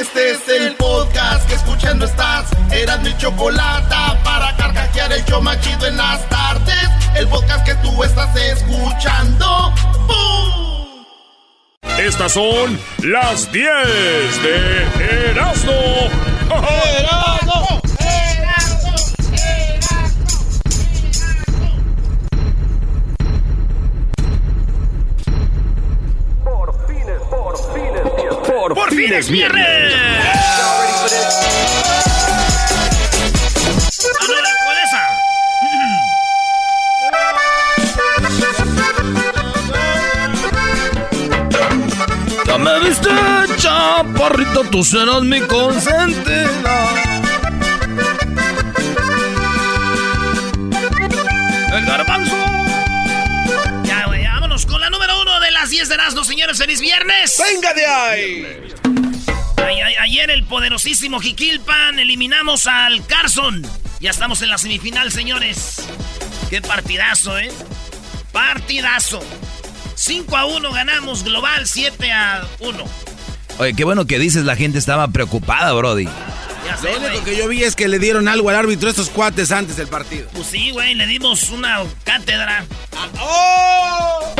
Este es el podcast que escuchando estás. Eran mi chocolate para carcajear el yo machido en las tardes. El podcast que tú estás escuchando. ¡Bum! Estas son las 10 de Erasmo. ¡Erasmo! Por, fin es viernes. Ya me viste, chaparrito, tú serás mi consentida. ¡El garbanzo! De las 10 de Erasmo, señores. ¡Feliz viernes! ¡Venga de ahí! Ay, ay, ayer el poderosísimo Jiquilpan eliminamos al Carson. Ya estamos en la semifinal, señores. Qué partidazo, ¿eh? Partidazo. 5 a 1 ganamos global, 7 a 1. Oye, qué bueno que dices, la gente estaba preocupada, Brody. Ya sé, Lo único que yo vi es que le dieron algo al árbitro a estos cuates antes del partido. Pues sí, güey, le dimos una cátedra. ¡Oh!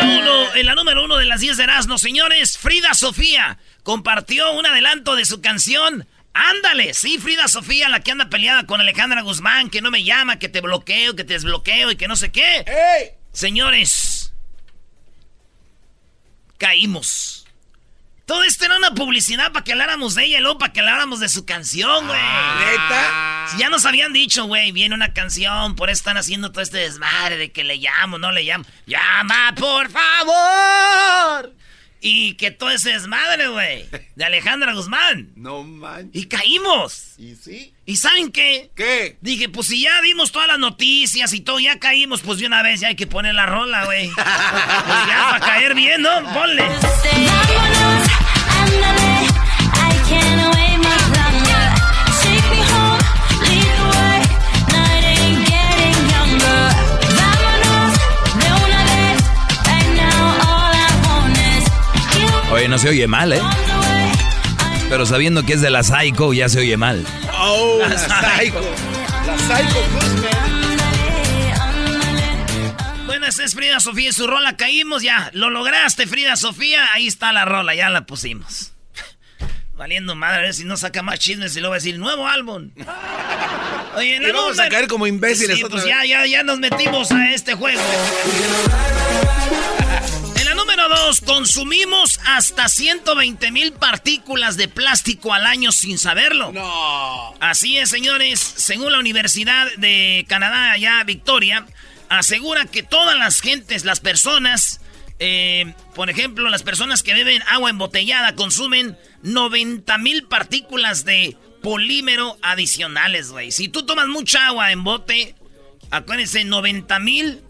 En la número uno, en la número uno de las 10 de Erasmo, señores, Frida Sofía compartió un adelanto de su canción. Ándale, sí, Frida Sofía, la que anda peleada con Alejandra Guzmán, que no me llama, que te bloqueo, que te desbloqueo y que no sé qué. ¡Ey! Señores, caímos. Todo esto era una publicidad para que habláramos de ella y luego para que habláramos de su canción, güey. ¿Neta? Si ya nos habían dicho, güey, viene una canción, por eso están haciendo todo este desmadre de que le llamo, no le llamo. ¡Llama, por favor! Y que todo ese desmadre, güey, de Alejandra Guzmán. No manches. Y caímos. ¿Y sí? ¿Y saben qué? ¿Qué? Dije, pues si ya dimos todas las noticias y todo, ya caímos, pues de una vez ya hay que poner la rola, güey. pues ya, para caer bien, ¿no? Ponle. Vámonos, Oye, no se oye mal, ¿eh? Pero sabiendo que es de la Psycho, ya se oye mal. ¡Oh! La Psycho. La Psycho esa es Frida Sofía y su rola. Caímos ya. Lo lograste, Frida Sofía. Ahí está la rola, ya la pusimos. Valiendo madre, a ver si no saca más chismes y luego va a decir nuevo álbum. Oye, Y vamos a caer como imbéciles Sí, otra pues vez. ya, ya, ya nos metimos a este juego. En la número 2, consumimos hasta 120 mil partículas de plástico al año sin saberlo. No. Así es, señores. Según la Universidad de Canadá, allá Victoria, asegura que todas las gentes, las personas, eh, por ejemplo, las personas que beben agua embotellada consumen 90 mil partículas de polímero adicionales, güey. Si tú tomas mucha agua en bote, acuérdense, 90 mil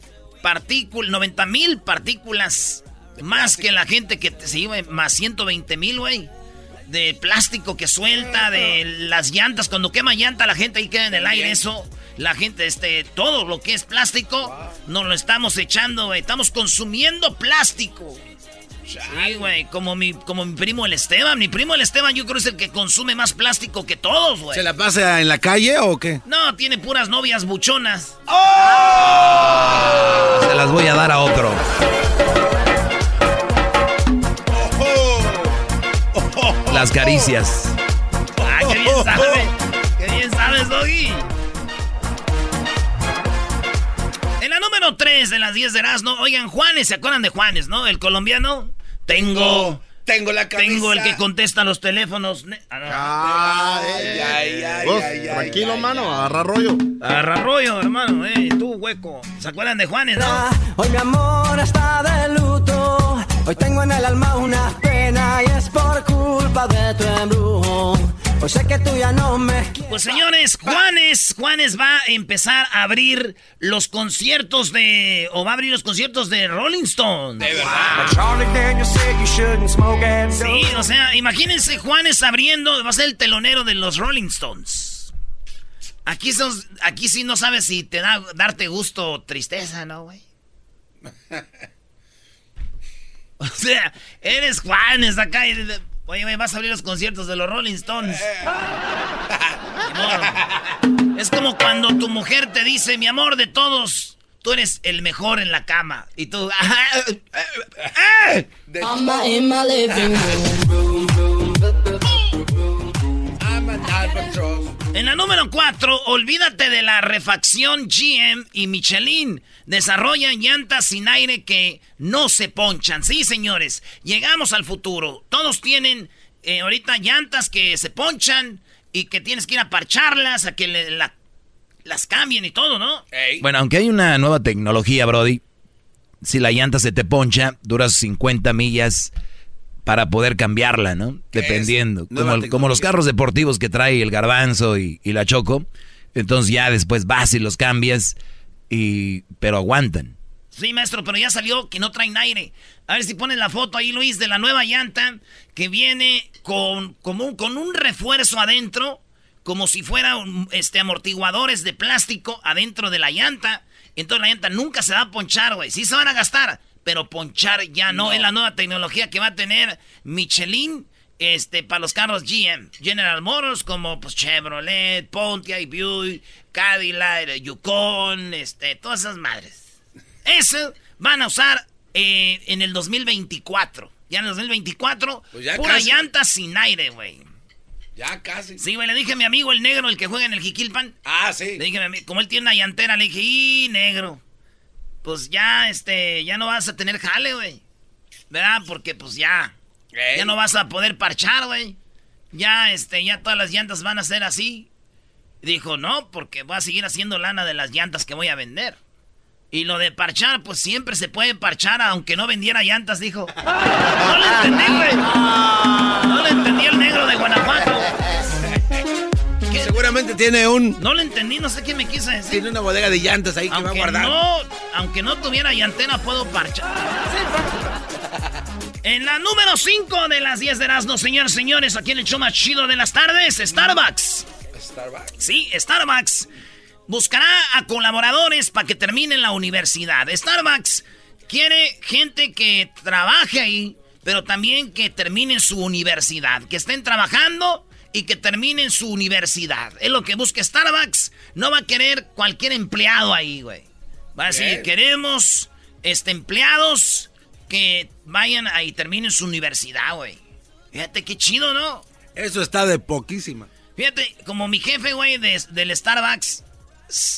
partículas, 90 mil partículas más que la gente que sí, güey, más 120 mil, güey de plástico que suelta, de las llantas, cuando quema llanta la gente ahí queda en el aire eso, la gente, este, todo lo que es plástico, nos lo estamos echando, güey, estamos consumiendo plástico. Sí, güey, como mi, como mi primo el Esteban, mi primo el Esteban yo creo es el que consume más plástico que todos, güey. ¿Se la pasa en la calle o qué? No, tiene puras novias buchonas. Se las voy a dar a otro. Las caricias. Ah, qué bien sabe, qué bien sabes, Doggy. En la número 3 de las 10 de Erasmo, oigan, Juanes, ¿se acuerdan de Juanes, no? El colombiano. Tengo, Tengo la camisa. tengo el que contesta los teléfonos. Ah, no. Ay, ay, ay, Vos, ay, ay, tranquilo, mano, agarra rollo. Agarra rollo, hermano, eh, tú, hueco. ¿Se acuerdan de Juanes, no? Hoy mi amor está de luto Hoy tengo en el alma una pena y es por culpa de tu embrujo. Hoy sé que tú ya no me Pues señores, Juanes, Juanes va a empezar a abrir los conciertos de, o va a abrir los conciertos de Rolling Stones. De verdad. Sí, o sea, imagínense Juanes abriendo, va a ser el telonero de los Rolling Stones. Aquí, sos- aquí sí no sabes si te da darte gusto o tristeza, ¿no, güey? O sea, eres Juanes acá y... Oye, güey, vas a abrir los conciertos de los Rolling Stones. Ni modo. Es como cuando tu mujer te dice, mi amor de todos, tú eres el mejor en la cama. Y tú... En la número 4, olvídate de la refacción GM y Michelin. Desarrollan llantas sin aire que no se ponchan. Sí, señores, llegamos al futuro. Todos tienen eh, ahorita llantas que se ponchan y que tienes que ir a parcharlas, a que le- la- las cambien y todo, ¿no? Ey. Bueno, aunque hay una nueva tecnología, Brody, si la llanta se te poncha, duras 50 millas para poder cambiarla, ¿no? ¿Qué Dependiendo. Como, el- como los carros deportivos que trae el garbanzo y, y la choco. Entonces ya después vas y los cambias, y pero aguantan. Sí, maestro, pero ya salió que no traen aire. A ver si pones la foto ahí, Luis, de la nueva llanta que viene con, como un- con un refuerzo adentro, como si fuera un, este, amortiguadores de plástico adentro de la llanta. Entonces la llanta nunca se va a ponchar, güey. Sí se van a gastar, pero ponchar ya no. Es la nueva tecnología que va a tener Michelin este, para los carros GM. General Motors como pues, Chevrolet, Pontiac, Buick, Cadillac, Yukon, este, todas esas madres. Eso van a usar eh, en el 2024. Ya en el 2024, Pues ya pura casi. llanta sin aire, güey. Ya casi. Sí, güey, le dije a mi amigo el negro, el que juega en el Jiquilpan. Ah, sí. Le dije, como él tiene una llantera, le dije, y negro, pues ya, este, ya no vas a tener jale, güey. ¿Verdad? Porque pues ya, ya no vas a poder parchar, güey. Ya, este, ya todas las llantas van a ser así. Dijo, no, porque voy a seguir haciendo lana de las llantas que voy a vender. Y lo de parchar, pues siempre se puede parchar, aunque no vendiera llantas, dijo. No le entendí, güey. No le entendí el negro de Guanajuato. Seguramente tiene un. No le entendí, no sé qué me quiso decir. Tiene una bodega de llantas ahí que va a guardar. no, aunque no tuviera llantera, puedo parchar. En la número 5 de las 10 de Erasmo, señores, señores, aquí en el show más chido de las tardes, Starbucks. Starbucks. Sí, Starbucks buscará a colaboradores para que terminen la universidad. Starbucks quiere gente que trabaje ahí, pero también que terminen su universidad, que estén trabajando y que terminen su universidad. Es lo que busca Starbucks. No va a querer cualquier empleado ahí, güey. Va a decir, queremos este, empleados que vayan ahí y terminen su universidad, güey. Fíjate qué chido, ¿no? Eso está de poquísima. Fíjate, como mi jefe, güey, de- del Starbucks,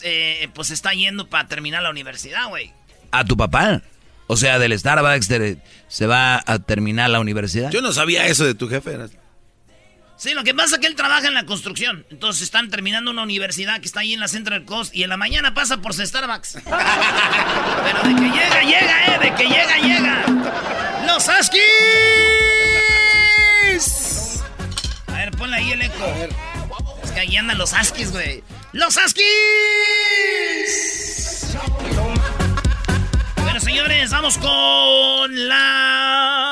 eh, pues está yendo para terminar la universidad, güey. ¿A tu papá? O sea, del Starbucks de- se va a terminar la universidad. Yo no sabía eso de tu jefe. Sí, lo que pasa es que él trabaja en la construcción. Entonces están terminando una universidad que está ahí en la Central Coast y en la mañana pasa por Starbucks. Pero de que llega, llega, eh, de que llega, llega. ¡Los Askis! A ver, ponle ahí el eco. Es que ahí andan los Askis, güey. ¡Los Askis! Bueno, señores, vamos con las...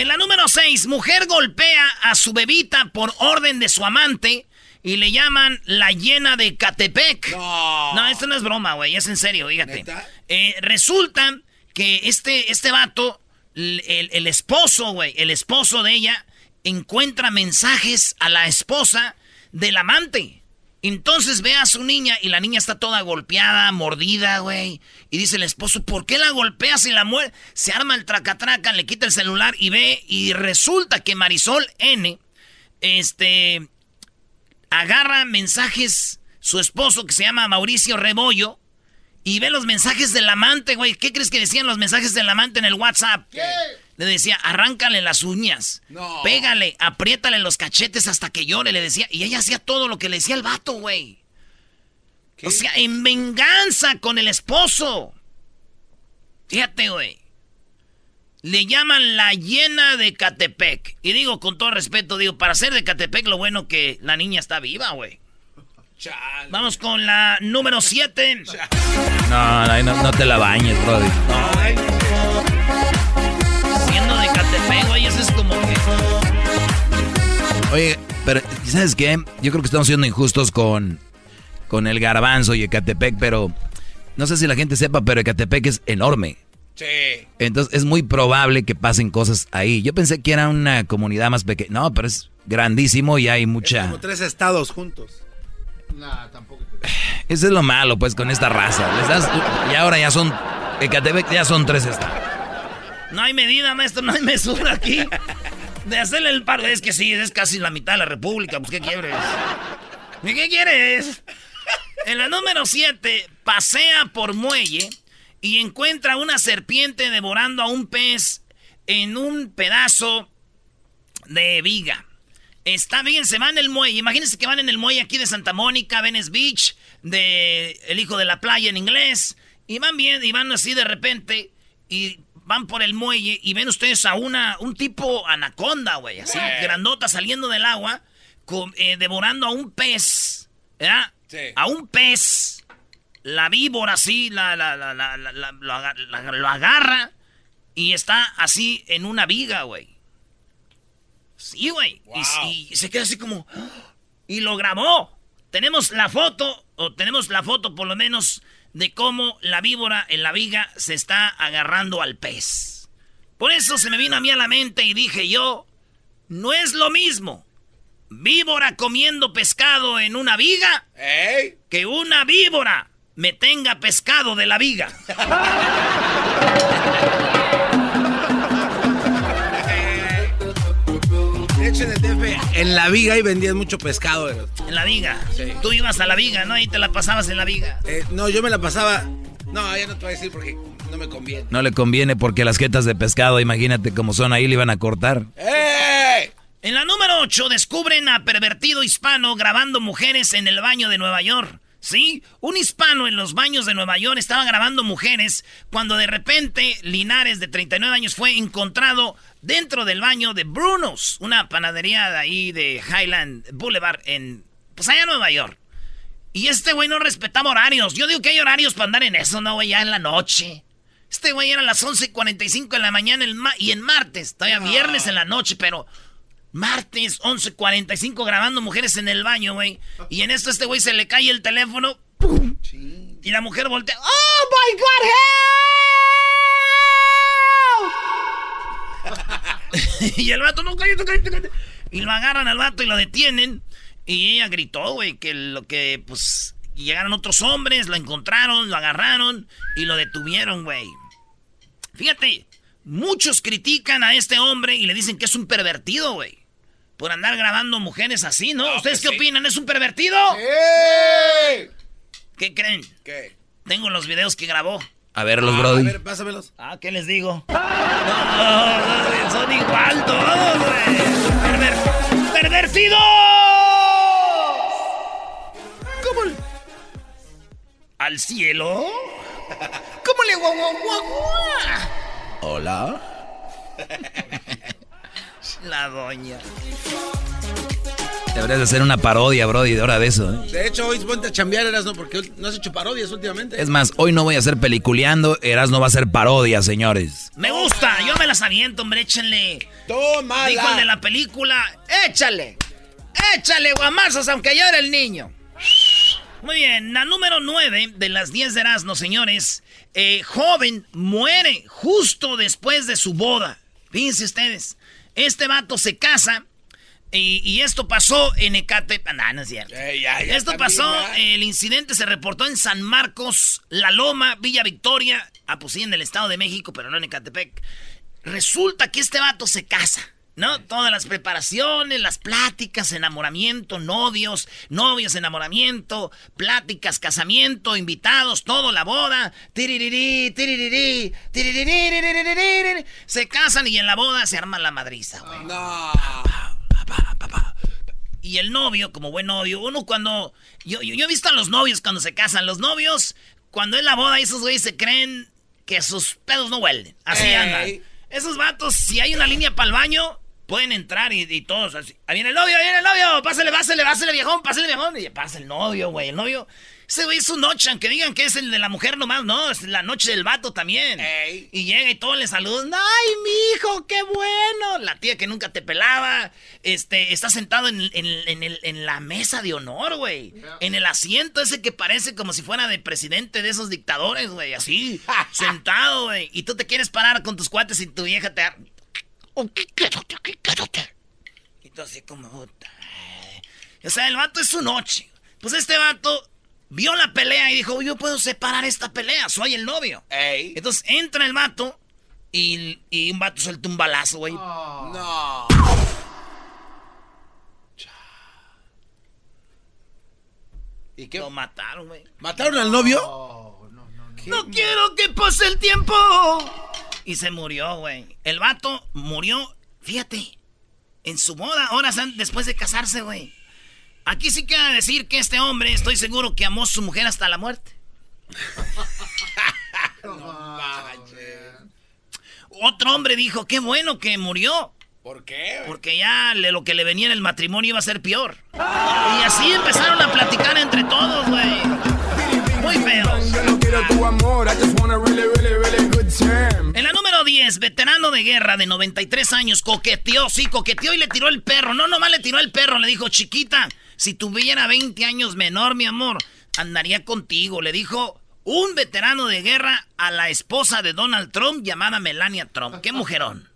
En la número 6, mujer golpea a su bebita por orden de su amante y le llaman la llena de Catepec. No. No, esto no es broma, güey, es en serio, fíjate. Eh, resulta que este, este vato, el, el- el esposo, güey, el esposo de ella, encuentra mensajes a la esposa del amante. Entonces ve a su niña y la niña está toda golpeada, mordida, güey. Y dice el esposo, ¿por qué la golpeas y la muere? Se arma el tracatraca, le quita el celular y ve y resulta que Marisol N, este, agarra mensajes, su esposo que se llama Mauricio Rebollo, y ve los mensajes del amante, güey. ¿Qué crees que decían los mensajes del amante en el WhatsApp? Le decía, arráncale las uñas, No. pégale, apriétale los cachetes hasta que llore, le decía. Y ella hacía todo lo que le decía el vato, güey. ¿Qué? O sea, en venganza con el esposo. Fíjate, güey. le llaman la hiena de Catepec. Y digo con todo respeto, digo, para ser de Catepec, lo bueno que la niña está viva, güey. Vamos con la número 7. No, no, no, no te la bañes, Brody. Siendo eso es como que... Oye, pero ¿sabes qué? Yo creo que estamos siendo injustos con, con el garbanzo y Ecatepec, pero no sé si la gente sepa, pero Ecatepec es enorme. Sí. Entonces es muy probable que pasen cosas ahí. Yo pensé que era una comunidad más pequeña. No, pero es grandísimo y hay mucha... Como tres estados juntos. Eso es lo malo, pues, con esta raza. Les das- y ahora ya son... Ecatepec ya son tres estados. No hay medida, maestro, no hay mesura aquí. De hacerle el paro. Es que sí, es casi la mitad de la república. Pues, ¿qué quieres? ¿Y ¿Qué quieres? En la número 7, pasea por muelle y encuentra una serpiente devorando a un pez en un pedazo de viga. Está bien, se va en el muelle. Imagínense que van en el muelle aquí de Santa Mónica, Venice Beach, de El Hijo de la Playa en inglés. Y van bien, y van así de repente, y van por el muelle, y ven ustedes a una, un tipo anaconda, güey, así, grandota saliendo del agua, con- eh, devorando a un pez, ¿verdad? Sí. A un pez. La víbora así, la, la, la, la, la- la- lo, aga- la- lo agarra, y está así en una viga, güey. Sí, güey. Y, se queda así como. Y lo grabó. Tenemos la foto, o tenemos la foto por lo menos, de cómo la víbora en la viga se está agarrando al pez. Por eso se me vino a mí a la mente y dije yo, no es lo mismo víbora comiendo pescado en una viga ¡Ey! que una víbora me tenga pescado de la viga. En la viga ahí vendían mucho pescado. eh. En la viga. Sí. Tú ibas a la viga, ¿no? Y te la pasabas en la viga. Eh, no, yo me la pasaba. No, ya no te voy a decir porque no me conviene. No le conviene porque las jetas de pescado, imagínate cómo son ahí, le iban a cortar. ¡Ey! En la número 8 descubren a pervertido hispano grabando mujeres en el baño de Nueva York. Sí, un hispano en los baños de Nueva York estaba grabando mujeres cuando de repente Linares de 39 años fue encontrado dentro del baño de Bruno's, una panadería de ahí de Highland Boulevard en pues allá en Nueva York. Y este güey no respetaba horarios. Yo digo que hay horarios para andar en eso, no, güey, ya en la noche. Este güey era a las 11.45 de la mañana el ma- y en martes, todavía viernes en la noche, pero martes 11.45 grabando mujeres en el baño, güey. Y en esto este güey se le cae el teléfono. ¡pum! Y la mujer voltea. ¡Oh, my God, help! y el vato, no, cállate, cállate, cállate. Y lo agarran al vato y lo detienen. Y ella gritó, güey, que lo que, pues, llegaron otros hombres, lo encontraron, lo agarraron y lo detuvieron, güey. Fíjate, muchos critican a este hombre y le dicen que es un pervertido, güey. Por andar grabando mujeres así, ¿no? ¿Ustedes qué opinan? ¿Es un pervertido? ¡Ey! ¿Qué creen? ¿Qué? Tengo los videos que grabó. A ver, los Ah, Brody. A ver, pásamelos. Ah, ¿qué les digo? No, son igual todos, güey. Perver- ¡Pervertidos! ¿Cómo? le- ¿Al cielo? ¿Cómo le guau, guau, guau, guau? Hola. La doña. Deberías de hacer una parodia, Brody, de hora de eso. ¿eh? De hecho, hoy ponte a chambear, eras no, porque no has hecho parodias últimamente. Es más, hoy no voy a hacer peliculeando, Eras no va a hacer parodia, señores. Me gusta, yo me las aviento, hombre, échenle. ¡Toma! Dijo el de la película, échale, échale guamazos aunque yo era el niño. Muy bien, la número 9 de las 10 de Erasmo, señores. Eh, joven muere justo después de su boda. Fíjense ustedes, este vato se casa y, y esto pasó en Ecatepec. No, no es cierto. Eh, ya, ya, Esto pasó, el incidente se reportó en San Marcos, La Loma, Villa Victoria, ah, pues sí, en el Estado de México, pero no en Ecatepec. Resulta que este vato se casa, ¿no? Todas las preparaciones, las pláticas, enamoramiento, novios, novios, enamoramiento, pláticas, casamiento, invitados, todo, la boda. Tiririrí, tiririrí, tiririrí, Se casan y en la boda se arma la madriza, güey. No. Y el novio, como buen novio, uno cuando... Yo, yo, yo he visto a los novios cuando se casan. Los novios, cuando es la boda, esos güeyes se creen que sus pedos no huelen. Así Ey. andan. Esos vatos, si hay una línea para el baño, pueden entrar y, y todos así. Ahí viene el novio, ahí viene el novio. Pásale, pásale, pásale, viejón, pásale, viejón. Y pasa el novio, güey. El novio. Ese güey es su noche, aunque digan que es el de la mujer nomás. No, es la noche del vato también. Y llega y todos le saludan. ¡Ay, mi hijo, qué bueno! La tía que nunca te pelaba. Este, está sentado en, en- en el- en la mesa de honor, güey. En el asiento ese que parece como si fuera de presidente de esos dictadores, güey. Así, sentado, güey. Y tú te quieres parar con tus cuates y tu vieja te... Quédate aquí, quédate. Y tú así como... puta madre. O sea, el vato es su noche. Pues este vato vio la pelea y dijo, yo puedo separar esta pelea, soy el novio. Entonces entra el vato y, y un vato suelta un balazo, güey. No. ¿Y qué? Lo mataron, güey. ¿Mataron al novio? No quiero que pase el tiempo. Y se murió, güey. El vato murió, fíjate, en su boda, horas después de casarse, güey. Aquí sí queda decir que este hombre, estoy seguro que amó a su mujer hasta la muerte. Otro hombre dijo, qué bueno que murió. ¿Por qué? Porque ya le- lo que le venía en el matrimonio iba a ser peor. Y así empezaron a platicar entre todos, güey. Muy feos. En la número 10, veterano de guerra de 93 años, coqueteó, sí, coqueteó y le tiró el perro. No, nomás le tiró el perro, le dijo, chiquita, si tuviera 20 años menor, mi amor, andaría contigo. Le dijo un veterano de guerra a la esposa de Donald Trump llamada Melania Trump. Qué mujerón.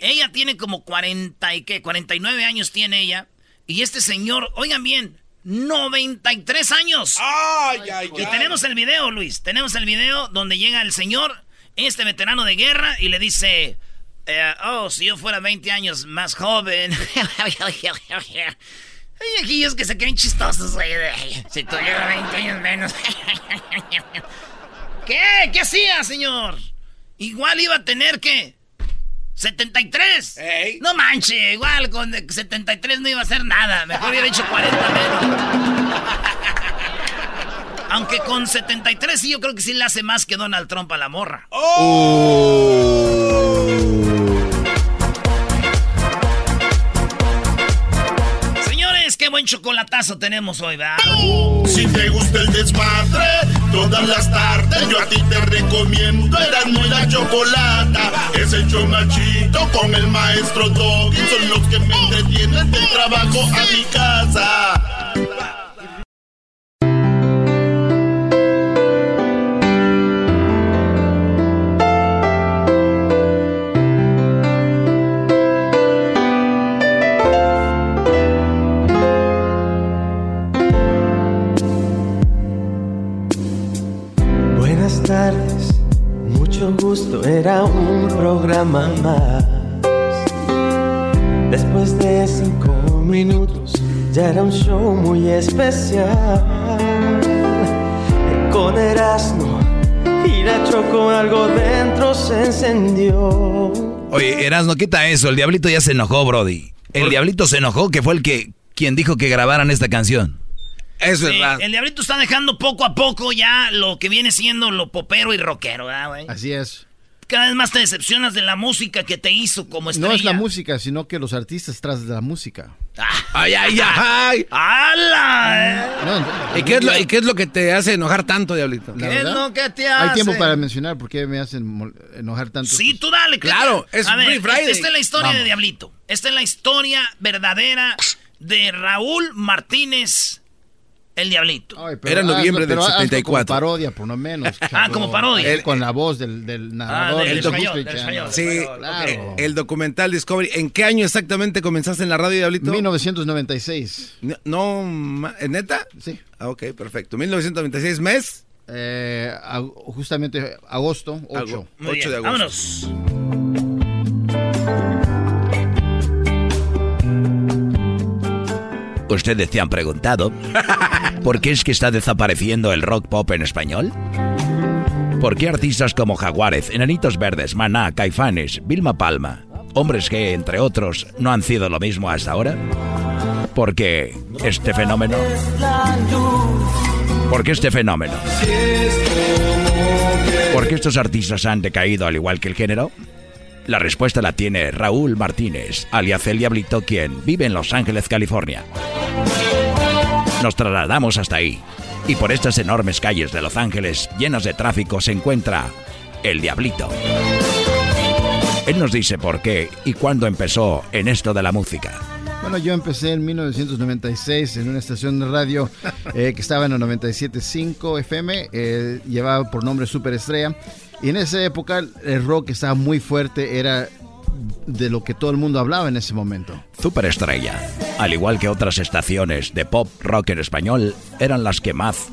Ella tiene como 40 y qué, 49 años tiene ella. Y este señor, oigan bien, 93 años. Ay, ay, Y tenemos el video, Luis. Tenemos el video donde llega el señor, este veterano de guerra, y le dice: eh, Oh, si yo fuera 20 años más joven. Hay viejillos que se creen chistosos, güey. Si tuviera 20 años menos. ¿Qué? ¿Qué hacía, señor? Igual iba a tener que. 73. Ey. No manche, igual con 73 no iba a hacer nada. Mejor hubiera hecho 40 menos. Aunque con 73 sí, yo creo que sí le hace más que Donald Trump a la morra. Señores, qué buen chocolatazo tenemos hoy, ¿verdad? Si te gusta el desmadre, todas las tardes yo a ti te recomiendo Eran muy la chocolata. Es el chomachito con el maestro Doggy. Son los que me entretienen del trabajo a mi casa. Programa más. Después de cinco minutos, ya era un show muy especial. Con Erasmo y la Choco, algo dentro se encendió. Oye, Erasno, quita eso. El diablito ya se enojó, Brody. El diablito se enojó que fue el que quien dijo que grabaran esta canción. Eso Sí, es raro. el diablito está dejando poco a poco ya lo que viene siendo lo popero y rockero, ¿verdad, güey? Así es. Cada vez más te decepcionas de la música que te hizo como estrella. No es la música, sino que los artistas tras de la música. Ay, ay, ay. ¡Hala! eh! No, ¿Y qué, es lo, ¿Y qué es lo que te hace enojar tanto, Diablito? ¿Qué es lo que te hace? Hay tiempo para mencionar por qué me hacen enojar tanto. Sí, tú dale. ¿qué Claro, es A ver, Free Friday. Esta es la historia de. Diablito. Esta es la historia verdadera de Raúl Martínez, el Diablito. Ay, Era noviembre del pero hazlo 74. Como parodia, por lo menos. Ah, como parodia. El- con la voz del, del narrador. del del español, del. Sí, Claro. el documental Discovery. ¿En qué año exactamente comenzaste en la radio, Diablito? 1996. No, no, ma- ¿en neta? Sí. Ah, ok, perfecto. 1996, mes. Eh, ag- justamente agosto 8. Ago- Muy 8 de agosto. Vámonos. ¿Ustedes te han preguntado por qué es que está desapareciendo el rock pop en español? ¿Por qué artistas como Jaguares, Enanitos Verdes, Maná, Caifanes, Vilma Palma, hombres que, entre otros, no han sido lo mismo hasta ahora? ¿Por qué este fenómeno? ¿Por qué este fenómeno? ¿Por qué estos artistas han decaído al igual que el género? La respuesta la tiene Raúl Martínez, alias El Diablito, quien vive en Los Ángeles, California. Nos trasladamos hasta ahí, y por estas enormes calles de Los Ángeles, llenas de tráfico, se encuentra El Diablito. Él nos dice por qué y cuándo empezó en esto de la música. Bueno, yo empecé en 1996 en una estación de radio eh, que estaba en el 97.5 FM, eh, llevaba por nombre Superestrella. Y en esa época el rock estaba muy fuerte, era de lo que todo el mundo hablaba en ese momento. Superestrella, al igual que otras estaciones de pop rock en español, eran las que más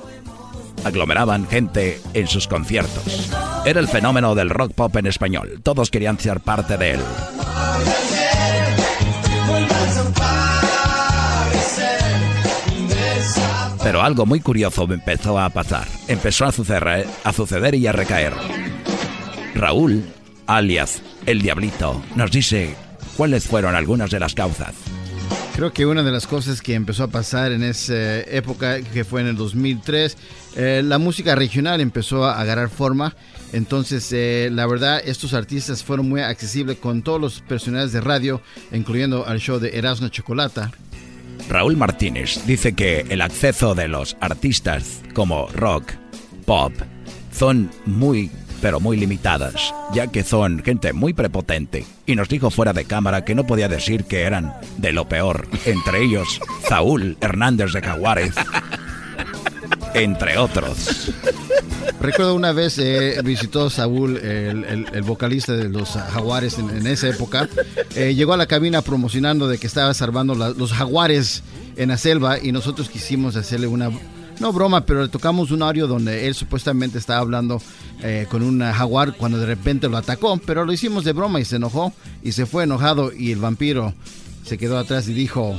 aglomeraban gente en sus conciertos. Era el fenómeno del rock pop en español. Todos querían ser parte de él. Pero algo muy curioso empezó a pasar. Empezó a suceder, a suceder y a recaer. Raúl, alias El Diablito, nos dice cuáles fueron algunas de las causas. Creo que una de las cosas que empezó a pasar en esa época, que fue en el 2003, eh, la música regional empezó a agarrar forma. Entonces, eh, la verdad, estos artistas fueron muy accesibles con todos los personajes de radio, incluyendo al show de Erasmo Chocolata. Raúl Martínez dice que el acceso de los artistas como rock, pop, son muy, pero muy limitadas, ya que son gente muy prepotente. Y nos dijo fuera de cámara que no podía decir que eran de lo peor, entre ellos Saúl Hernández de Jaguares, entre otros. Recuerdo una vez eh, visitó Saúl, el, el- el vocalista de los Jaguares en, en esa época. Eh, llegó a la cabina promocionando de que estaba salvando la- los Jaguares en la selva y nosotros quisimos hacerle una, no broma, pero le tocamos un audio donde él supuestamente estaba hablando eh, con un jaguar cuando de repente lo atacó, pero lo hicimos de broma y se enojó y se fue enojado y el vampiro se quedó atrás y dijo,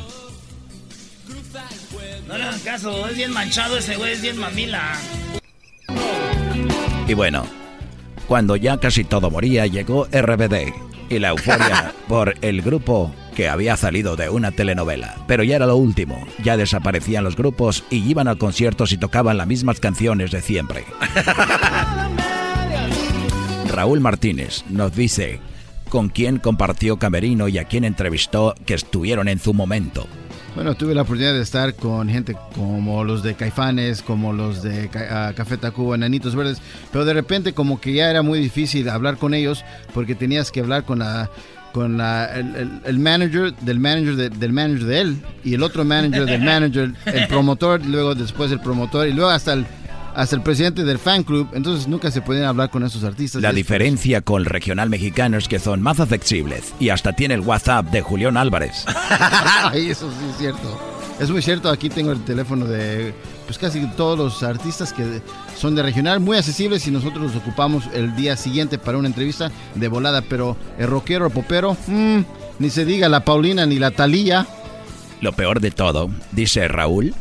No le hagan caso, es bien manchado ese güey, es bien mamila. Y bueno, cuando ya casi todo moría, llegó RBD y la euforia por el grupo había salido de una telenovela. Pero ya era lo último, ya desaparecían los grupos y iban a conciertos y tocaban las mismas canciones de siempre. Raúl Martínez nos dice con quién compartió Camerino y a quién entrevistó que estuvieron en su momento. Bueno, tuve la oportunidad de estar con gente como los de Caifanes, como los de ah, Café Tacuba, Enanitos Verdes, pero de repente como que ya era muy difícil hablar con ellos porque tenías que hablar con la con la, el, el- el manager del manager de- del manager de él y el otro manager del manager, el promotor, luego después el promotor y luego hasta el hasta el presidente del fan club, entonces nunca se podían hablar con esos artistas. La diferencia con el regional mexicano es que son más accesibles y hasta tiene el WhatsApp de Julián Álvarez. Ay, eso sí es cierto. Es muy cierto, aquí tengo el teléfono de pues casi todos los artistas que son de regional, muy accesibles y nosotros los ocupamos el día siguiente para una entrevista de volada, pero el rockero, popero, mm, ni se diga la Paulina ni la Talía. Lo peor de todo, dice Raúl,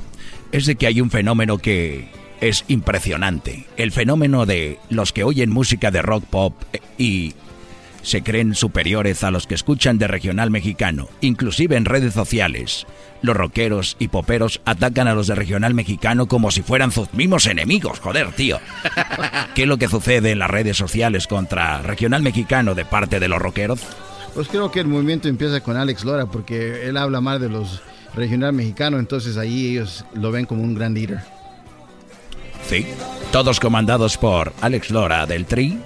es de que hay un fenómeno que es impresionante. El fenómeno de los que oyen música de rock pop eh, y se creen superiores a los que escuchan de regional mexicano, inclusive en redes sociales. Los rockeros y poperos atacan a los de regional mexicano como si fueran sus mismos enemigos, joder, tío. ¿Qué es lo que sucede en las redes sociales contra regional mexicano de parte de los rockeros? Pues creo que el movimiento empieza con Alex Lora porque él habla mal de los regional mexicano, entonces ahí ellos lo ven como un gran líder. Sí. Todos comandados por Alex Lora del Tri.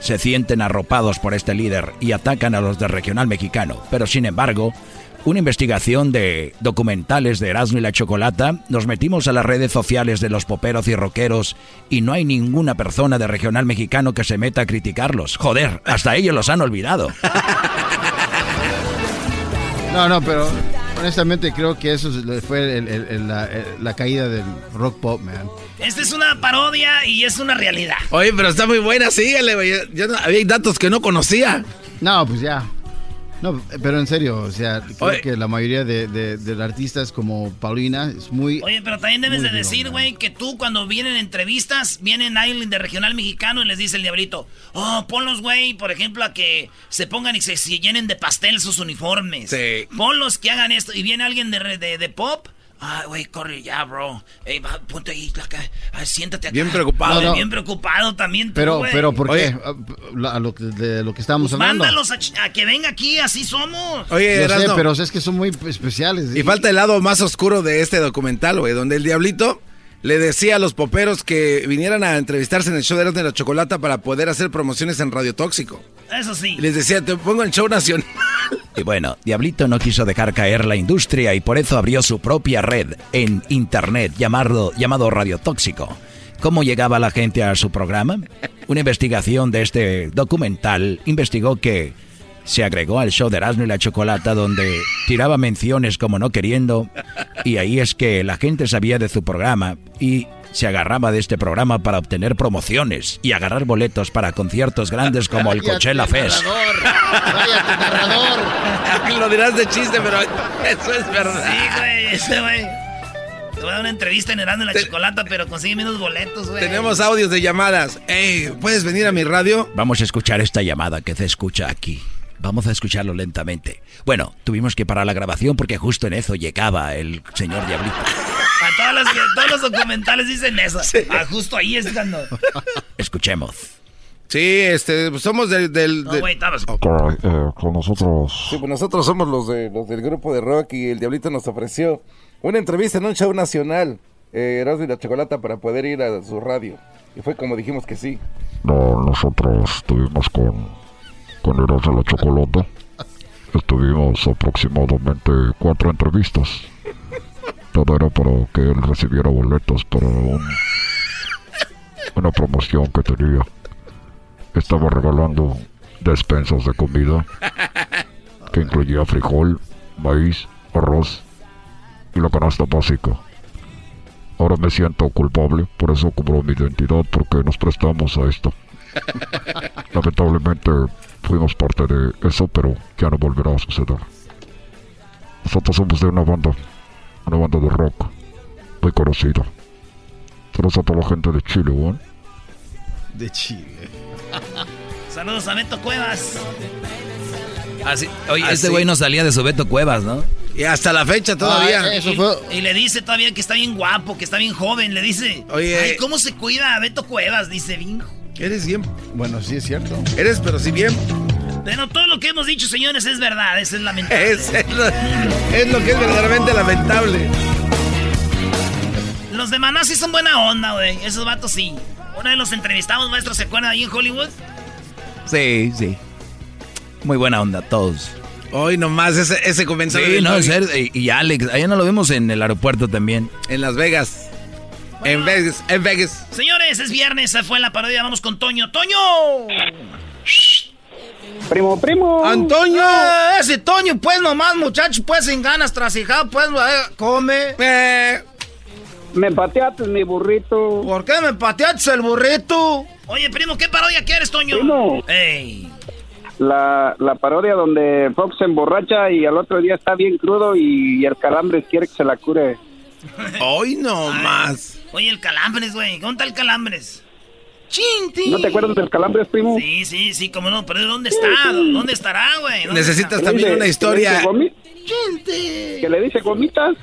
Se sienten arropados por este líder y atacan a los del regional mexicano. Pero sin embargo, una investigación de documentales de Erasmo y la Chocolata, nos metimos a las redes sociales de los poperos y rockeros y no hay ninguna persona de regional mexicano que se meta a criticarlos. Joder, hasta ellos los han olvidado. No, no, pero honestamente creo que eso es- fue la, la caída del rock pop, man. Esta es una parodia y es una realidad. Oye, pero está muy buena, sígale, güey. Yo- no- había datos que no conocía. No, pues ya. No, pero en serio, o sea, creo Oye. que la mayoría de, de- de artistas como Paulina es muy... Oye, pero también debes de decir, güey, que tú cuando vienen entrevistas, vienen alguien de regional mexicano y les dice el diablito, oh, ponlos, güey, por ejemplo, a que se pongan y se, se llenen de pastel sus uniformes. Sí. Ponlos que hagan esto. Y viene alguien de, re- de, de pop, Ay, güey, corre ya, bro. Ey, va, ponte ahí, la ca- ay, siéntate acá. Bien preocupado. No, no. Bien preocupado también tú, Pero, pero, ¿por qué? Ah, A lo, que- de lo que estábamos hablando. Mándalos a, que venga aquí, así somos. Oye, Yo sé, pero es que son muy especiales. y falta el lado más oscuro de este documental, güey, donde el diablito le decía a los poperos que vinieran a entrevistarse en el show de la Chocolata para poder hacer promociones en Radio Tóxico. Eso sí. Les decía, te pongo en show nacional. Y bueno, Diablito no quiso dejar caer la industria y por eso abrió su propia red en internet llamado, llamado Radio Tóxico. ¿Cómo llegaba la gente a su programa? Una investigación de este documental investigó que se agregó al show de Erasmo y la Chocolata donde tiraba menciones como no queriendo y ahí es que la gente sabía de su programa y se agarraba de este programa para obtener promociones y agarrar boletos para conciertos grandes como el Coachella Fest. Cállate, narrador. Lo dirás de chiste, pero eso es verdad. Sí, güey, ese güey. Te voy a dar una entrevista en Herando en la Te- Chocolata, pero consigue menos boletos, güey. Tenemos audios de llamadas. Ey, ¿puedes venir a mi radio? Vamos a escuchar esta llamada que se escucha aquí. Vamos a escucharlo lentamente. Bueno, tuvimos que parar la grabación porque justo en eso llegaba el señor Diablito. A todas las- todos los documentales dicen eso. Ah, justo ahí es cuando. Escuchemos. Sí, este, pues somos del... del No, de- güey, estabas. Caray, eh, con nosotros. Sí, pues nosotros somos los, de, los del grupo de rock y el Diablito nos ofreció una entrevista en un show nacional, eh, Erasmo y la Chocolata, para poder ir a su radio. Y fue como dijimos que sí. No, nosotros estuvimos con, con Eras de la Chocolata. Estuvimos aproximadamente cuatro entrevistas. Todo era para que él recibiera boletos para un, una promoción que tenía. Estaba regalando despensas de comida que incluía frijol, maíz, arroz y la canasta básica. Ahora me siento culpable, por eso cubro mi identidad porque nos prestamos a esto. Lamentablemente fuimos parte de eso, pero ya no volverá a suceder. Nosotros somos de una banda, una banda de rock muy conocida. Saludos a toda la gente de Chile, ¿bueno? De Chile. Saludos a Beto Cuevas. Así, oye, Así. este güey no salía de su Beto Cuevas, ¿no? Y hasta la fecha todavía. Ah, eso y, fue. y le dice todavía que está bien guapo, que está bien joven. Le dice, Oye. ay, ¿cómo se cuida a Beto Cuevas? Dice, bien. Eres bien. Bueno, sí es cierto. Eres, pero sí bien. Pero todo lo que hemos dicho, señores, es verdad. Eso es lamentable. Es, es lo, es lo que es verdaderamente lamentable. Los de Maná sí son buena onda, güey. Esos vatos sí. Una vez los entrevistamos, maestro, ¿se acuerdan ahí en Hollywood? Sí, sí. Muy buena onda, todos. Hoy nomás ese, ese comentario. Sí, no. Y, y Alex, allá no lo vemos en el aeropuerto también. En Las Vegas. En Vegas, en Vegas. Señores, es viernes, esa fue la parodia. Vamos con Toño. ¡Toño! Primo, primo. Antonio. Ah, ese Toño, pues nomás, muchacho, pues sin ganas, trasijado, pues, eh, come. Eh, Me pateaste mi burrito. ¿Por qué me pateaste el burrito? Oye, primo, ¿qué parodia quieres, Toño? Primo. ¡Ey! La, la parodia donde Fox se emborracha y al otro día está bien crudo y, el calambre quiere que se la cure. hoy nomás. Oye, el Calambres, güey. ¿Dónde está el Calambres? ¡Chinti! ¿No te acuerdas del calambre, primo? Sí, sí, sí, cómo no, pero ¿dónde está? ¿Dónde estará, güey? ¿Dónde Necesitas está? también una historia. ¡Chinti! Que le dice gomitas.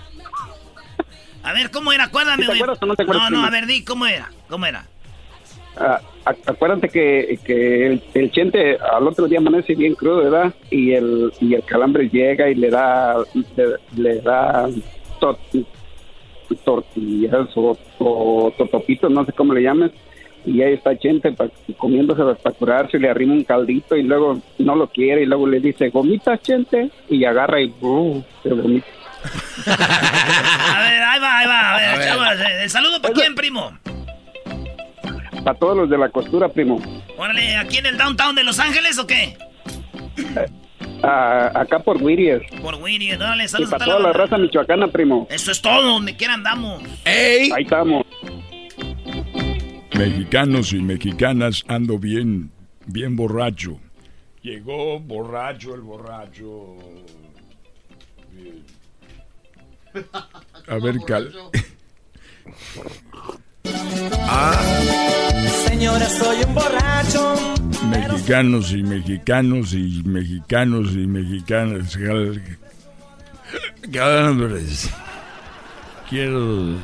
A ver, ¿cómo era? Acuérdame, ¿Sí te güey. acuerdas o no te acuerdas, no, no, a ver, di, ¿cómo era? ¿Cómo era? Ah, ac- acuérdate que, que el, el chente al otro día amanece bien crudo, ¿verdad? Y el, y el calambre llega y le da, le, le da to- tortillas o, o totopitos, no sé cómo le llames. Y ahí está Chente pa- comiéndose para curarse, le arrima un caldito y luego no lo quiere y luego le dice, gomitas, Chente, y agarra y uh, se vomita. A ver, ahí va, ahí va. A ver, A ver. chavos, eh, ¿el saludo para quién, primo? Para todos los de la costura, primo. Órale, ¿aquí en el downtown de Los Ángeles o qué? Ah, acá por Whittier. Por Winnie, órale, Y saludos a para toda la la raza michoacana, primo. Eso es todo, donde quiera andamos. ¡Ey! Ahí estamos. Mexicanos y mexicanas, ando bien, bien borracho. Llegó borracho el borracho. Bien. A ver, cal. Señora, soy un borracho. Mexicanos y mexicanos y mexicanos y mexicanas. Calambres. quiero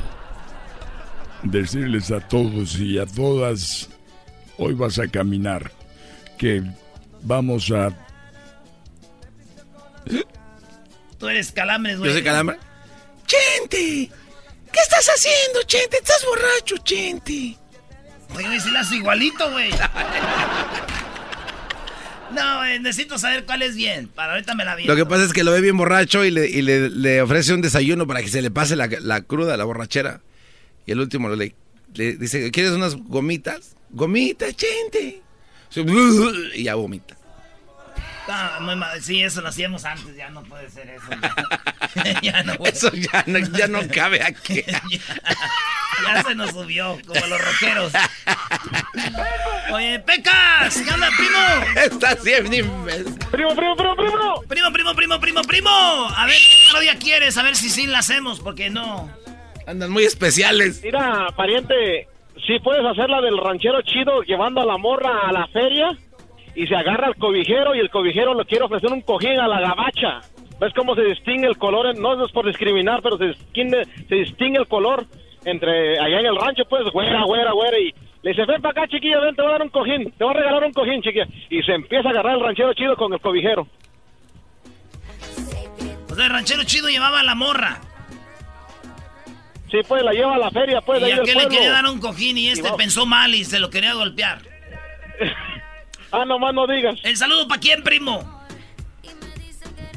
decirles a todos y a todas, hoy vas a caminar, que vamos a... Tú eres calambres, güey. Yo soy calambre. Chente, ¿qué estás haciendo, Chente? Estás borracho, Chente. Oye, si la hace igualito, güey. No, güey, necesito saber cuál es bien. Para ahorita me la vi. Lo que pasa es que lo ve bien borracho y le, y le, le ofrece un desayuno para que se le pase la, la cruda, la borrachera. Y el último le, le dice, ¿quieres unas gomitas? Gomitas, Chente. Y ya vomita. Ah, muy mal. Sí, eso lo hacíamos antes, ya no puede ser eso. Ya, Ya no. Eso ya no, ya no cabe aquí. Ya se nos subió, como los rockeros. Oye, Pecas, ¿qué onda, primo? Está bien imbécil. Primo, primo, primo, primo. Primo, primo, primo, primo, primo. A ver, ¿qué día quieres? A ver si sí la hacemos, porque no. Andan muy especiales. Mira, pariente, si puedes hacer la del ranchero chido llevando a la morra a la feria y se agarra al cobijero y el cobijero le quiere ofrecer un cojín a la gabacha. ¿Ves cómo se distingue el color? No es por discriminar, pero se distingue, se distingue el color entre allá en el rancho, pues, güera, güera, güera. Y le dice, ven para acá, chiquilla, ven, te voy a dar un cojín, te voy a regalar un cojín, chiquilla. Y se empieza a agarrar el ranchero chido con el cobijero. O sea, el ranchero chido llevaba a la morra. Sí, pues, la lleva a la feria, pues, de y ahí del aquel le quería dar un cojín y este Y pensó mal y se lo quería golpear. Ah, nomás no digas. ¿El saludo para quién, primo?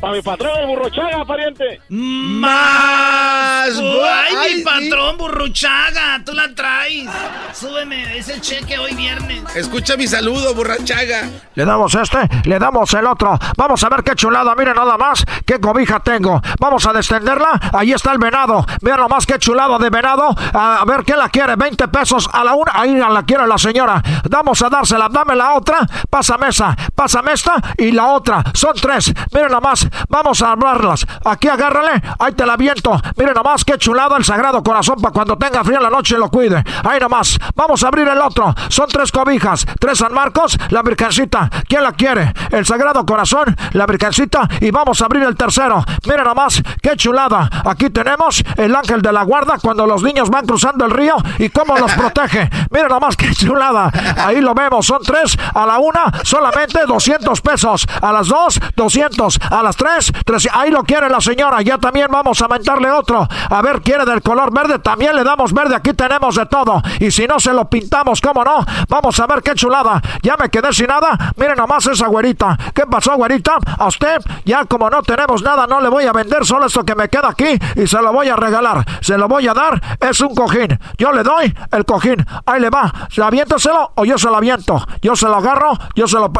Para mi patrón, el burrochaga, pariente. Más. Ay, Ay, mi sí. patrón, burruchaga, tú la traes. Súbeme ese cheque hoy viernes. Escucha mi saludo, borrachaga. Le damos este, le damos el otro. Vamos a ver qué chulada, miren nada más qué cobija tengo. Vamos a descenderla. Ahí está el venado. Miren nomás qué chulada de venado. A, a ver qué la quiere. 20 pesos a la una. Ahí la quiere la señora. Vamos a dársela. Dame la otra. Pásame esa. Pásame esta y la otra. Son tres. Miren nomás. Vamos a hablarlas. Aquí agárrale. Ahí te la viento. Miren nomás qué chulada el sagrado corazón para cuando tenga frío la noche lo cuide. Ahí nomás. Vamos a abrir el otro. Son tres cobijas. Tres San Marcos. La Virgencita. ¿Quién la quiere? El Sagrado Corazón. La Virgencita. Y vamos a abrir el tercero. Miren nomás qué chulada. Aquí tenemos el ángel de la guarda cuando los niños van cruzando el río y cómo los protege. Miren nomás qué chulada. Ahí lo vemos. Son tres. A la una solamente 200 pesos. A las dos 200. A las tres 300. Ahí lo quiere la señora. Ya también vamos a aumentarle otro. A ver, quiere del color verde. También le damos verde. Aquí tenemos de todo. Y si no se lo pintamos, ¿cómo no? Vamos a ver qué chulada. Ya me quedé sin nada. Miren nomás esa güerita. ¿Qué pasó, güerita? A usted, ya como no tenemos nada, no le voy a vender solo esto que me queda aquí y se lo voy a regalar. Se lo voy a dar. Es un cojín. Yo le doy el cojín. Ahí le va. ¿Aviénteselo o yo se lo aviento? Yo se lo agarro. Yo se lo.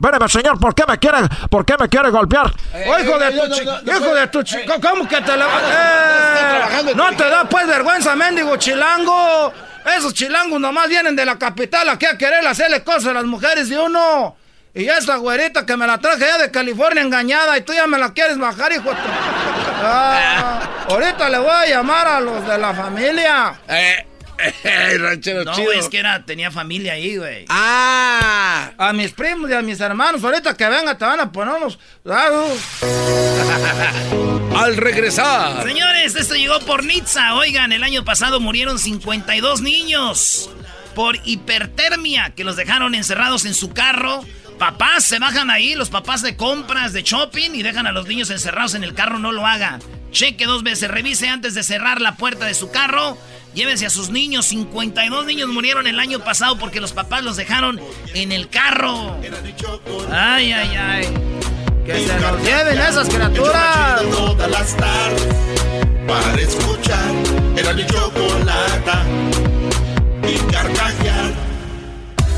Espéreme, señor, ¿por qué me quiere, por qué me quiere golpear? Oh, hijo de tu chi- hijo de tu chi- ¿Cómo que te la... Eh, no te da pues vergüenza, mendigo chilango. Esos chilangos nomás vienen de la capital aquí a querer hacerle cosas a las mujeres de uno. Y esa güerita que me la traje ya de California engañada y tú ya me la quieres bajar, hijo de tu- Ah, ahorita le voy a llamar a los de la familia. Eh, eh, ranchero No, chido. es que era, tenía familia ahí, güey. Ah, a mis primos y a mis hermanos, ahorita que venga te van a poner unos... Al regresar. Señores, esto llegó por Nitza. Oigan, el año pasado murieron 52 niños por hipertermia que los dejaron encerrados en su carro. Papás se bajan ahí, los papás de compras, de shopping y dejan a los niños encerrados en el carro. No lo haga. Cheque dos veces, revise antes de cerrar la puerta de su carro. Llévense a sus niños. 52 niños murieron el año pasado porque los papás los dejaron en el carro. Ay, ay, ay. Que se los lleven esas criaturas. Todas las tardes para escuchar era mi chocolata y carcajear.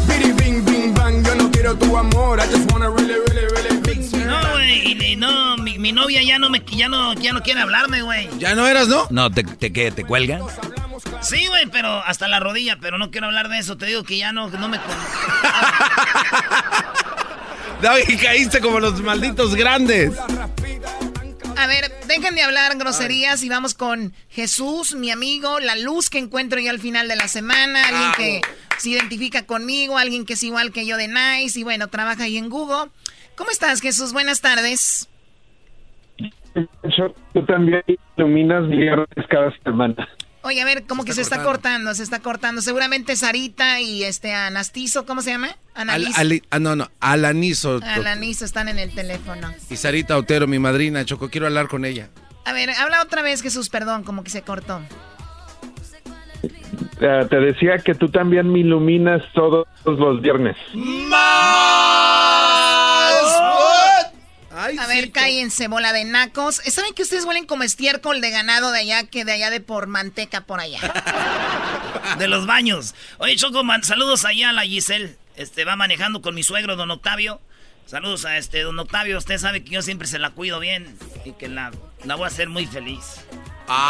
Bing bing bang, yo no quiero tu amor. I just wanna really, really, really güey, no, mi, mi novia ya no me ya no, ya no quiere hablarme, güey. ¿Ya no eras, no? No, ¿te, te, qué, te cuelgan? Sí, güey, pero hasta la rodilla, pero no quiero hablar de eso. Te digo que ya no, no me y caíste como los malditos grandes. A ver, dejen de hablar groserías y vamos con Jesús, mi amigo, la luz que encuentro yo al final de la semana, alguien que se identifica conmigo, alguien que es igual que yo de Nice y bueno, trabaja ahí en Google. ¿Cómo estás, Jesús? Buenas tardes. tú también iluminas viernes cada semana. Oye, a ver, como que se está cortando, se está cortando. Seguramente Sarita y este Anastizo, ¿cómo se llama? Al- Analiz. ali- ah, no, no, Alanizo. Alanizo están en el teléfono. Y Sarita Otero, mi madrina, Choco, quiero hablar con ella. A ver, habla otra vez, Jesús, perdón, como que se cortó. Eh, te decía que tú también me iluminas todos los viernes. A ver, cállense, bola de nacos. ¿Saben que ustedes huelen como estiércol de ganado de allá que de allá de por manteca por allá? De los baños. Oye, Choco, man, saludos allá a la Giselle. Este, va manejando con mi suegro, don Octavio. Saludos a este, don Octavio. Usted sabe que yo siempre se la cuido bien y que la, la voy a hacer muy feliz.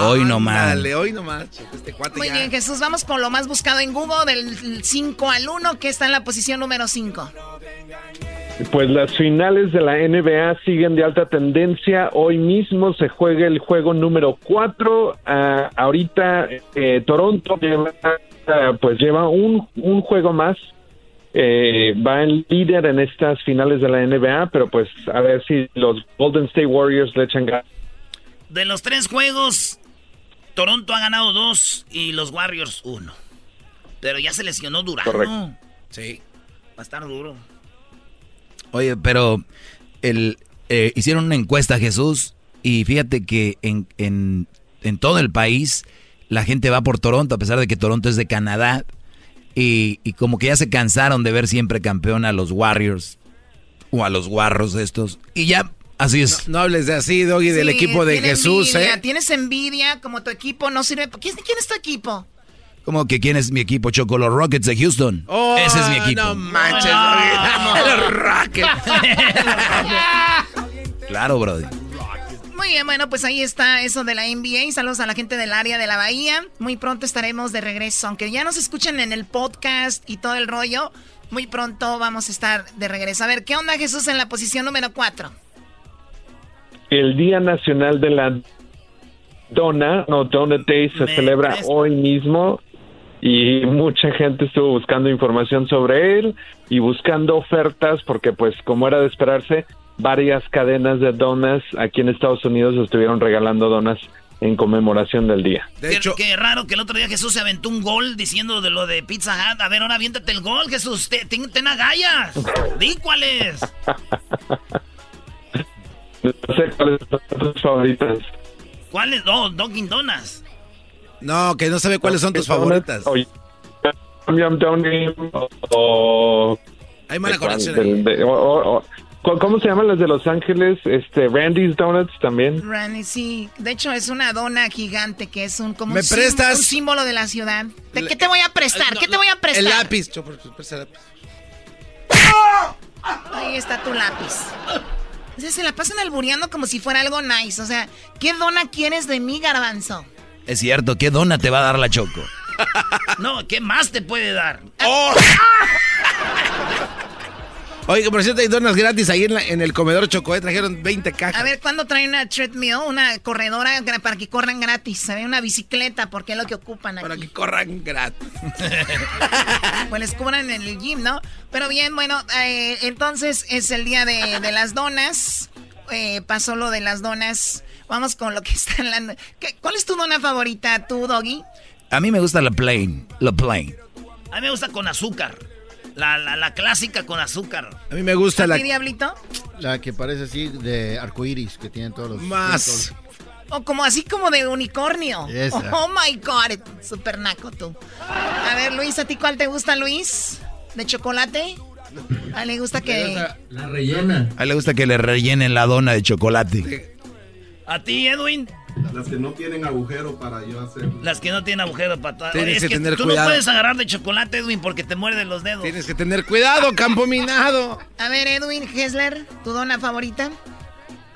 Hoy nomás. Dale, hoy nomás, Choco, este cuate Muy ya. bien, Jesús, vamos con lo más buscado en Google del 5 al 1, que está en la posición número 5. Pues las finales de la NBA siguen de alta tendencia. Hoy mismo se juega el juego número 4. ahorita eh, Toronto lleva, ah, pues lleva un, un juego más. Eh, va en líder en estas finales de la NBA, pero pues a ver si los Golden State Warriors le echan ganas. De los tres juegos, Toronto ha ganado dos y los Warriors uno. Pero ya se lesionó Durano. Correcto. Sí. Va a estar duro. Oye, pero el, eh, hicieron una encuesta, Jesús, y fíjate que en, en, en todo el país la gente va por Toronto, a pesar de que Toronto es de Canadá, y, y como que ya se cansaron de ver siempre campeón a los Warriors, o a los Guarros estos, y ya, así es. No hables de así, Doggy, del Sí, equipo de Jesús, envidia, ¿eh? Tienes envidia, como tu equipo no sirve. ¿Quién, quién es tu equipo? Como que quién es mi equipo, Choco, los Rockets de Houston. Oh, Ese es mi equipo. No manches, Doggy. Los Rockets. Claro, Brody. Muy bien, bueno, pues ahí está eso de la NBA. Saludos a la gente del área de la Bahía. Muy pronto estaremos de regreso. Aunque ya nos escuchen en el podcast y todo el rollo, muy pronto vamos a estar de regreso. A ver, ¿qué onda Jesús en la posición número 4? El Día Nacional de la Dona, no, Donut Day, se celebra hoy mismo y mucha gente estuvo buscando información sobre él y buscando ofertas porque pues como era de esperarse, varias cadenas de donas aquí en Estados Unidos estuvieron regalando donas en conmemoración del día. qué, qué raro que el otro día Jesús se aventó un gol diciendo de lo de Pizza Hut. A ver, ahora aviéntate el gol, Jesús. Te- Ten, ten agallas. Di cuál es. No sé cuáles son tus favoritas. ¿Cuál es? Oh, Dunkin' Donuts. No, que no sabe cuáles son tus favoritas. O Yum Yum Donut o... Hay mala conexión del- de- o- o- o- ¿cu- ¿Cómo se llaman las de Los Ángeles? Este, Randy's Donuts también. Randy, sí. De hecho, es una dona gigante que es un, como ¿Me un, prestas? un símbolo de la ciudad. ¿De qué te voy a prestar? ¿Qué te voy a prestar? El lápiz. Ahí está tu lápiz. O sea, se la pasan albureando como si fuera algo nice. O sea, ¿qué dona quieres de mí, garbanzo? Es cierto, ¿qué dona te va a dar la Choco? No, ¿qué más te puede dar? Oye, que por cierto hay donas gratis ahí en, la- en el comedor Choco, ¿eh? trajeron 20 cajas. A ver, ¿cuándo traen una treadmill? Una corredora para que corran gratis. ¿sabe? Una bicicleta, porque es lo que ocupan aquí. Para que corran gratis. Pues les cubran en el gym, ¿no? Pero bien, bueno, eh, entonces es el día de, de las donas. Eh, pasó lo de las donas. Vamos con lo que está en la... ¿Qué- ¿Cuál es tu dona favorita, tú, Doggy? A mí me gusta la plain, la plain. A mí me gusta con azúcar. La, la, la clásica con azúcar. A mí me gusta ¿A ti, Diablito? La que parece así de arcoiris que tienen todos los. Más. O como así como de unicornio. Esa. Oh my God, super naco tú. A ver, Luis, ¿a ti cuál te gusta, Luis? ¿De chocolate? A él le gusta que... La rellena. A él le gusta que le rellenen la dona de chocolate. ¿A ti, Edwin? Las que no tienen agujero para yo hacer. Las que no tienen agujero para todas. Tienes es que que, tener tú cuidado. no puedes agarrar de chocolate, Edwin, porque te muerden los dedos. Tienes que tener cuidado, campo minado. A ver, Edwin Hessler, ¿tu dona favorita?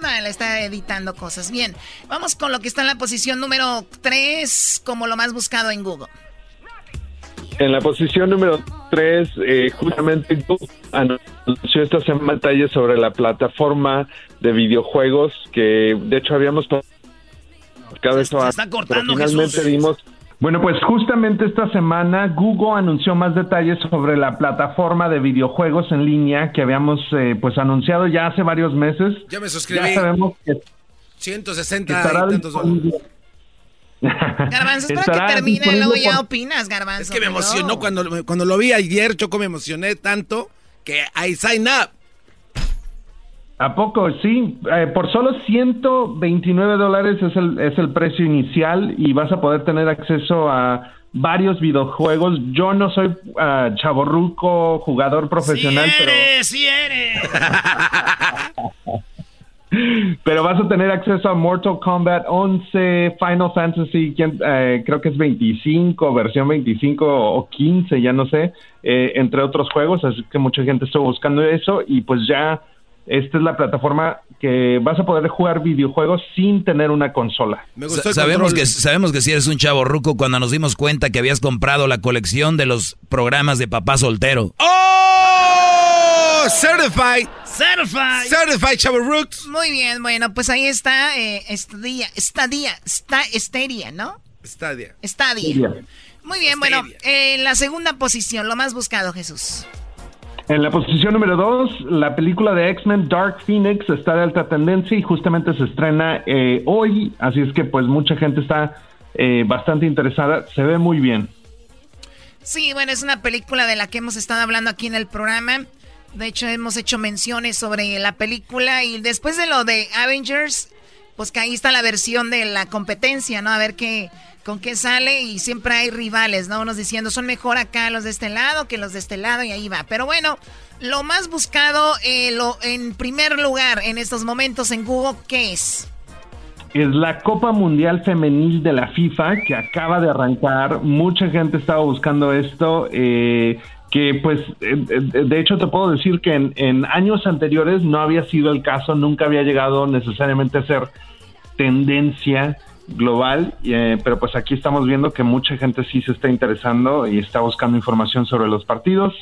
No, le está editando cosas. Bien, vamos con lo que está en la posición número 3 como lo más buscado en Google. En la posición número 3, justamente Google anunció esta semana detalles sobre la plataforma de videojuegos que de hecho habíamos se está cortando, pero finalmente Jesús. vimos Bueno, pues justamente esta semana Google anunció más detalles sobre la plataforma de videojuegos en línea que habíamos eh, pues anunciado ya hace varios meses. Ya me suscribí. Ya sabemos que 160 Estará y tantos disponible. Garbanzo, espera Estará que termine y luego ya opinas, Garbanzo. Es que me emocionó cuando, cuando lo vi ayer, Choco, me emocioné tanto que I sign up. ¿A poco? Sí, Eh, por solo 129 dólares es el, es el precio inicial y vas a poder tener acceso a varios videojuegos. Yo no soy ah, chavorruco, jugador profesional, pero... eres, sí eres. Pero vas a tener acceso a Mortal Kombat 11, Final Fantasy, eh, creo que es 25, versión 25 o 15, ya no sé, eh, entre otros juegos, así que mucha gente estuvo buscando eso y pues ya esta es la plataforma que vas a poder jugar videojuegos sin tener una consola. Sa- sabemos que sabemos que si eres un chavo ruco cuando nos dimos cuenta que habías comprado la colección de los programas de papá soltero. ¡Oh! Certified. Certified. Certified Chavo Rooks. Muy bien, bueno, pues ahí está eh, Stadia, Stadia, Sta- Stadia, ¿no? Stadia. Stadia. Muy bien, bueno, en la segunda posición, lo más buscado, Jesús. En la posición número 2, la película de X-Men Dark Phoenix está de alta tendencia y justamente se estrena eh, hoy, así es que pues mucha gente está eh, bastante interesada, se ve muy bien. Sí, bueno, es una película de la que hemos estado hablando aquí en el programa. De hecho, hemos hecho menciones sobre la película y después de lo de Avengers, pues que ahí está la versión de la competencia, ¿no? A ver qué, con qué sale y siempre hay rivales, ¿no? Unos diciendo son mejor acá los de este lado que los de este lado y ahí va. Pero bueno, lo más buscado eh, lo, en primer lugar en estos momentos en Google, ¿qué es? Es la Copa Mundial Femenil de la FIFA que acaba de arrancar. Mucha gente estaba buscando esto. eh, que pues, eh, eh, de hecho te puedo decir que en, en años anteriores no había sido el caso, nunca había llegado necesariamente a ser tendencia global, eh, pero pues aquí estamos viendo que mucha gente sí se está interesando y está buscando información sobre los partidos.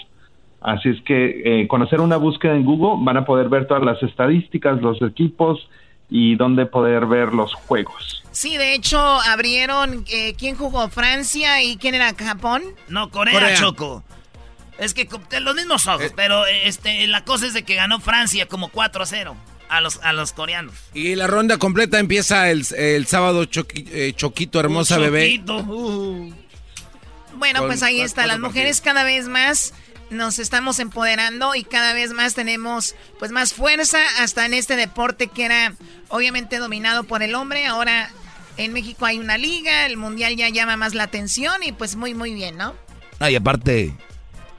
Así es que eh, con hacer una búsqueda en Google van a poder ver todas las estadísticas, los equipos y dónde poder ver los juegos. Sí, de hecho abrieron, eh, ¿quién jugó? Francia y quién era Japón? No, Corea, Corea. Choco. Es que los mismos ojos, pero eh, este, la cosa es de que ganó Francia como 4 a 0 a los, a los coreanos. Y la ronda completa empieza el, el sábado, Choqui- eh, Choquito, hermosa Un bebé. choquito, uh. Bueno, Con pues ahí está. Las mujeres cada vez más nos estamos empoderando y cada vez más tenemos pues más fuerza hasta en este deporte que era obviamente dominado por el hombre. Ahora en México hay una liga, el mundial ya llama más la atención y pues muy muy bien, ¿no? Ah, y aparte,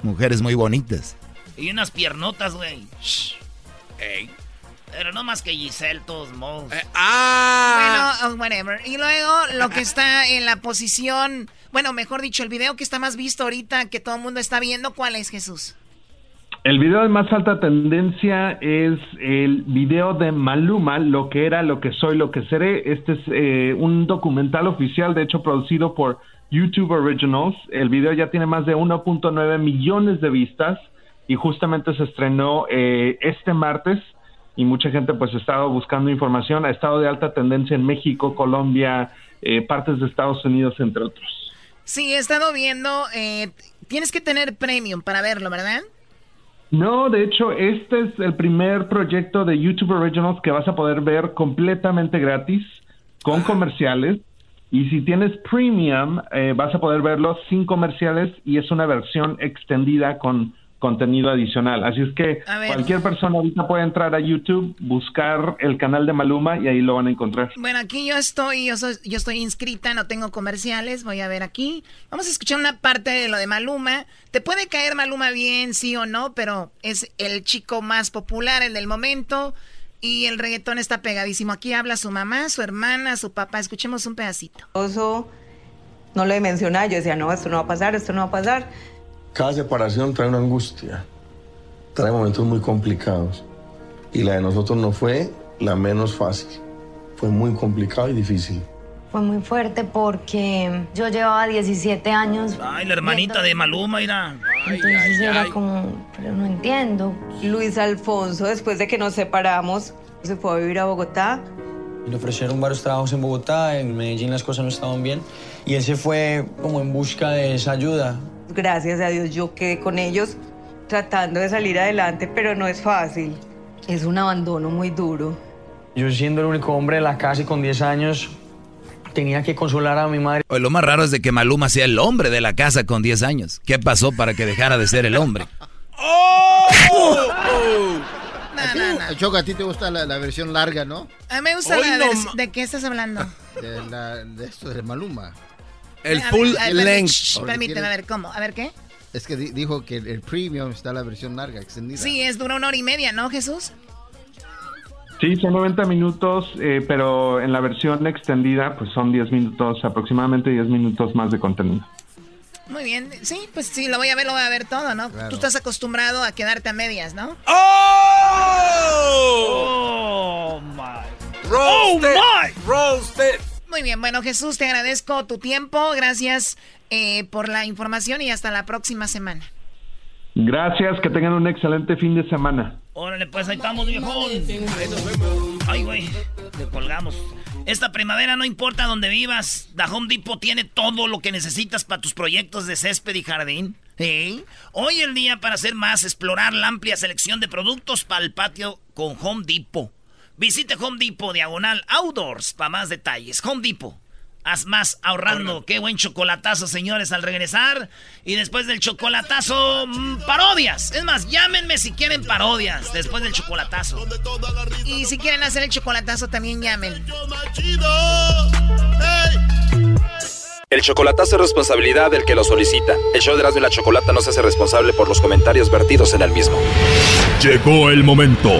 mujeres muy bonitas. Y unas piernotas, güey. Shh. Pero no más que Giselle, todos modos. ah. Bueno, oh, whatever. Y luego lo que está en la posición, bueno, mejor dicho, el video que está más visto ahorita que todo el mundo está viendo, ¿cuál es Jesús? El video de más alta tendencia es el video de Maluma, lo que era, lo que soy, lo que seré. Este es eh, un documental oficial, de hecho producido por YouTube Originals. El video ya tiene más de 1.9 millones de vistas y justamente se estrenó eh, este martes y mucha gente pues ha estado buscando información. Ha estado de alta tendencia en México, Colombia, eh, partes de Estados Unidos, entre otros. Sí, he estado viendo, eh, tienes que tener premium para verlo, ¿verdad? No, de hecho, este es el primer proyecto de YouTube Originals que vas a poder ver completamente gratis, con comerciales. Y si tienes premium, eh, vas a poder verlo sin comerciales y es una versión extendida con contenido adicional. Así es que cualquier persona ahorita puede entrar a YouTube, buscar el canal de Maluma y ahí lo van a encontrar. Bueno, aquí yo estoy, yo, soy- yo estoy inscrita, no tengo comerciales, voy a ver aquí. Vamos a escuchar una parte de lo de Maluma. Te puede caer Maluma bien, sí o no, pero es el chico más popular, el del momento. Y el reggaetón está pegadísimo. Aquí habla su mamá, su hermana, su papá. Escuchemos un pedacito. Oso, no lo mencionaba, yo decía, no, esto no va a pasar, esto no va a pasar. Cada separación trae una angustia, trae momentos muy complicados. Y la de nosotros no fue la menos fácil. Fue muy complicado y difícil. Fue muy fuerte porque yo llevaba 17 años. Ay, la hermanita de Maluma, mira. Entonces era como, pero no entiendo. Luis Alfonso, después de que nos separamos, se fue a vivir a Bogotá. Le ofrecieron varios trabajos en Bogotá, en Medellín las cosas no estaban bien y él se fue como en busca de esa ayuda. Gracias a Dios yo quedé con ellos tratando de salir adelante, pero no es fácil. Es un abandono muy duro. Yo siendo el único hombre de la casa y con 10 años, tenía que consolar a mi madre. Lo más raro es de que Maluma sea el hombre de la casa con 10 años. ¿Qué pasó para que dejara de ser el hombre? ¡Oh! Choco, a ti te gusta la, la versión larga, ¿no? A mí me gusta Hoy la no ma- ¿De qué estás hablando? De, la- de esto de Maluma. El A full ver, a ver, length. Permíteme, a ver, ¿cómo? A ver, ¿qué? Es que di- dijo que el, el premium está la versión larga, extendida. Sí, es dura una hora y media, ¿no, Jesús? Sí, son 90 minutos, eh, pero en la versión extendida pues son 10 minutos, aproximadamente 10 minutos más de contenido. Muy bien. Sí, pues sí, lo voy a ver, lo voy a ver todo, ¿no? Claro. Tú estás acostumbrado a quedarte a medias, ¿no? ¡Oh! my. Roasted. my. Roasted. Muy bien, bueno, Jesús, te agradezco tu tiempo. Gracias eh, por la información y hasta la próxima semana. Gracias, que tengan un excelente fin de semana. Órale, pues ahí estamos, viejón. Ay, güey, le colgamos. Esta primavera no importa dónde vivas, The Home Depot tiene todo lo que necesitas para tus proyectos de césped y jardín. ¿Eh? Hoy el día para hacer más, explorar la amplia selección de productos para el patio con Home Depot. Visite Home Depot Diagonal Outdoors para más detalles. Home Depot. Haz más ahorrando. Qué buen chocolatazo, señores, al regresar. Y después del chocolatazo, mm, parodias. Es más, llámenme si quieren parodias después del chocolatazo. Y si quieren hacer el chocolatazo, también llamen. El chocolatazo es responsabilidad del que lo solicita. El show de Erasmo y la Chocolata no se hace responsable por los comentarios vertidos en el mismo. Llegó el momento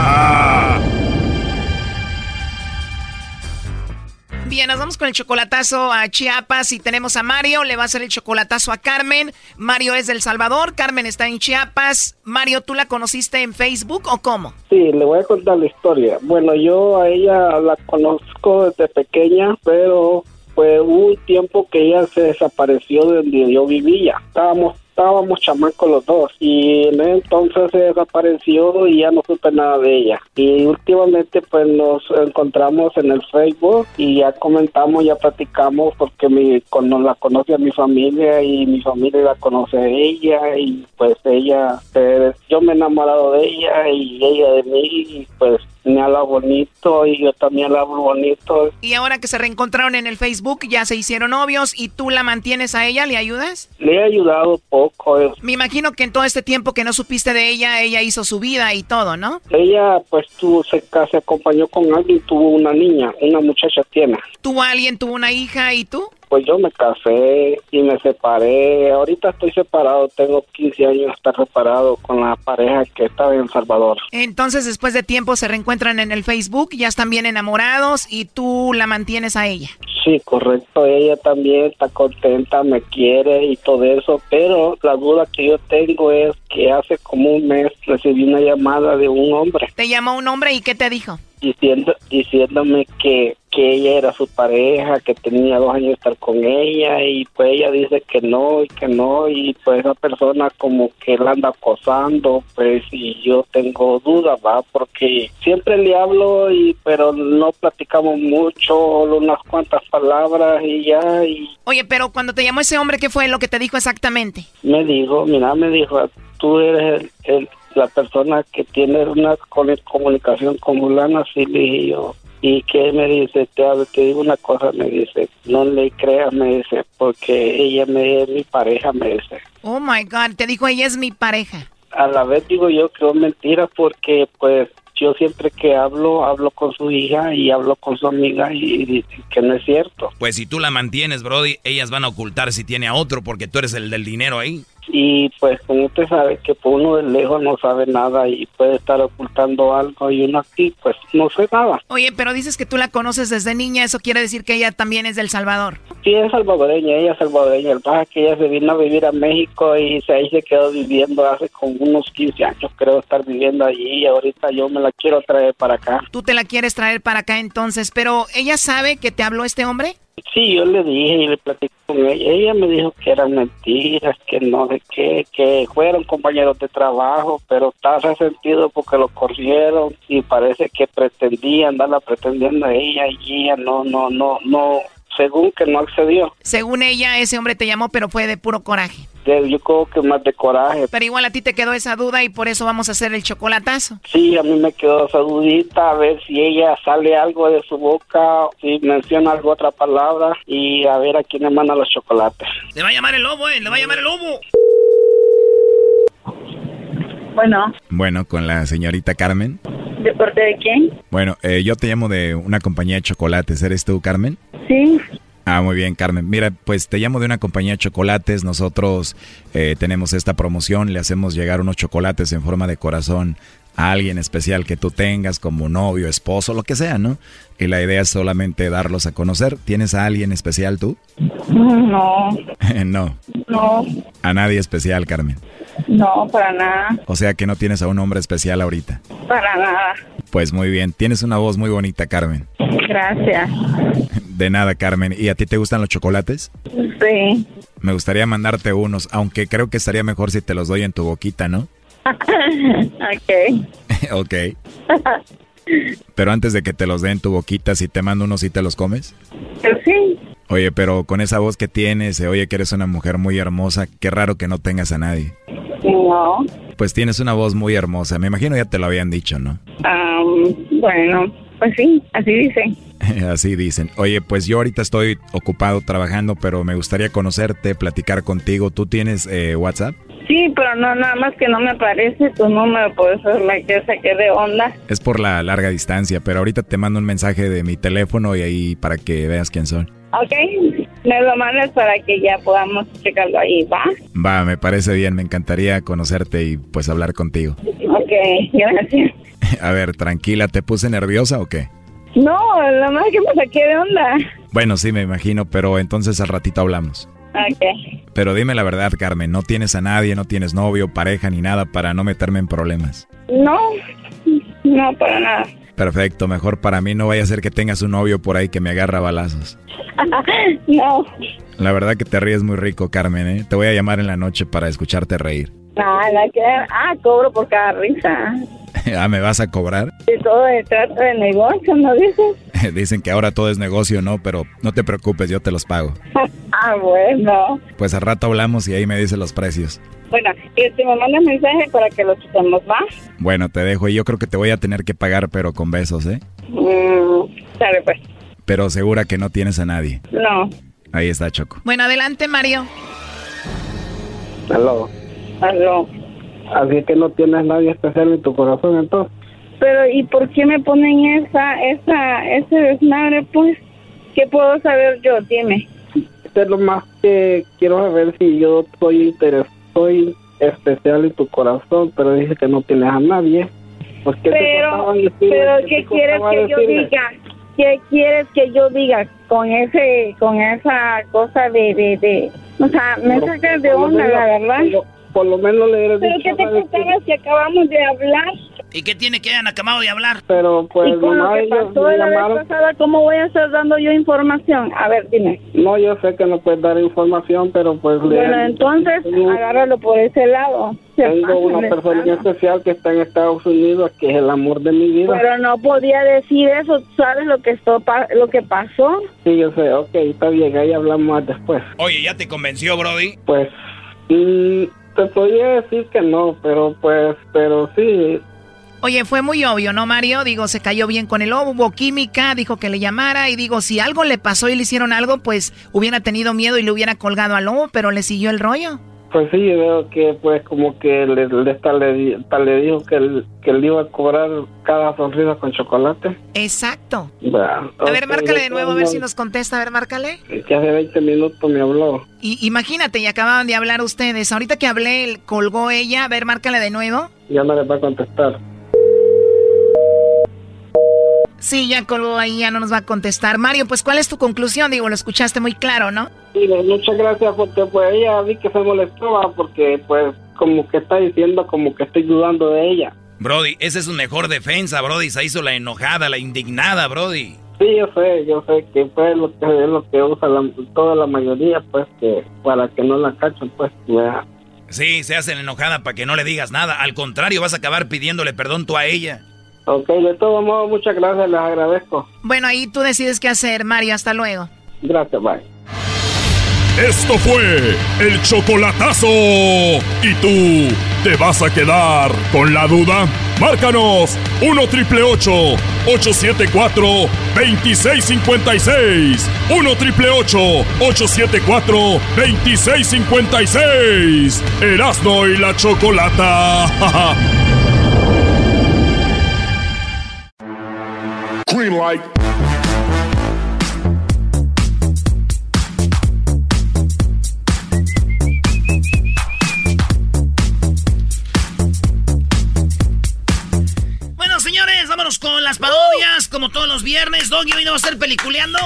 Bien, nos vamos con el chocolatazo a Chiapas y tenemos a Mario, le va a hacer el chocolatazo a Carmen. Mario es del Salvador, Carmen está en Chiapas. Mario, ¿tú la conociste en Facebook o cómo? Sí, le voy a contar la historia. Bueno, yo a ella la conozco desde pequeña, pero fue un tiempo que ella se desapareció de donde yo vivía. Estábamos estábamos chamacos los dos y en ese entonces se desapareció y ya no supe nada de ella. Y últimamente pues nos encontramos en el Facebook y ya comentamos ya platicamos porque mi con, la conoce a mi familia y mi familia la conoce a ella y pues ella eh, yo me he enamorado de ella y ella de mí y pues me habla bonito y yo también la hablo bonito Y ahora que se reencontraron en el Facebook, ya se hicieron novios y tú la mantienes a ella, ¿le ayudas? le he ayudado poco eh. Me imagino que en todo este tiempo que no supiste de ella, ella hizo su vida y todo, ¿no? Ella pues tuvo, se, se acompañó con alguien, tuvo una niña, una muchacha tiene. ¿Tuvo alguien, tuvo una hija y tú? Pues yo me casé y me separé. Ahorita estoy separado, tengo 15 años de estar separado con la pareja que estaba en El Salvador. Entonces, después de tiempo se reencuentran en el Facebook, ya están bien enamorados y tú la mantienes a ella. Sí, correcto. Ella también está contenta, me quiere y todo eso. Pero la duda que yo tengo es que hace como un mes recibí una llamada de un hombre Te llamó un hombre y ¿qué te dijo? Diciendo diciéndome que, que ella era su pareja, que tenía dos años de estar con ella y pues ella dice que no y que no y pues esa persona como que la anda acosando pues y yo tengo dudas va porque siempre le hablo y pero no platicamos mucho, solo unas cuantas palabras y ya y Oye, pero cuando te llamó ese hombre, ¿qué fue lo que te dijo exactamente? me dijo, mira, me dijo, tú eres el, el- la persona que tiene una comunicación con fulana, así le dije yo. Y que me dice, te, te digo una cosa, me dice, no le creas, me dice, porque ella me, es mi pareja, me dice. Oh my God, te dijo ella es mi pareja. A la vez digo yo que es mentira porque pues yo siempre que hablo, hablo con su hija y hablo con su amiga y dicen que no es cierto. Pues si tú la mantienes, Brody, ellas van a ocultar si tiene a otro porque tú eres el del dinero ahí. Y pues como usted sabe que uno de lejos no sabe nada y puede estar ocultando algo y uno aquí pues no sé nada. Oye, pero dices que tú la conoces desde niña, eso quiere decir que ella también es del Salvador. Sí, es salvadoreña, ella es salvadoreña. El pasa es que ella se vino a vivir a México y se, ahí se quedó viviendo hace como unos 15 años, creo estar viviendo allí y ahorita yo me la quiero traer para acá. Tú te la quieres traer para acá entonces, pero ¿ella sabe que te habló este hombre? Sí, yo le dije y le platicé con ella. Ella me dijo que eran mentiras, que no sé qué, que fueron compañeros de trabajo, pero está resentido porque lo corrieron y parece que pretendía andarla pretendiendo a ella y ella no, no, no, no, según que no accedió. Según ella, ese hombre te llamó, pero fue de puro coraje. yo creo que más de coraje. Pero igual a ti te quedó esa duda y por eso vamos a hacer el chocolatazo. Sí, a mí me quedó esa dudita, a ver si ella sale algo de su boca, si menciona algo otra palabra y a ver a quién le manda los chocolates. Le va a llamar el lobo, eh, le va a llamar el lobo. Bueno. Bueno, con la señorita Carmen. ¿De parte de quién? Bueno, eh, yo te llamo de una compañía de chocolates. ¿Eres tú, Carmen? Sí. Ah, muy bien, Carmen. Mira, pues te llamo de una compañía de chocolates. Nosotros eh, tenemos esta promoción. Le hacemos llegar unos chocolates en forma de corazón a alguien especial que tú tengas, como novio, esposo, lo que sea, ¿no? Y la idea es solamente darlos a conocer. ¿Tienes a alguien especial tú? No. no. No. A nadie especial, Carmen. No, para nada. O sea que no tienes a un hombre especial ahorita. Para nada. Pues muy bien. Tienes una voz muy bonita, Carmen. Gracias. De nada, Carmen. ¿Y a ti te gustan los chocolates? Sí. Me gustaría mandarte unos, aunque creo que estaría mejor si te los doy en tu boquita, ¿no? ok. ok. Pero antes de que te los dé en tu boquita, si te mando unos y te los comes. Sí. Oye, pero con esa voz que tienes, se oye que eres una mujer muy hermosa, qué raro que no tengas a nadie. No. Pues tienes una voz muy hermosa, me imagino ya te lo habían dicho, ¿no? bueno, pues sí, así dicen. así dicen. Oye, pues yo ahorita estoy ocupado trabajando, pero me gustaría conocerte, platicar contigo. ¿Tú tienes eh, WhatsApp? Sí, pero no, nada más que no me aparece tu número, por eso es la que saqué de onda. Es por la larga distancia, pero ahorita te mando un mensaje de mi teléfono y ahí para que veas quién soy. Ok, me lo mandas para que ya podamos checarlo ahí, ¿va? Va, me parece bien, me encantaría conocerte y pues hablar contigo. Ok, gracias. A ver, tranquila, ¿te puse nerviosa o qué? No, la más que me saqué de onda. Bueno, sí, me imagino, pero entonces al ratito hablamos. Ok. Pero dime la verdad, Carmen, no tienes a nadie, no tienes novio, pareja ni nada para no meterme en problemas. No, no, para nada. Perfecto, mejor para mí no vaya a ser que tengas un novio por ahí que me agarra balazos. no. La verdad que te ríes muy rico, Carmen, ¿eh? Te voy a llamar en la noche para escucharte reír. Ah, que... ah, cobro por cada risa. ah, ¿me vas a cobrar? De todo el trato de negocio, ¿no dices? Dicen que ahora todo es negocio, ¿no? Pero no te preocupes, yo te los pago. ah, bueno. Pues al rato hablamos y ahí me dices los precios. Bueno, y te me mandas mensaje para que lo quitemos, ¿va? Bueno, te dejo y yo creo que te voy a tener que pagar, pero con besos, ¿eh? Mm, sabe pues. Pero segura que no tienes a nadie. No. Ahí está Choco. Bueno, adelante, Mario. Aló. Aló. Así que no tienes nadie especial en tu corazón, entonces. Pero, ¿y por qué me ponen esa, esa, ese desmadre, pues? ¿Qué puedo saber yo? Dime. Es lo más que quiero saber si yo estoy interesado, soy especial en tu corazón, pero dice que no tienes a nadie. Pues, ¿qué pero, pero ¿qué quieres que yo diga? ¿Qué quieres que yo diga con ese, con esa cosa de, de, de, o sea, me sacas de onda, la verdad? Por lo menos le eres ¿Pero qué te contaba si acabamos de hablar? ¿Y qué tiene que hayan acabado de hablar? Pero pues ¿Y con lo que pasó la vez pasada, ¿cómo voy a estar dando yo información? A ver, dime. No, yo sé que no puedes dar información, pero pues... Bueno, entonces, agárralo por ese lado. Tengo una persona especial que está en Estados Unidos, que es el amor de mi vida. Pero no podía decir eso, ¿sabes lo que, esto, lo que pasó? Sí, yo sé, ok, está bien, ahí hablamos más después. Oye, ¿ya te convenció, Brody? Pues... Mm, te podría decir que no, pero pues, pero sí. Oye, fue muy obvio, ¿no, Mario? Digo, se cayó bien con el lobo, hubo química, dijo que le llamara y digo, si algo le pasó y le hicieron algo, pues hubiera tenido miedo y le hubiera colgado al lobo, pero le siguió el rollo. Pues sí, veo que pues como que le, le, le, le dijo que, que le iba a cobrar cada sonrisa con chocolate. Exacto. Bueno, a ver, márcale de nuevo, a ver si nos contesta. A ver, márcale. Que hace 20 minutos me habló. Y imagínate, y acababan de hablar ustedes. Ahorita que hablé, colgó ella. A ver, márcale de nuevo. Ya no le va a contestar. Sí, ya colgó ahí, ya no nos va a contestar. Mario, pues, ¿cuál es tu conclusión? Digo, lo escuchaste muy claro, ¿no? Sí, muchas gracias porque pues ella vi que se molestó porque pues como que está diciendo como que estoy dudando de ella. Brody, esa es su mejor defensa, Brody. Se hizo la enojada, la indignada, Brody. Sí, yo sé, yo sé que pues lo que es lo que usa la- toda la mayoría, pues que para que no la cachen, pues ya. Sí, se hacen enojada para que no le digas nada. Al contrario, vas a acabar pidiéndole perdón tú a ella. Ok, de todos modos, muchas gracias, les agradezco. Bueno, ahí tú decides qué hacer, Mario. Hasta luego. Gracias, bye. Esto fue el chocolatazo. ¿Y tú te vas a quedar con la duda? Márcanos 1 triple 874 2656. 1 triple 874 2656. Erasno y la chocolata. Green light. Bueno, señores, vámonos con las parodias, como todos los viernes. Doggy, hoy no va a estar peliculeando.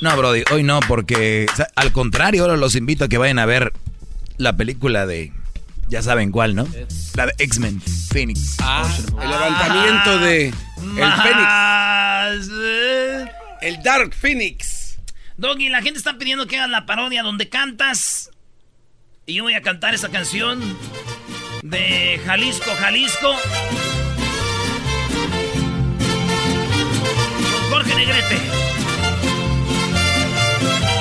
No, Brody, hoy no, porque o sea, al contrario, ahora los invito a que vayan a ver la película de. Ya saben cuál, ¿no? La de X-Men Phoenix. Ah, el levantamiento de el Fénix. El Dark Phoenix. Doggy, la gente está pidiendo que hagas la parodia donde cantas. Y yo voy a cantar esa canción de Jalisco, Jalisco. Con Jorge Negrete.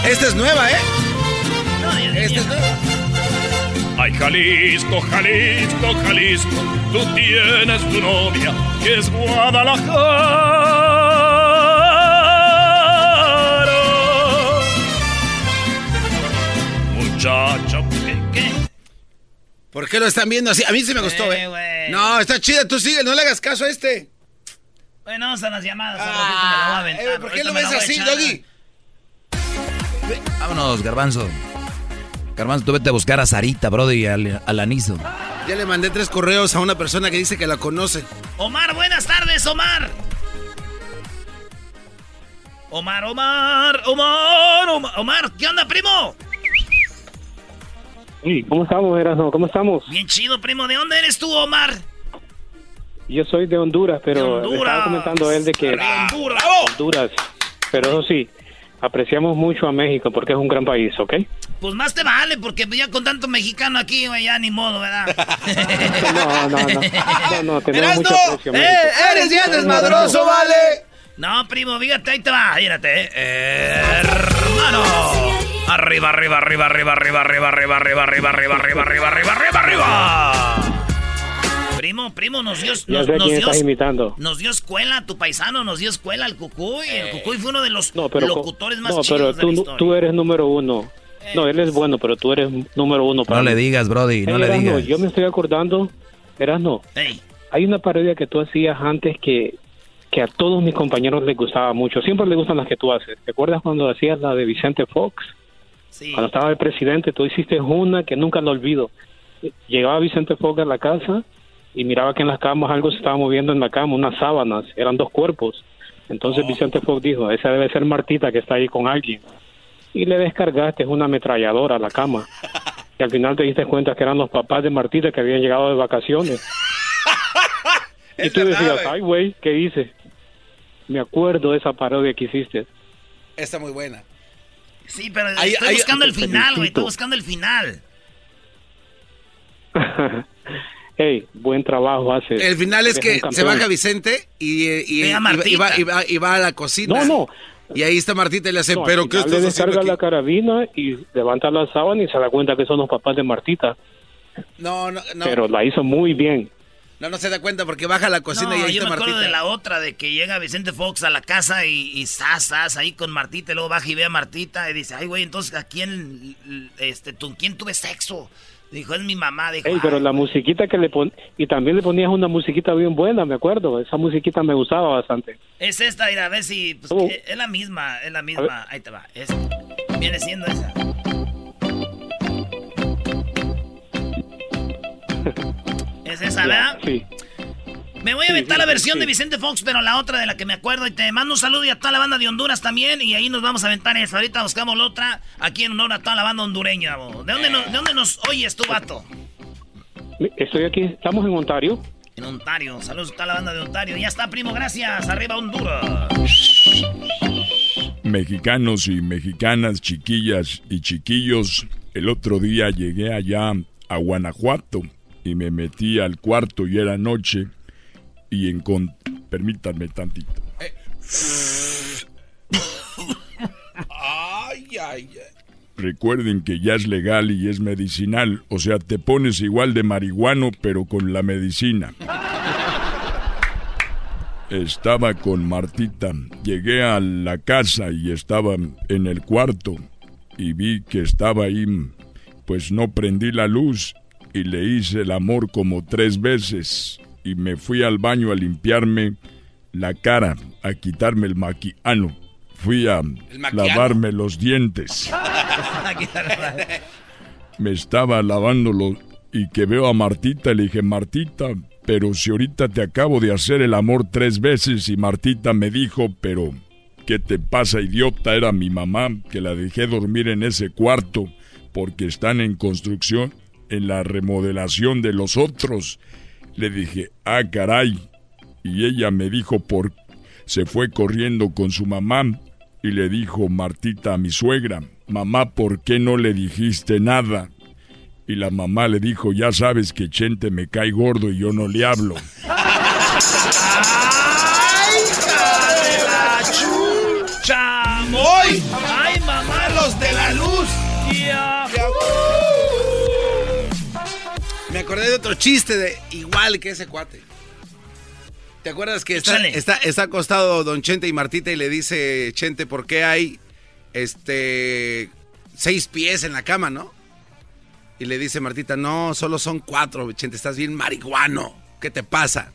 Esta es nueva, ¿eh? Esta es nueva. Jalisco, Jalisco, Jalisco, tú tienes tu novia, que es Guadalajara. Muchacho, ¿qué? ¿Por qué lo están viendo así? A mí sí me gustó, Eh, ¿eh? güey. No, está chida, tú sigue, no le hagas caso a este. Bueno, vamos a las llamadas. la voy a aventar, eh, ¿Por qué lo ves así. Doggy? Vámonos, Garbanzo. Garbanzo, tú vete a buscar a Sarita, Brody, y al, al Aniso. Ya le mandé tres correos a una persona que dice que la conoce. Omar, buenas tardes, Omar. Omar, Omar, Omar, Omar, Omar, ¿qué onda, primo? Sí, ¿cómo estamos, Erasmo? ¿Cómo estamos? Bien chido, primo. ¿De dónde eres tú, Omar? Yo soy de Honduras, pero De Honduras. estaba comentando él de que Honduras. Honduras, pero eso sí, apreciamos mucho a México porque es un gran país, ¿ok? Pues más te vale, porque ya con tanto mexicano aquí, güey, ya ni modo, ¿verdad? No, no, no, no, no, tenemos mucho aprecio ¡Eh, eres bien desmadroso, vale! No, primo, fíjate, ahí te va, fíjate, eh. hermano. Arriba, arriba, arriba, arriba, arriba, arriba, arriba, arriba, arriba, arriba, arriba, arriba, arriba, arriba, arriba. Primo, primo, nos dio, nos, nos quién dio, estás imitando. nos dio escuela, tu paisano nos dio escuela, el Cucuy. El Cucuy fue uno de los No, pero, locutores más no, chidos pero de la tú, historia. tú eres número uno. No, él es bueno, pero tú eres número uno para No le digas, Brody, no le digas. Yo me estoy acordando, Erasmo, Ey. hay una parodia que tú hacías antes que, que a todos mis compañeros les gustaba mucho. Siempre les gustan las que tú haces. ¿Te acuerdas cuando hacías la de Vicente Fox? Sí. Cuando estaba el presidente, tú hiciste una que nunca lo olvido. Llegaba Vicente Fox a la casa y miraba que en las camas algo se estaba moviendo en la cama, unas sábanas, eran dos cuerpos. Entonces Vicente Fox dijo, esa debe ser Martita que está ahí con alguien. Y le descargaste una ametralladora a la cama. Y al final te diste cuenta que eran los papás de Martita que habían llegado de vacaciones. y tú decías, ay güey, ¿qué hice? Me acuerdo de esa parodia que hiciste. Está muy buena. Sí, pero Ahí- estoy ahí- buscando el final, güey. Estoy buscando el final. Hey, buen trabajo haces. El final es que se baja Vicente y, y, y- y va, y va- y va a la cocina. No, no. Y ahí está Martita y le hace, No, pero ¿qué le estás descarga haciendo la aquí? carabina y levanta la sábana y se da cuenta que son los papás de Martita. No, no, no. Pero la hizo muy bien. No, no se da cuenta porque baja a la cocina no, y ahí yo está me acuerdo Martita. de la otra, de que llega Vicente Fox a la casa y, y sas, sas, ahí con Martita, y luego baja y ve a Martita y dice, ay, güey, entonces, ¿a quién, este, tú, quién tuve sexo? Dijo, es mi mamá, dijo, Ey, pero la musiquita que le pon y también le ponías una musiquita bien buena, me acuerdo. Esa musiquita me gustaba bastante. es esta, mira, a ver si, pues, Oh. que es la misma, es la misma, ahí te va, es, viene siendo esa. Es esa, ¿verdad? Sí. Me voy a aventar sí, la versión sí. de Vicente Fox, pero la otra de la que me acuerdo. Y te mando un saludo y a toda la banda de Honduras también. Y ahí nos vamos a aventar eso. Ahorita buscamos la otra aquí en honor a toda la banda hondureña. bo. ¿De dónde, nos, ¿De dónde nos oyes tú, vato? Estoy aquí, estamos en Ontario. En Ontario. Saludos a toda la banda de Ontario. Ya está, primo, gracias. Arriba Honduras. Mexicanos y mexicanas, chiquillas y chiquillos, el otro día llegué allá a Guanajuato y me metí al cuarto y era noche y encontré... Permítanme tantito. Ay, ay, ay. Recuerden que ya es legal y es medicinal, o sea, te pones igual de marihuano pero con la medicina. Estaba con Martita. Llegué a la casa y estaba en el cuarto y vi que estaba ahí. Pues no prendí la luz y le hice el amor como tres veces y me fui al baño a limpiarme la cara, a quitarme el maquiano. Fui a lavarme los dientes. me estaba lavándolo y que veo a Martita, le dije, Martita, pero si ahorita te acabo de hacer el amor tres veces y Martita me dijo, pero ¿qué te pasa, idiota? Era mi mamá que la dejé dormir en ese cuarto porque están en construcción, en la remodelación de los otros. Le dije, ah, caray. Y ella me dijo por... Se fue corriendo con su mamá y le dijo Martita a mi suegra, mamá, ¿por qué no le dijiste nada? Y la mamá le dijo, ya sabes que Chente me cae gordo y yo no le hablo. ¡Ay, la ¡Chamoy! ¡Ay, otro chiste de igual que ese cuate. ¿Te acuerdas que está, está, está, acostado Don Chente y Martita y le dice Chente por qué hay este seis pies en la cama, ¿no? Y le dice Martita, no, solo son cuatro, Chente, estás bien marihuano. ¿Qué te pasa?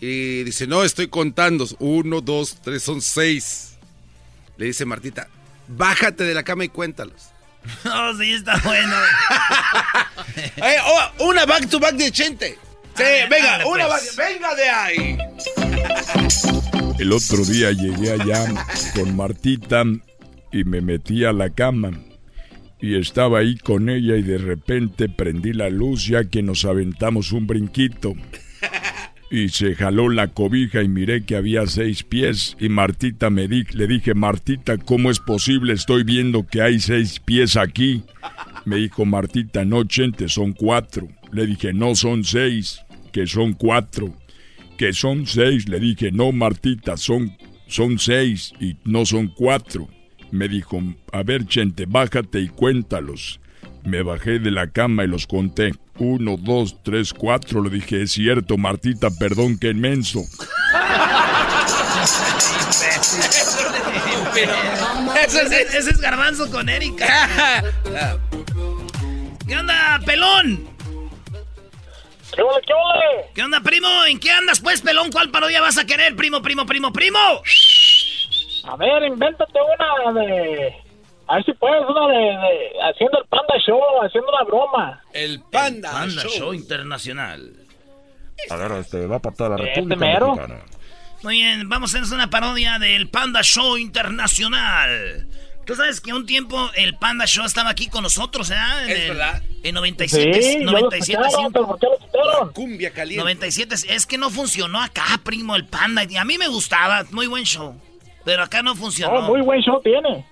Y dice, no, estoy contando. Uno, dos, tres, son seis. Le dice Martita, bájate de la cama y cuéntalos. Oh, sí, está bueno. Eh, oh, una back to back de Chente. Sí, venga, una pues. venga de ahí. El otro día llegué allá con Martita y me metí a la cama y estaba ahí con ella y de repente prendí la luz ya que nos aventamos un brinquito. Y se jaló la cobija y miré que había seis pies y Martita me di, le dije, Martita, ¿cómo es posible? Estoy viendo que hay seis pies aquí. Me dijo Martita, no, Chente, son cuatro. Le dije, no son seis, que son cuatro. Que son seis. Le dije, no, Martita, son, son seis y no son cuatro. Me dijo, a ver, Chente, bájate y cuéntalos. Me bajé de la cama y los conté. Uno, dos, tres, cuatro. Le dije, es cierto, Martita, perdón, qué inmenso. ese, es garbanzo con Erika. ¿Qué onda, pelón? ¿Qué onda, primo? ¿En qué andas, pues, pelón? ¿Cuál parodia vas a querer, primo, primo, primo, primo? A ver, invéntate una de... A ver si puedes, una de, Haciendo el Panda Show, haciendo una broma. El Panda, Panda Show. Internacional. A ver, este, va para toda la ¿Este República mero? Mexicana. Muy bien, vamos a hacer una parodia del Panda Show Internacional. Tú sabes que un tiempo el Panda Show estaba aquí con nosotros, ¿eh? En Es el- verdad. En 97, Sí, ya lo 97, quitaron, pero ¿por qué lo quitaron? Cumbia caliente. 97, es que no funcionó acá, primo, el Panda. Y a mí me gustaba, muy buen show. Pero acá no funcionó. Oh, muy buen show tiene.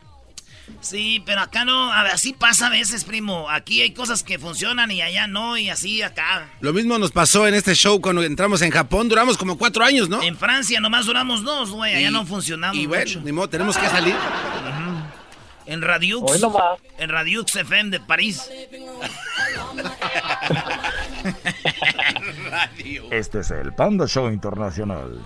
Sí, pero acá no, a ver, así pasa a veces, primo. Aquí hay cosas que funcionan y allá no, y así acá. Lo mismo nos pasó en este show cuando entramos en Japón. Duramos como cuatro años, ¿no? En Francia nomás duramos dos, güey, allá no funcionamos Y bueno, mucho. ni modo, tenemos que salir. En Radiux, Hoy nomás. en Radiux FM de París. Este es el Panda Show Internacional.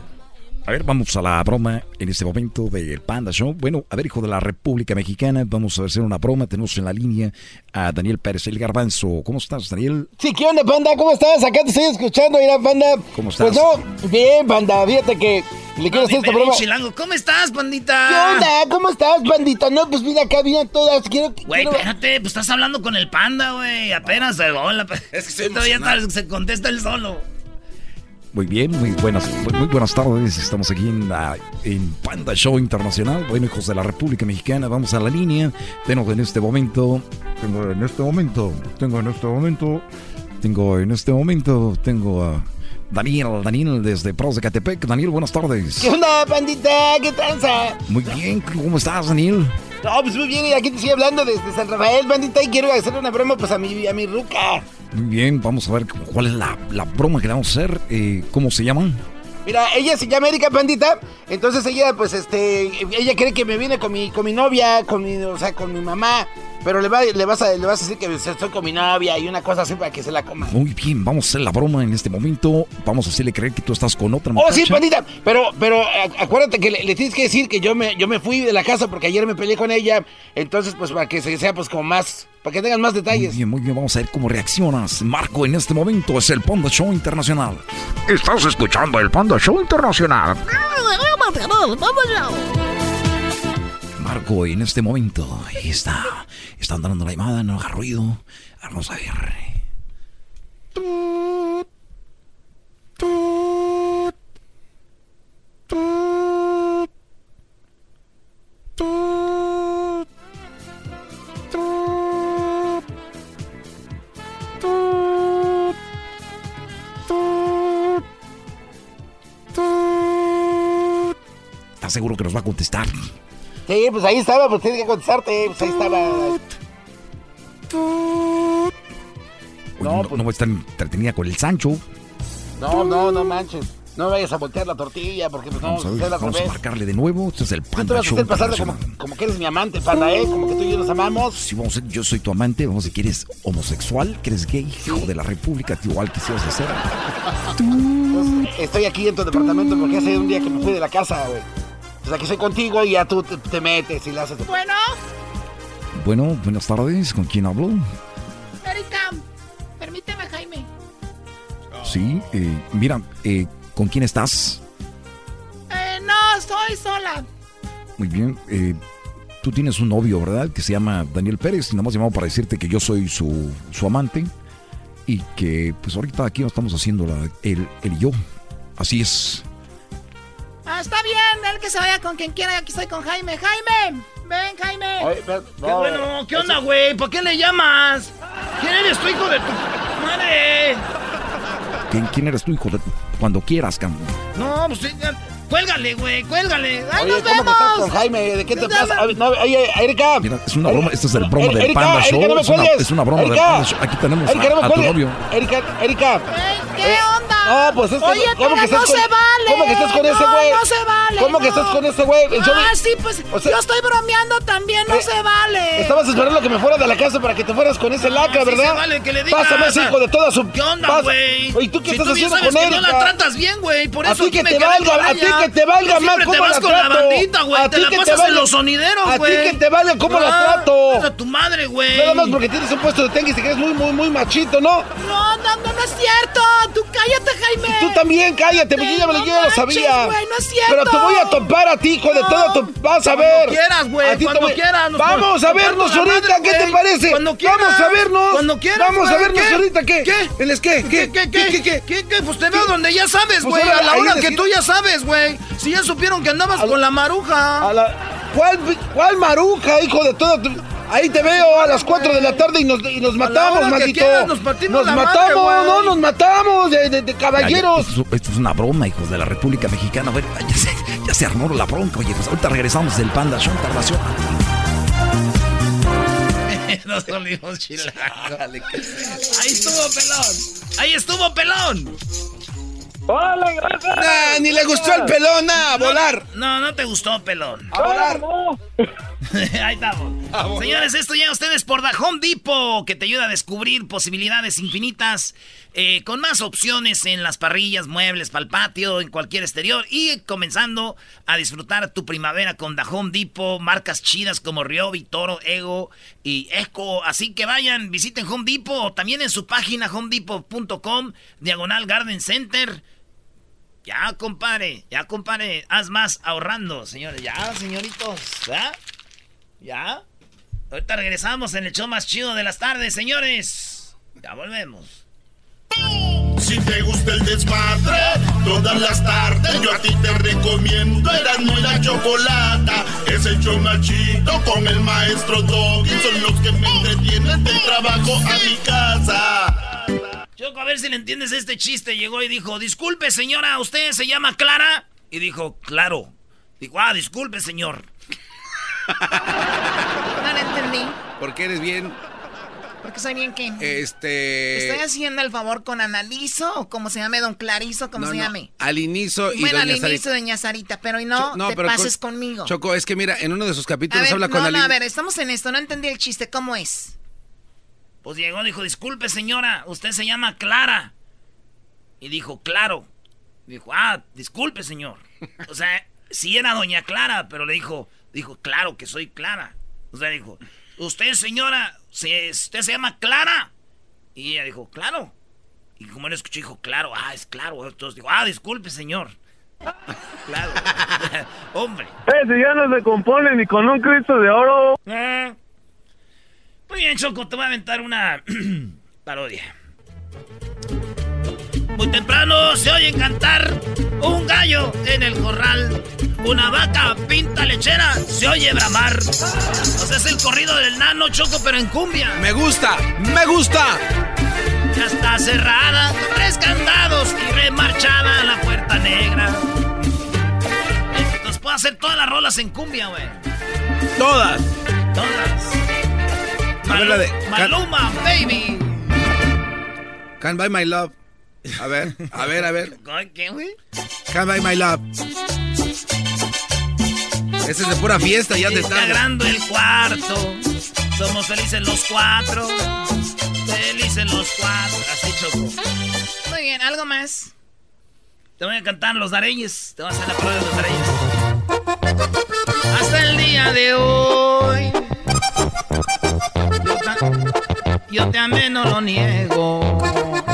A ver, vamos a la broma en este momento del Panda Show. Bueno, a ver, hijo de la República Mexicana, vamos a hacer una broma. Tenemos en la línea a Daniel Pérez, el garbanzo. ¿Cómo estás, Daniel? Sí, ¿qué onda, panda? ¿Cómo estás? Acá te estoy escuchando, mira, panda. ¿Cómo estás? Pues no, bien, panda. Fíjate que le quiero hacer esta broma. Chilango, ¿cómo estás, pandita? ¿Qué onda? ¿Cómo estás, pandita? No, pues mira, acá vienen todas. Quiero, Güey, quiero- espérate, pues estás hablando con el panda, güey. Apenas, eh, hola. Es que estoy Todavía está- se contesta él solo. Muy bien, muy buenas, muy, muy buenas tardes. Estamos aquí en, la- en Panda Show Internacional. Bueno, hijos de la República Mexicana, vamos a la línea. Tengo en este momento, tengo en este momento, tengo en este momento, tengo en este momento, tengo a Daniel, Daniel desde Pros de Catepec. Daniel, buenas tardes. ¿Qué onda, pandita? ¿Qué tranza? Muy bien, ¿cómo estás, Daniel? No, pues muy bien, y aquí te estoy hablando desde San Rafael, bandita, y quiero hacerle una broma pues a mi, a mi ruca. Bien, vamos a ver cuál es la, la broma que vamos a hacer. Eh, ¿Cómo se llaman? Mira, ella se llama Erika Pandita, entonces ella, pues, este, ella cree que me viene con mi, con mi novia, con mi, o sea, con mi mamá, pero le, va, le, vas a, le vas a decir que estoy con mi novia y una cosa así para que se la coma. Muy bien, vamos a hacer la broma en este momento, vamos a hacerle creer que tú estás con otra muchacha. Oh, sí, Pandita, pero, pero acuérdate que le, tienes que decir que yo me, yo me fui de la casa porque ayer me peleé con ella, entonces, pues, para que sea, pues, como más para que tengan más detalles. Muy bien, muy bien, vamos a ver cómo reaccionas. Marco, en este momento es el Panda Show Internacional. Estás escuchando el Panda Show Internacional. Marco, en este momento, ahí está. Están dando la llamada, no haga ruido. Vamos a ver. ¿Estás seguro que nos va a contestar? Sí, pues ahí estaba, pues tienes que contestarte, pues ahí estaba. no, pues... no, estar entretenida con el Sancho. No, no, no manches. No vayas a voltear la tortilla porque pues vamos, no, a, ver, vamos a marcarle de nuevo. Este es el Panda. Tú vas a como, como, que eres mi amante, Panda, ¿eh? Como que tú y yo nos amamos. Sí, vamos a, yo soy tu amante. Vamos a ver, ¿quieres homosexual? ¿Quieres gay? Hijo de la república, igual quisieras hacer. Pues, estoy aquí en tu departamento porque hace un día que me fui de la casa, güey. Pues aquí estoy contigo y ya tú te, te metes y le haces... Bueno. Bueno, buenas tardes. ¿Con quién hablo? Erika, permíteme, Jaime. Sí, eh, mira, eh, ¿con quién estás? Eh, no, estoy sola. Muy bien. Eh, tú tienes un novio, ¿verdad? Que se llama Daniel Pérez. Y nada más llamado para decirte que yo soy su, su amante. Y que, pues ahorita aquí estamos haciendo la, el, el yo. Así es. Ah, está bien, él que se vaya con quien quiera. Aquí estoy con Jaime. Jaime, ven, Jaime. Ay, pero, no, qué bueno, ¿qué onda, güey? ¿Por qué le llamas? ¿Quién eres tu hijo de tu madre? ¿Quién, quién eres tu hijo de Cuando quieras, Cam. No, pues Cuélgale, güey, cuélgale. ¡Ay, oye, nos ¿cómo vemos! Estás con Jaime? ¿De qué te pasa? No, oye, Erika. Mira, es una broma. Esto es el broma del Erika, Panda Show. Erika, no me es, una, es una broma Erika. del Panda Show. Aquí tenemos Erika, no me a, a tu novio. Erika, Erika. ¿Qué onda? No, pues es que. Oye, ¿cómo pero que estás no con, se vale. ¿Cómo que estás con no, ese güey? No se vale. ¿Cómo que estás con ese güey? Ah, sí, pues o sea, yo estoy bromeando también, no Eh, se vale. Estabas esperando que me fuera de la casa para que te fueras con ese lacra, sí ¿verdad? se vale que le digas. Pásame ese hijo de toda su. ¿Qué onda, güey? Oye, ¿tú qué si estás tú bien haciendo sabes con Erika? no la tratas bien, güey. Por A eso ti que me te valga, a ella. Ti que te valga más cómo te vas la con la trato. bandita, güey. A Te ti la que te pasas valga- en los sonideros, A güey. ti que te valga cómo la Ah, trato. A tu madre, güey. Nada más porque tienes un puesto de tenis y que eres muy, muy, muy machito, ¿no? No, no, no, no es cierto. Tú cállate, Jaime. Tú también cállate, porque yo ya yo ya lo sabía. güey, no es cierto. Pero te voy a topar a ti, hijo de No. todo tu. Vas a Cuando ver. quieras, güey, A te cuando voy- quieras, nos Vamos a nos vernos la ahorita, ¿qué te parece? Cuando quieras. Vamos a vernos. Cuando quieras, Vamos a vernos ahorita, ¿qué? ¿Qué? ¿En es qué? ¿Qué, qué, qué? ¿Qué, qué? ¿Qué, qué? Pues te veo donde ya sabes, Pues güey. a la hora que tú ya sabes, güey. Si ya supieron que andabas con la maruja. A la- ¿Cuál, ¿Cuál maruja, hijo de todo? Ahí te veo a las 4 de la tarde y nos, y nos matamos, maldito. quieras, nos partimos la madre, matamos, no, nos matamos de, de- de caballeros. Ya, ya, esto, esto es una broma, hijos de la República Mexicana. A ver, ya se, ya se armó la bronca. Oye, pues ahorita regresamos del Panda Show Internacional. Nos volvimos chilangos. Ahí estuvo pelón. Ahí estuvo pelón. ¡Hola, gracias! Nah, ni le gustó el pelón, nah, a volar. No, no te gustó, pelón. A volar. Ahí estamos. Señores, esto llega a ustedes por The Home Depot, que te ayuda a descubrir posibilidades infinitas, eh, con más opciones en las parrillas, muebles, para el patio, en cualquier exterior, y comenzando a disfrutar tu primavera con The Home Depot, marcas chidas como Ryobi, Toro, Ego y Echo. Así que vayan, visiten Home Depot, o también en su página homedepot.com, diagonal Garden Center. Ya, compadre, ya, compadre, haz más ahorrando, señores. Ya, señoritos, ¿ya? ¿Ya? Ahorita regresamos en el show más chido de las tardes, señores. Ya volvemos. Si te gusta el desmadre, todas las tardes yo a ti te recomiendo Eran muy la chocolata. Es el show más chido con el maestro Doggy. Son los que me entretienen del trabajo a mi casa. Choco, a ver si le entiendes este chiste. Llegó y dijo, disculpe señora, ¿usted se llama Clara? Y dijo, claro. Dijo, ah, disculpe señor. no le entendí. Porque eres bien porque soy bien que. Este. ¿Estoy haciendo el favor con Analizo o como se llame Don Clarizo, como se llame? Al inicio y bueno, al inicio Doña Sarita, pero y no, te pases conmigo. Choco, es que mira, en uno de sus capítulos habla con No, no, a ver, estamos en esto, no entendí el chiste, ¿cómo es? Pues llegó, dijo, disculpe señora, usted se llama Clara. Y dijo, claro. Dijo, ah, disculpe señor. O sea, sí era Doña Clara, pero le dijo, dijo, claro que soy Clara. O sea, dijo, usted señora, ¿usted se llama Clara? Y ella dijo, claro. Y como él escuchó, dijo, claro, ah, es claro. Entonces dijo, ah, disculpe, señor. claro. Hombre. Eh, si ya no se compone ni con un Cristo de oro. Eh. Muy bien, Choco, te voy a aventar una parodia. Muy temprano se oye cantar un gallo en el corral. Una vaca pinta lechera se oye bramar. O sea, es el corrido del nano choco, pero en cumbia. Me gusta, me gusta. Ya está cerrada, tres candados y remarchada la puerta negra. Entonces puedo hacer todas las rolas en cumbia, güey. Todas. Todas. Maluma, baby. Can't buy my love. A ver, a ver, a ver. ¿Qué, güey? Can't buy my love. Ese es de pura fiesta, ya te está. grande el cuarto. Somos felices los cuatro. Felices los cuatro. Así choco. Muy bien, ¿algo más? Te voy a cantar los dareñes. Te voy a hacer la prueba de los dareñes. Hasta el día de hoy. Yo te amé, no lo niego.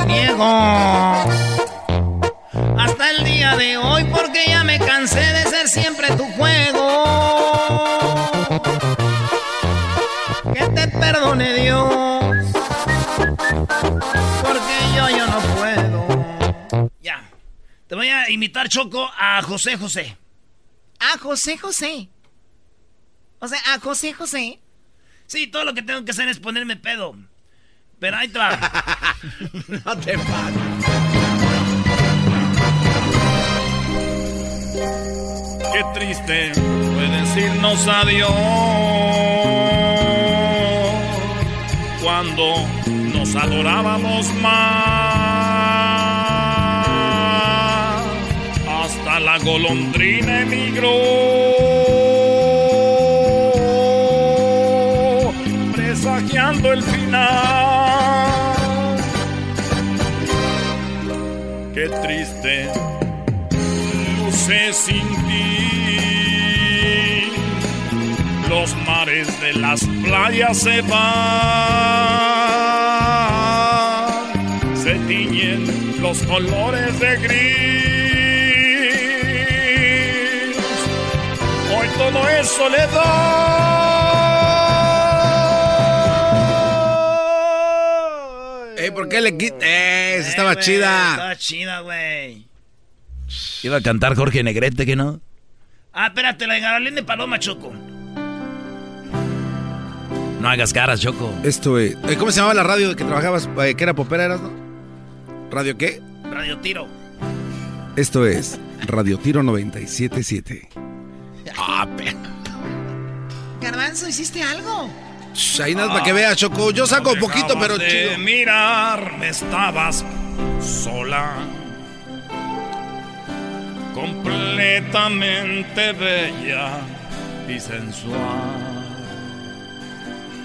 Niego. Hasta el día de hoy, porque ya me cansé de ser siempre tu juego. Que te perdone Dios. Porque yo, yo no puedo. Ya. Te voy a imitar, Choco, a José José. A José José. O sea, a José José. Sí, todo lo que tengo que hacer es ponerme pedo. Pero ahí no te pases. Qué triste fue decirnos adiós cuando nos adorábamos más. Hasta la golondrina emigró, el final. Qué triste luce sin ti. Los mares de las playas se van, se tiñen los colores de gris. Hoy todo es soledad. Ey, ¿por qué le quitas? Eh, estaba chida. Estaba chida, güey. Iba a cantar Jorge Negrete, ¿que no? Ah, espérate, la de Garalín de Paloma, Choco. No hagas caras, Choco. Esto es. eh, ¿Cómo se llamaba la radio que trabajabas? eh, que era popera, eras, no? ¿Radio qué? Radio Tiro. Esto es Radio Tiro 977. Ah. Garbanzo, ¿hiciste algo? Ahí nada para que veas, Choco. Yo saco poquito, pero de chido. mirar, estabas sola. Completamente bella y sensual.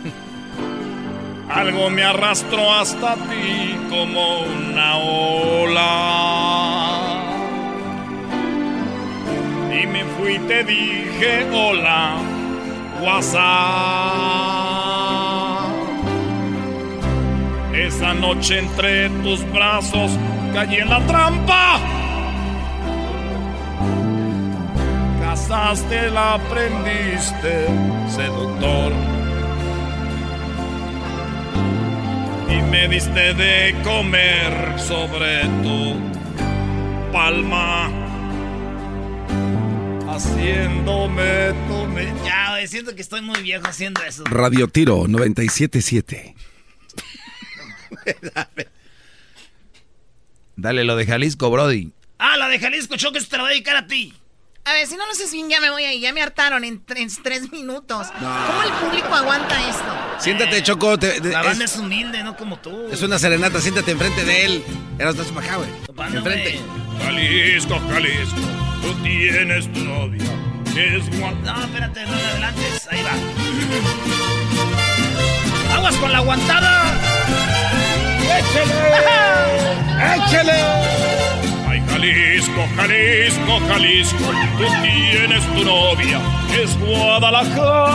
Algo me arrastró hasta ti como una ola. Y me fui y te dije hola, WhatsApp. Esa noche entre tus brazos caí en la trampa. Casaste, la aprendiste, seductor. Y me diste de comer sobre tu palma. Haciéndome tu me- Ya, siento que estoy muy viejo haciendo eso. Radio Tiro 977. Dale lo de Jalisco, Brody. Ah, la de Jalisco, Choco, se te la voy a dedicar a ti. A ver, si no lo haces bien, ya me voy ahí. Ya me hartaron en, tres minutos. ¿Cómo el público aguanta esto? Siéntate, Choco. la banda es, humilde, no como tú. Es una serenata, siéntate enfrente de él. Eras más para acá, güey. Enfrente. Jalisco, Jalisco, tú tienes tu novia. Es. No, espérate, no me adelantes. Ahí va. ¡Aguas con la aguantada! ¡Échale! ¡Échale! Ay, Jalisco, Jalisco, Jalisco, tú tienes tu novia, es Guadalajara.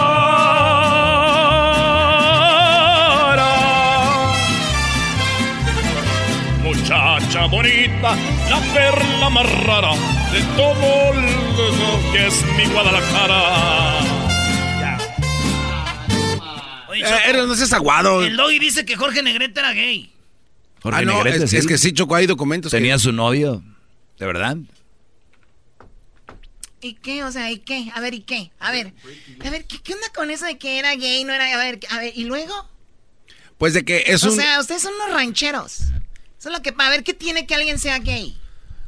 Muchacha bonita, la perla más rara de todo el que es mi Guadalajara. Ya. Oye, eh, no seas aguado. El doggy dice que Jorge Negrete era gay. Jorge ah, no, Negrete, es, es, que sí, Choco, hay documentos. Tenía su novio, ¿de verdad? ¿Y qué? O sea, ¿y qué? A ver, ¿y qué? A ver, a ver, ¿qué, qué onda con eso de que era gay, no era? A ver, a ver, ¿y luego? Pues de que es o un... O sea, ustedes son unos rancheros. Eso es lo que... A ver, ¿qué tiene que alguien sea gay?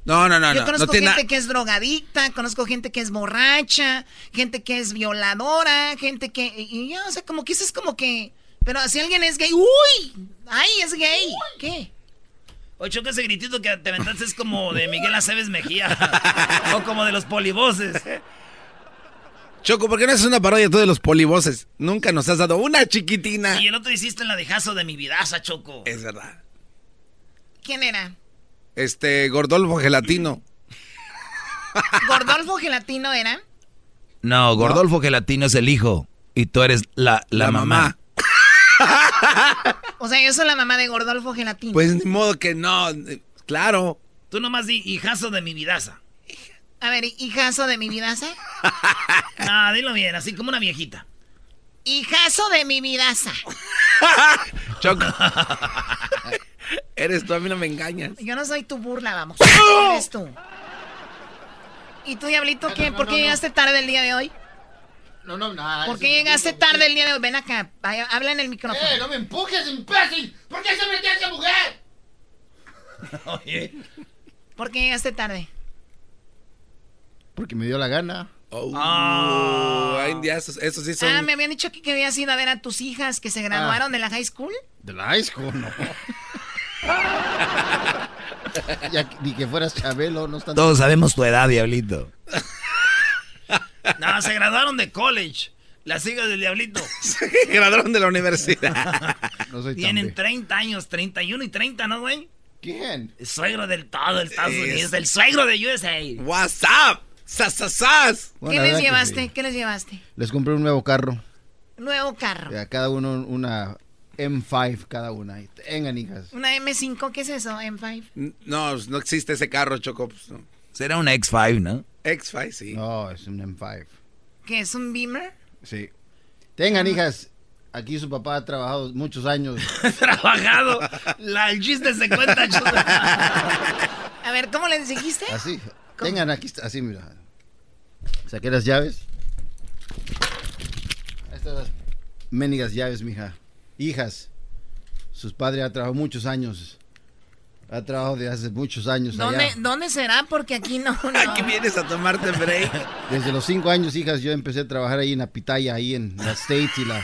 No, no, no. Yo conozco gente que es drogadicta, conozco gente que es borracha, gente que es violadora, gente que... Y ya, o sea, como que eso es como que... Pero si alguien es gay, ¡uy! ¡Ay, es gay! ¿Qué? Oye, choca ese gritito que te aventaste es como de Miguel Aceves Mejía. o como de los polivoces. Choco, ¿por qué no haces una parodia tú de los polivoces? Nunca nos has dado una chiquitina. Y el otro hiciste en la dejazo de mi vidaza, Choco. Es verdad. ¿Quién era? Este, Gordolfo Gelatino. ¿Gordolfo Gelatino era? No, Gordolfo Gelatino es el hijo. Y tú eres la, la, mamá. O sea, yo soy la mamá de Gordolfo Gelatino. Pues ni modo que no, claro. Tú nomás di hijazo de mi vidaza. A ver, hijazo de mi vidaza. no, dilo bien, así como una viejita. Hijazo de mi vidaza. Choco. Eres tú, a mí no me engañas. Yo no soy tu burla, vamos. Eres tú. ¿Y tú, Diablito, qué? ¿Por qué llegaste tarde el día de hoy? No, no, nada. ¿Por qué llegaste tarde el día de hoy? Ven acá, habla en el micrófono. ¡Eh, no me empujes, imbécil! ¿Por qué se metió esa mujer? Oye. ¿Por qué llegaste tarde? Porque me dio la gana. Oh, ah. eso, sí son... Ah, me habían dicho que, que habías ido a ver a tus hijas que se graduaron de la high school. ¿De la high school? No. ya, ni que fueras Chabelo, no están... Todos sabemos tu edad, Diablito. no, se graduaron de college. Las hijas del Diablito. se graduaron de la universidad. Tienen 30 años, 31 y 30, ¿no, güey? ¿Quién? El suegro del todo de Estados Unidos, el suegro de USA. What's up? ¡Sas, ¿Qué les llevaste? ¿Qué les llevaste? Les compré un nuevo carro. Nuevo carro. A cada uno una M5 cada una. Tengan hijas. ¿Una M5? ¿Qué es eso, M5? No, no existe ese carro, Choco. Pues, Será un X5, ¿no? X5, sí. No, es un M5. ¿Qué es un Beamer? Sí. Tengan hijas. Aquí su papá ha trabajado muchos años. ¿Trabajado? La, el chiste se cuenta, A ver, ¿cómo les dijiste? Así. Tengan aquí, así, mira. Saqué las llaves. Estas las ménigas llaves, mija hijas. Sus padres ha trabajado muchos años. Ha trabajado de hace muchos años ¿Dónde, ¿Dónde será? Porque aquí no, Aquí vienes a tomarte break. Desde los cinco años, hijas, yo empecé a trabajar ahí en la pitaya, ahí en la States y la...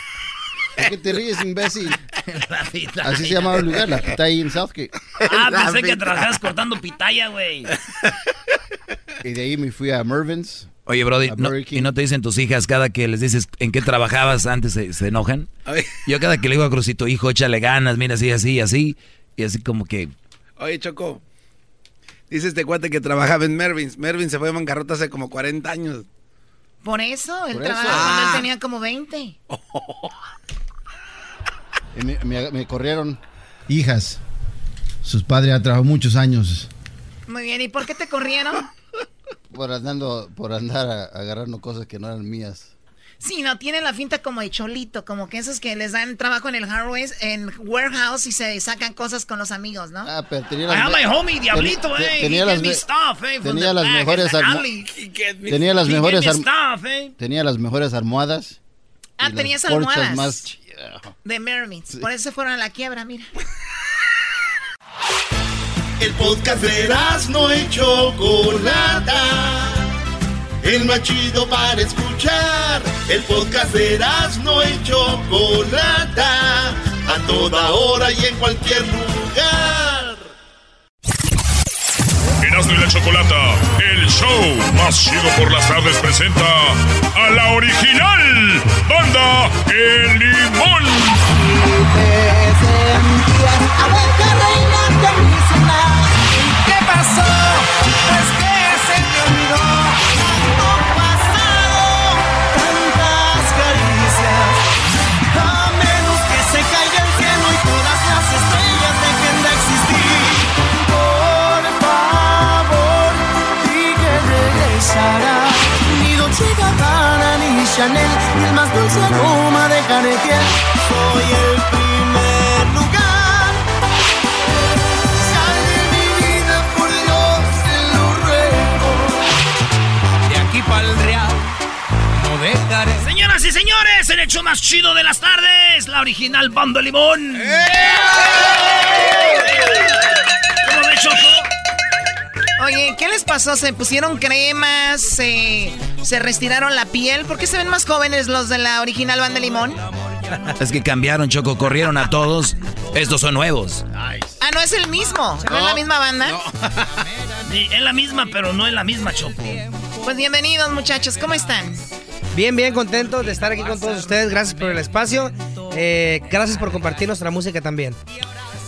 ¿Por qué te ríes, imbécil? Así se llamaba el lugar, la pitaya en Southgate. Ah, pensé que trabajabas cortando pitaya, güey. Y de ahí me fui a Mervyn's. Oye, Brody, ¿y no te dicen tus hijas cada que les dices en qué trabajabas antes se, enojan? Yo cada que le digo a Crucito, hijo, échale ganas, mira, así, así, así, y así como que... Oye, Choco, dice este cuate que trabajaba en Mervyn. Mervyn se fue de bancarrota hace como 40 años. Por eso, él trabajaba cuando él ah. tenía como 20. me, corrieron hijas. Sus padres han trabajado muchos años. Muy bien, ¿y por qué te corrieron? Por, andando, por andar agarrando cosas que no eran mías. Sí, no, tiene la finta como de cholito, como que esos que les dan trabajo en el hardware, en warehouse y se sacan cosas con los amigos, ¿no? Ah, pero tenía las... I my homie, Diablito, eh. Tenía las, stuff, eh, tenía las mejores Tenía las mejores eh. Tenía las mejores almohadas. Ah, tenías almohadas. Más... De Mermaids. Por eso se fueron a la quiebra, mira. El podcast de no y Chocolata. El más chido para escuchar. El podcast de no y Chocolata. A toda hora y en cualquier lugar. Erasmo y la Chocolata, el show más chido por las tardes presenta a la original banda El Limón. ¿Qué Chanel, ni el más dulce aroma de Cartier. Soy el primer lugar. Sal de mi vida, por Dios, te lo ruego. De aquí para el real, no dejaré. Señoras y señores, el hecho más chido de las tardes, la original Banda Limón. ¿Cómo ves, Choco? Oye, ¿qué les pasó? ¿Se pusieron cremas? ¿Se, se restiraron la piel? ¿Por qué se ven más jóvenes los de la original Banda Limón? Es que cambiaron, Choco, corrieron a todos. Estos son nuevos. Ah, no es el mismo. ¿No, es la misma banda? Sí, es la misma, pero no es la misma, Choco. Pues bienvenidos, muchachos. ¿Cómo están? Bien, bien contentos de estar aquí con todos ustedes. Gracias por el espacio. Eh, gracias por compartir nuestra música también.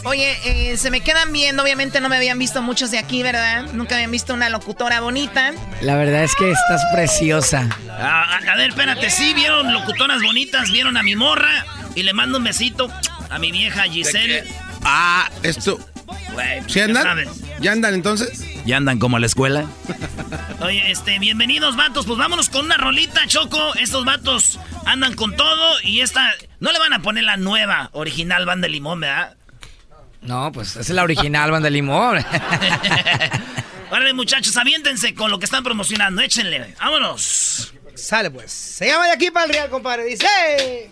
Oye, eh, se me quedan viendo. Obviamente no me habían visto muchos de aquí, ¿verdad? Nunca habían visto una locutora bonita. La verdad es que estás preciosa. Ah, a, a ver, espérate, sí, vieron locutoras bonitas, vieron a mi morra y le mando un besito a mi vieja Giselle. Ah, esto. ¿Sí ya andan? sabes. ¿Ya andan entonces? ¿Ya andan como a la escuela? Oye, este, bienvenidos, vatos. Pues vámonos con una rolita, Choco. Estos vatos andan con todo y esta. No le van a poner la nueva, original Banda Limón, ¿verdad? No, pues es la original banda limón. Órale, muchachos, aviéntense con lo que están promocionando. Échenle. Vámonos. Sale pues. Se llama de aquí para el real, compadre. Dice.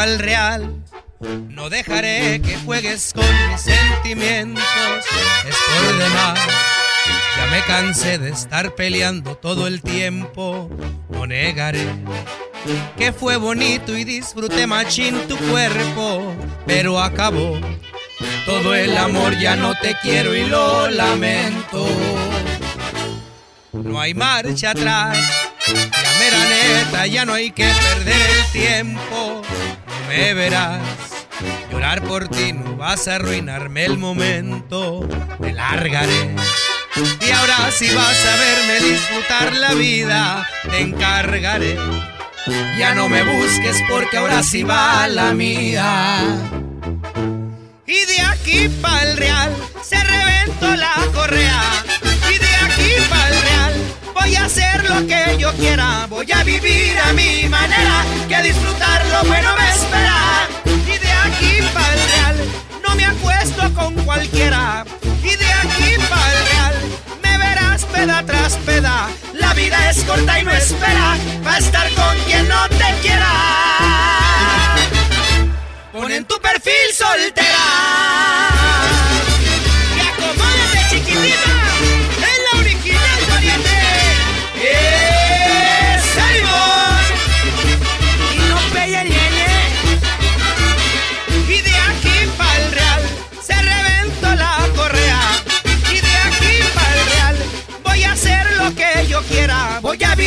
Real. No dejaré que juegues con mis sentimientos, es por demás. Ya me cansé de estar peleando todo el tiempo, no negaré que fue bonito y disfruté machín tu cuerpo, pero acabó. Todo el amor ya no te quiero y lo lamento. No hay marcha atrás, la mera neta, ya no hay que perder el tiempo. Me verás llorar por ti, no vas a arruinarme el momento. Me largaré. Y ahora si vas a verme disfrutar la vida, te encargaré. Ya no me busques porque ahora sí va la mía. Y de aquí para el real se reventó la correa. Y de aquí voy a hacer lo que yo quiera. Voy a vivir a mi manera, que disfrutar lo bueno me espera. Y de aquí para el real no me acuesto con cualquiera. Y de aquí para el real me verás peda tras peda. La vida es corta y no espera para estar con quien no te quiera. Pon en tu perfil soltera.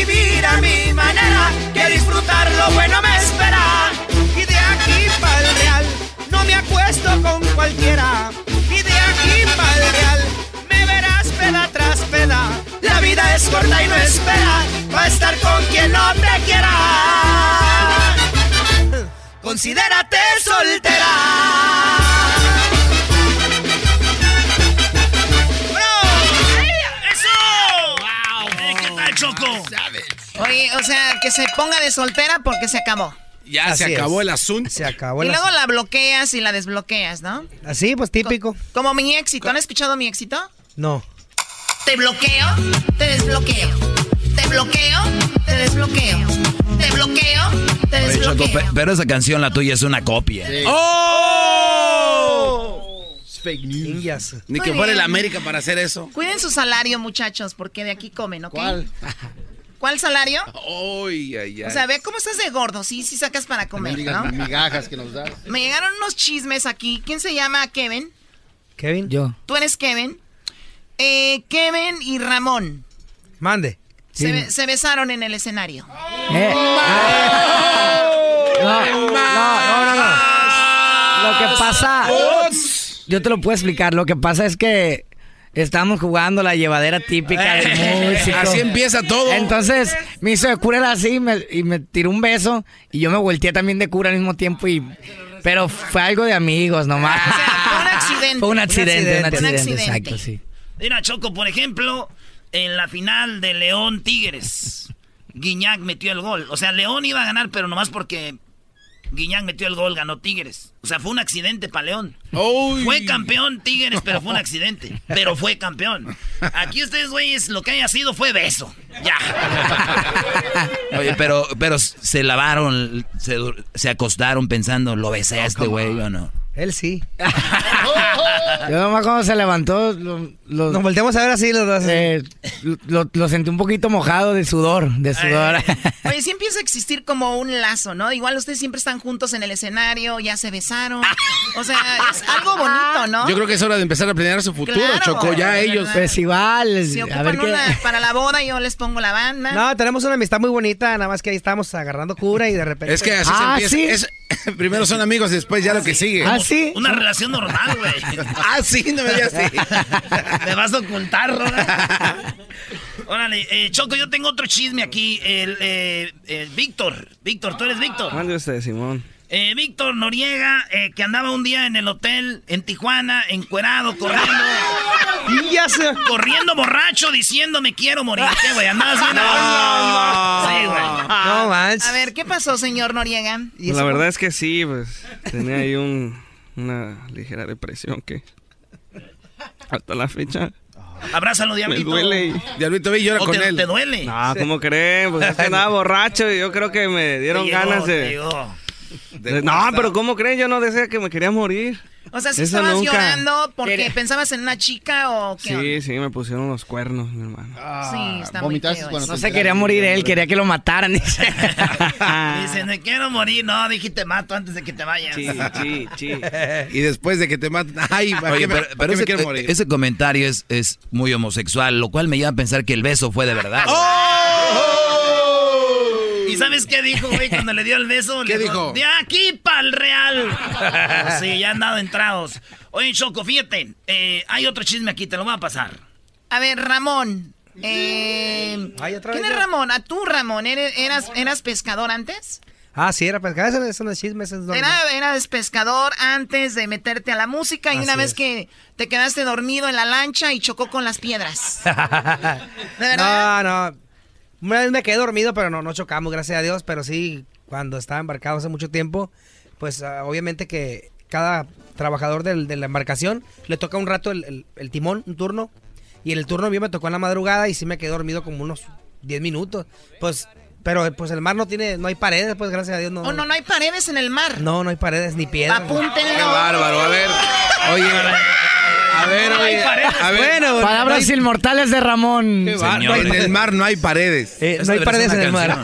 Vivir a mi manera, que disfrutar lo bueno me espera. Y de aquí para el real no me acuesto con cualquiera. Y de aquí para el real me verás peda tras peda. La vida es corta y no espera para estar con quien no te quiera. Considérate soltera. Oye, o sea, que se ponga de soltera porque se acabó. Ya se acabó el asunto. Se acabó Y luego la bloqueas y la desbloqueas, ¿no? Así, pues típico. Como mi éxito. ¿Han escuchado mi éxito? No. Te bloqueo, te desbloqueo. Te bloqueo, te desbloqueo. Te bloqueo, te Oye, Choco, desbloqueo. pe- pero esa canción, la tuya, es una copia. ¡Oh! fake news. Ni Muy que fuera el. América para hacer eso. Cuiden su salario, muchachos, porque de aquí comen, ¿ok? ¿Cuál? ¿Cuál salario? Ay, ay, ay. O sea, ve cómo estás de gordo, sí, sí sacas para comer, ¿no? migajas que nos das. Me llegaron unos chismes aquí. ¿Quién se llama Kevin? Kevin. Yo. ¿Tú eres Kevin? Eh, Kevin y Ramón Mande. se, be- se besaron en el escenario. Eh. No, no, no, no, no. Lo que pasa. Yo te lo puedo explicar. Lo que pasa es que estábamos jugando la llevadera típica del músico. Así empieza todo. Entonces me hizo de cura así y me, y me tiró un beso. Y yo me volteé también de cura al mismo tiempo. y Pero fue algo de amigos nomás. Fue un accidente. Fue un accidente, un accidente, Un accidente. exacto, sí. Mira, Choco, por ejemplo, en la final de León Tigres, Guiñac metió el gol. O sea, León iba a ganar, pero nomás porque Guiñac metió el gol, ganó Tigres. O sea, fue un accidente para León. Fue campeón Tigres, pero fue un accidente. Pero fue campeón. Aquí ustedes, güeyes, lo que haya sido fue beso. Ya. Oye, pero, pero se lavaron, se, se acostaron pensando, ¿lo besé a este güey o no? Él sí. Yo nomás cuando se levantó, lo- lo- nos volteamos a ver así los dos. lo, lo sentí un poquito mojado de sudor, de sudor. Oye, sí empieza a existir como un lazo, ¿no? Igual ustedes siempre están juntos en el escenario, ya se besaron. O sea, es algo bonito, ¿no? Yo creo que es hora de empezar a planear su futuro, Claro. Choco. Ya ellos. Festivales. Si a ocupan ver qué. una para la boda, yo les pongo la banda. No, tenemos una amistad muy bonita, nada más que ahí estamos agarrando cura y de repente. Es que así Ah, se empieza. Es- primero son amigos y después ya lo que sigue. Ah, sí. Una relación normal, güey. ah, sí, no me digas así. Me vas a ocultar, Roda. Órale, eh, Choco, yo tengo otro chisme aquí. El, eh, eh, Víctor. Víctor, tú eres Víctor. Mande usted, Simón. Eh, Víctor Noriega, eh, que andaba un día en el hotel en Tijuana, encuerado, corriendo. ya se... Corriendo borracho, diciendo me quiero morir. ¿Qué, güey? Andabas bien. Sí, güey. No manches. A ver, ¿qué pasó, señor Noriega? Pues la verdad es que sí, pues tenía ahí un, una ligera depresión que hasta la fecha Abrázalo, me Diablito. duele. y- Diablito ve y llora ¿O con te, él. te duele? No, ¿cómo creen? Pues es que andaba borracho y yo creo que me dieron llegó, ganas de... de- No, pero ¿cómo creen? Yo no decía que me quería morir. O sea, si Eso estabas nunca. llorando porque pensabas en una chica o qué onda? Sí, sí, me pusieron los cuernos, mi hermano. Sí, está muy feo. No se quería morir él, quería que lo mataran. dice. Dice, me quiero morir. No, dije te mato antes de que te vayas. Sí, sí, sí. Y después de que te maten. Ay, ¿para Oye, me, pero, pero me ese, quiero morir? ese comentario es, es muy homosexual, lo cual me lleva a pensar que el beso fue de verdad. ¿Y sabes qué dijo, güey, cuando le dio el beso? ¿Qué Le dijo? De aquí para el Real. sí, ya han dado entrados. Oye, Choco, fíjate, eh, hay otro chisme aquí, te lo voy a pasar. A ver, Ramón. Eh, Ay, ¿Quién es. Ramón? ¿A tú, Ramón? ¿Eres, eras, ¿Eras pescador antes? Ah, sí, era pescado. Eso, eso no es chisme, eso es normal. Era, eras pescador antes de meterte a la música y Así una vez es. que te quedaste dormido en la lancha y chocó con las piedras. ¿De verdad? No, no. Una vez me quedé dormido, pero no, no chocamos, gracias a Dios. Pero sí, cuando estaba embarcado hace mucho tiempo, pues ah, obviamente que cada trabajador del- de la embarcación le toca un rato el, el- el timón, un turno. Y en el turno mío me tocó en la madrugada y sí me quedé dormido como unos 10 minutos. Pues, pero pues el mar no tiene, no hay paredes, pues gracias a Dios no. Oh, no, no hay paredes en el mar. No, no hay paredes ni piedras. Apúntenlo. Qué bárbaro. A ver. Oye. A ver, oye. A ver. Bueno, palabras inmortales de Ramón. En el mar no hay paredes. Eh, no hay paredes en el mar.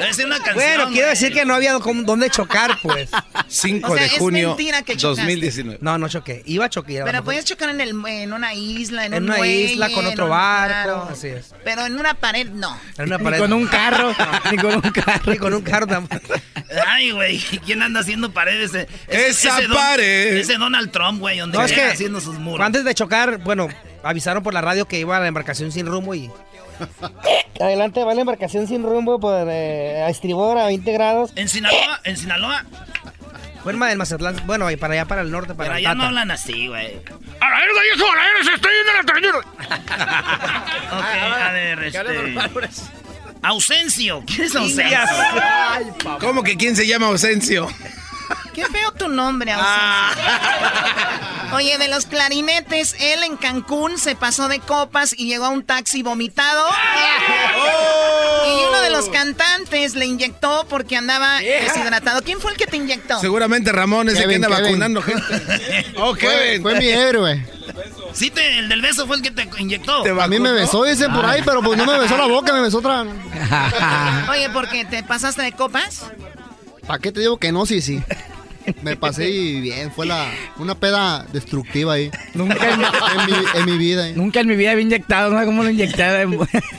Debe ser una canción. Bueno, quiero güey. decir que no había dónde chocar, pues. 5 O sea, de es junio mentira que chocaste. 2019. No, no choqué. Iba a chocar. Pero puedes chocar en, el, en una isla, en, En un una muelle, isla con otro barco. claro. Así es. Pero en una pared, no. En una Ni pared. con un carro, ni con un carro. Ni con un carro tampoco. Ay, güey, ¿quién anda haciendo paredes? Ese- Esa pared. Ese Donald Trump, güey, donde No, es llega que haciendo sus muros. antes de chocar, bueno, avisaron por la radio que iba a la embarcación sin rumbo y... Adelante va la embarcación sin rumbo por eh, a estribor a 20 grados. En Sinaloa, en Sinaloa, Fuerma del Mazatlán, bueno, y para allá, para el norte, para pero allá no hablan así, güey. ¡A la verga, hijo! ¡A la verga! ¡Se está yendo la trañera! Ok, a ver, este... Ausencio. ¿Quién es Ausencio? ¿Cómo que quién se llama Ausencio? Qué feo tu nombre, ah. Oye, de los clarinetes, él en Cancún se pasó de copas y llegó a un taxi vomitado. Oh. Y uno de los cantantes le inyectó porque andaba deshidratado. ¿Quién fue el que te inyectó? Seguramente Ramón, ese que anda vacunando gente. oh, Fue, mi héroe. Sí, te, el del beso fue el que te inyectó. a mí me besó, dice por ahí, pero pues no me besó la boca, me besó otra. Oye, ¿por qué? ¿Te pasaste de copas? ¿Para qué te digo que no? Sí, sí. Me pasé bien, fue la, una peda destructiva ahí. Nunca en, mi, vida. Nunca en mi vida había inyectado, ¿no? ¿Cómo lo inyecté?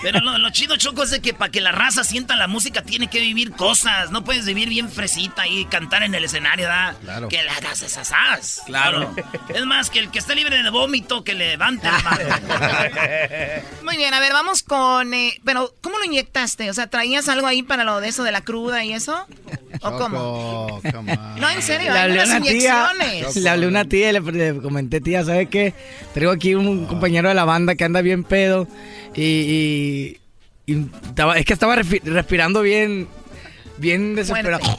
Pero lo, chido, Choco, es de que para que la raza sienta la música tiene que vivir cosas. No puedes vivir bien fresita y cantar en el escenario, ¿da? Claro. Que la hagas esas as. Claro. Es más, que el que esté libre de vómito, que levante la mano. Muy bien, a ver, vamos con... Eh, pero, ¿cómo lo inyectaste? O sea, ¿traías algo ahí para lo de eso de la cruda y eso? ¿O cómo? No, en serio, le hablé a una tía, le hablé a una tía y le, comenté, tía, ¿sabes qué? Traigo aquí un compañero de la banda que anda bien pedo y, es que estaba respirando bien, bien desesperado.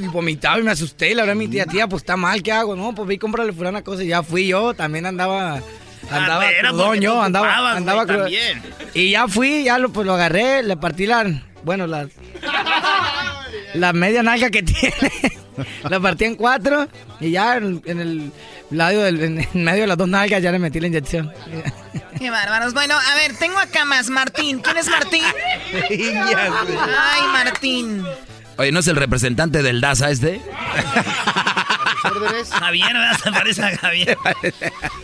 Y vomitaba y me asusté. Y la verdad, mi tía, tía, pues está mal, ¿qué hago? No, pues vi a comprarle una cosa y ya fui yo. También andaba andaba ah, andaba, andaba Y ya fui, ya lo, pues lo agarré, le partí la, bueno, la, la media nalga que tiene, la partí en cuatro y ya en, el lado del, en medio de las dos nalgas ya le metí la inyección. Qué bárbaros. Bueno, a ver, tengo acá más Martín. ¿Quién es Martín? Ay, Martín. Oye, ¿no es el representante del DASA este? Javier, ¿verdad? Se parece a Javier.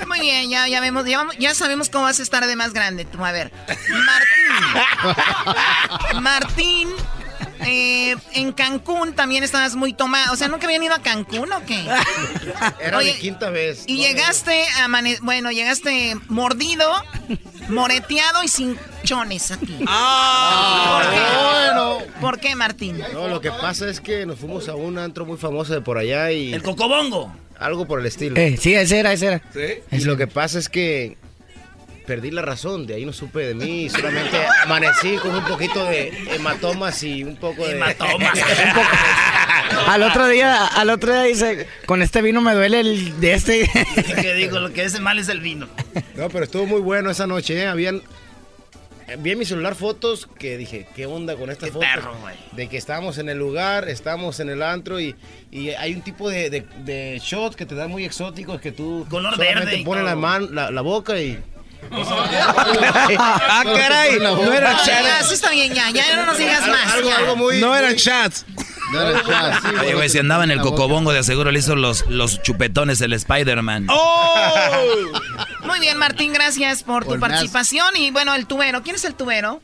Muy bien, ya, ya, vemos, ya, sabemos cómo vas a estar de más grande. Tú, a ver. Martín. Martín. Eh, en Cancún también estabas muy tomado. O sea, ¿nunca habían ido a Cancún o qué? Era mi quinta vez. Y llegaste a bueno, llegaste mordido, moreteado y sin chones aquí. Ah, bueno. ¿Por qué, Martín? No, lo que pasa es que nos fuimos a un antro muy famoso de por allá y. El Cocobongo. Algo por el estilo. Eh, sí, ese era, ese era. ¿Sí? Y lo que pasa es que perdí la razón, de ahí no supe de mí, solamente amanecí con un poquito de hematomas y un poco de... Hematomas. al otro día, al otro día dice, con este vino me duele el de este. que digo, lo que es mal es el vino. No, pero estuvo muy bueno esa noche, ¿eh? habían vi en mi celular fotos que dije, ¿qué onda con esta foto? de que estamos en el lugar, estamos en el antro y, y hay un tipo de, de, shots que te dan muy exóticos que tú Color verde te pones la, la, la boca y ah, caray. No eran chats. Eso está bien, ya. Ya no nos digas más. no eran chats. No eran chats. Oye, güey, si andaba en el cocobongo, de aseguro le hizo los, los chupetones el Spider-Man. ¡Oh! Muy bien, Martín, gracias por tu participación. Y bueno, el tubero. ¿Quién es el tubero?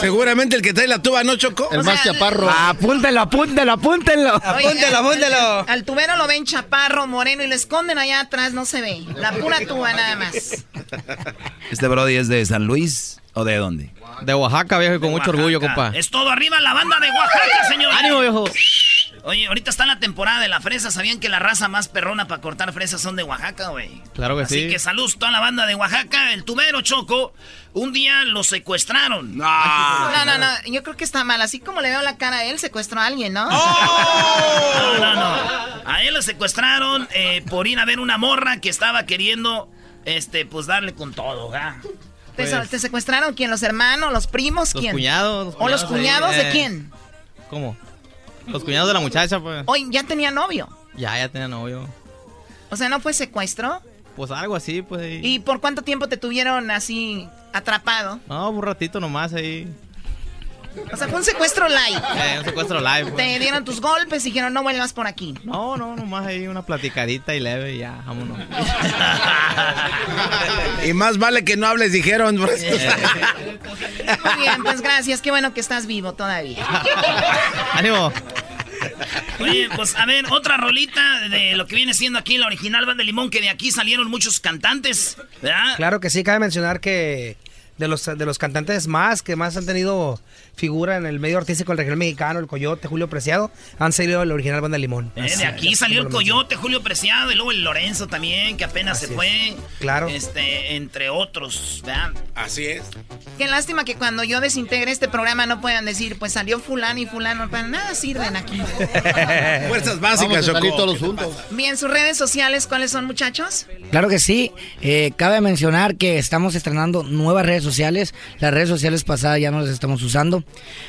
Seguramente el que trae la tuba, ¿no, Choco? El más chaparro. apúntelo, apúntelo, apúntelo. apúntelo, apúntelo. Al tubero lo ven chaparro, moreno y lo esconden allá atrás, no se ve. La pura tuba nada más. ¿Este Brody es de San Luis o de dónde? De Oaxaca, viejo, con mucho orgullo, compa. Es todo arriba la banda de Oaxaca, señor. ¡Ánimo, viejo! Oye, ahorita está en la temporada de la fresa. ¿Sabían que la raza más perrona para cortar fresas son de Oaxaca, güey? Claro que sí. Así que saludos a toda la banda de Oaxaca. El tubero Choco, un día lo secuestraron. No. no, no, no. Yo creo que está mal. Así como le veo la cara a él, secuestró a alguien, ¿no? ¡Oh! No, no, no. A él lo secuestraron eh, por ir a ver una morra que estaba queriendo, este, pues darle con todo, ¿verdad? ¿Te, pues secuestraron quién? ¿Los hermanos? ¿Los primos? ¿Quién? Los cuñados. ¿O los cuñados de eh, quién? ¿Cómo? Los cuñados de la muchacha, pues. Oye, ¿ya tenía novio? Ya, ya tenía novio. O sea, ¿no fue secuestro? Pues algo así, pues. ¿Y por cuánto tiempo te tuvieron así atrapado? No, un ratito nomás ahí. O sea, fue un secuestro live. Eh, un secuestro live. Pues. Te dieron tus golpes y dijeron, no vuelvas por aquí. No, no, nomás ahí una platicadita y leve y ya, vámonos. y más vale que no hables, dijeron. Muy bien, pues gracias. Qué bueno que estás vivo todavía. Ánimo. Oye, pues a ver, otra rolita de lo que viene siendo aquí la original Banda de Limón, que de aquí salieron muchos cantantes, ¿verdad? Claro que sí, cabe mencionar que de los, de los cantantes más que más han tenido figura en el medio artístico del regional mexicano, el Coyote, Julio Preciado, han salido de la original banda Limón. Eh, de aquí salió el Coyote, Julio Preciado, y luego el Lorenzo también, que apenas se fue. Claro. Este, entre otros, ¿verdad? Así es. Qué lástima que cuando yo desintegre este programa no puedan decir, pues salió fulano y fulano, para nada sirven aquí. Fuerzas básicas, Vamos a salir Choco. todos juntos. Bien, sus redes sociales, ¿cuáles son, muchachos? Claro que sí. Eh, cabe mencionar que estamos estrenando nuevas redes sociales. Las redes sociales pasadas ya no las estamos usando.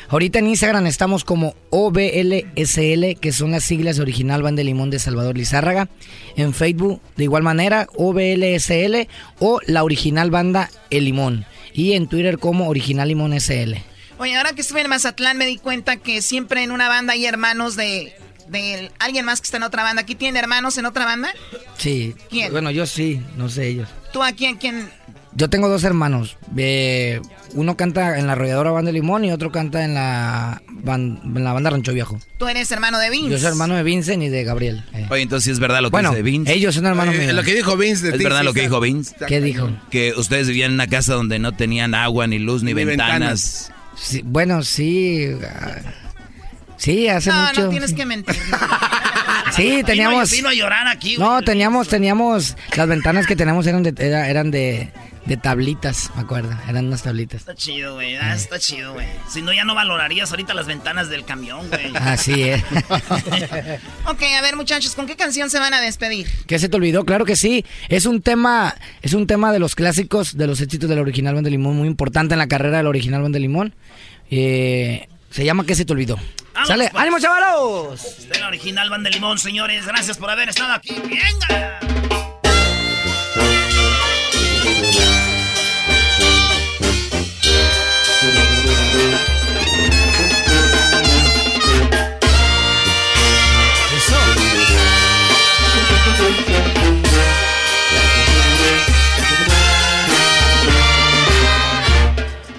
Ahorita en Instagram estamos como OBLSL, que son las siglas de Original Banda de Limón de Salvador Lizárraga. En Facebook, de igual manera, OBLSL o la Original Banda El Limón. Y en Twitter como Original Limón SL. Oye, ahora que estuve en Mazatlán me di cuenta que siempre en una banda hay hermanos de, de alguien más que está en otra banda. ¿Aquí tiene hermanos en otra banda? Sí. ¿Quién? Bueno, yo sí, no sé ellos. ¿Tú a quién? quién? Yo tengo dos hermanos. Eh, uno canta en la arrolladora Banda Limón y otro canta en la, ban- en la banda Rancho Viejo. Tú eres hermano de Vince. Yo soy hermano de Vincent y de Gabriel. eh. Oye, entonces sí es verdad lo que Bueno, dice Vince. ellos son hermanos míos. Lo que dijo Vince de ¿Es ti, verdad sí lo que está- dijo Vince? está ¿Qué dijo? Que ustedes vivían en una casa donde no tenían agua, ni luz, ni, Ni ventanas. Sí, bueno, sí. ah, Sí, hace no, mucho. no tienes sí. que mentir. Sí, teníamos. Vino, vino a llorar aquí. No, teníamos, teníamos. Las ventanas que teníamos eran de, era- eran de, de tablitas, me acuerdo. Eran unas tablitas. Está chido, güey. ah, está chido, güey. Si no, ya no valorarías ahorita las ventanas del camión, güey. Así es. ok, a ver, muchachos, ¿con qué canción se van a despedir? ¿Qué se te olvidó? Claro que sí. Es un tema, es un tema de los clásicos, de los éxitos del original Banda de Limón, muy importante en la carrera del original Banda de Limón. Eh, se llama ¿Qué se te olvidó? Vamos, ¡Sale! pues. ¡Ánimo, chavalos! De la original Banda de Limón, señores. Gracias por haber estado aquí. ¡Venga!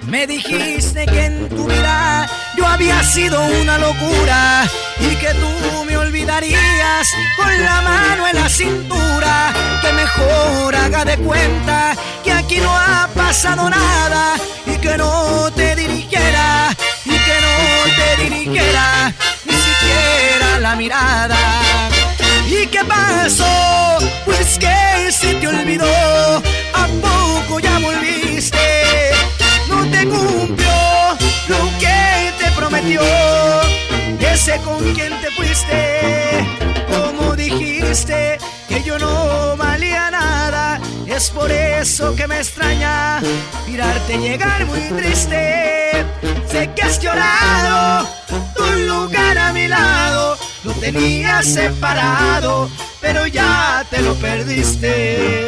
Me dijiste que en tu vida había sido una locura y que tú me olvidarías con la mano en la cintura. Que mejor haga de cuenta que aquí no ha pasado nada y que no te dirigiera y que no te dirigiera ni siquiera la mirada. ¿Y qué pasó? Pues que se te olvidó, ¿a poco ya volviste? No te que te prometió, ese con quien te fuiste, como dijiste que yo no valía nada, es por eso que me extraña mirarte llegar muy triste. Sé que has llorado, tu lugar a mi lado lo tenías separado, pero ya te lo perdiste.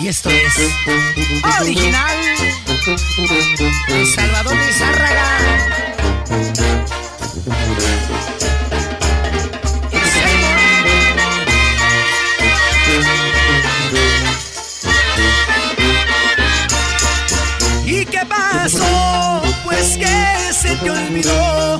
Y esto es original Salvador Lizárraga. ¿Y qué pasó? Pues que se te olvidó.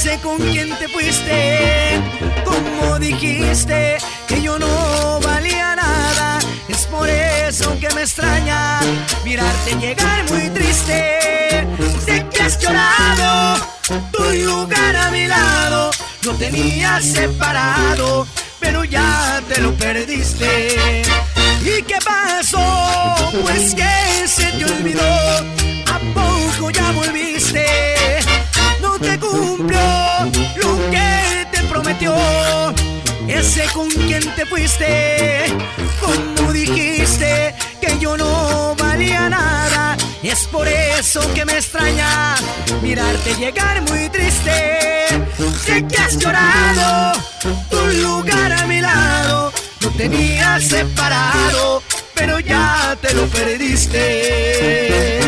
Ese con quien te fuiste. Como dijiste que yo no valía nada. Es por eso que me extraña mirarte llegar muy triste. Sé que has llorado tu lugar a mi lado. Lo tenías separado, pero ya te lo perdiste. ¿Y qué pasó? Pues que se te olvidó. ¿A poco ya volviste? Te cumplió lo que te prometió. Ese con quien te fuiste, como dijiste que yo no valía nada. Es por eso que me extraña mirarte llegar muy triste. Sé que has llorado, tu lugar a mi lado lo tenías separado, pero ya te lo perdiste.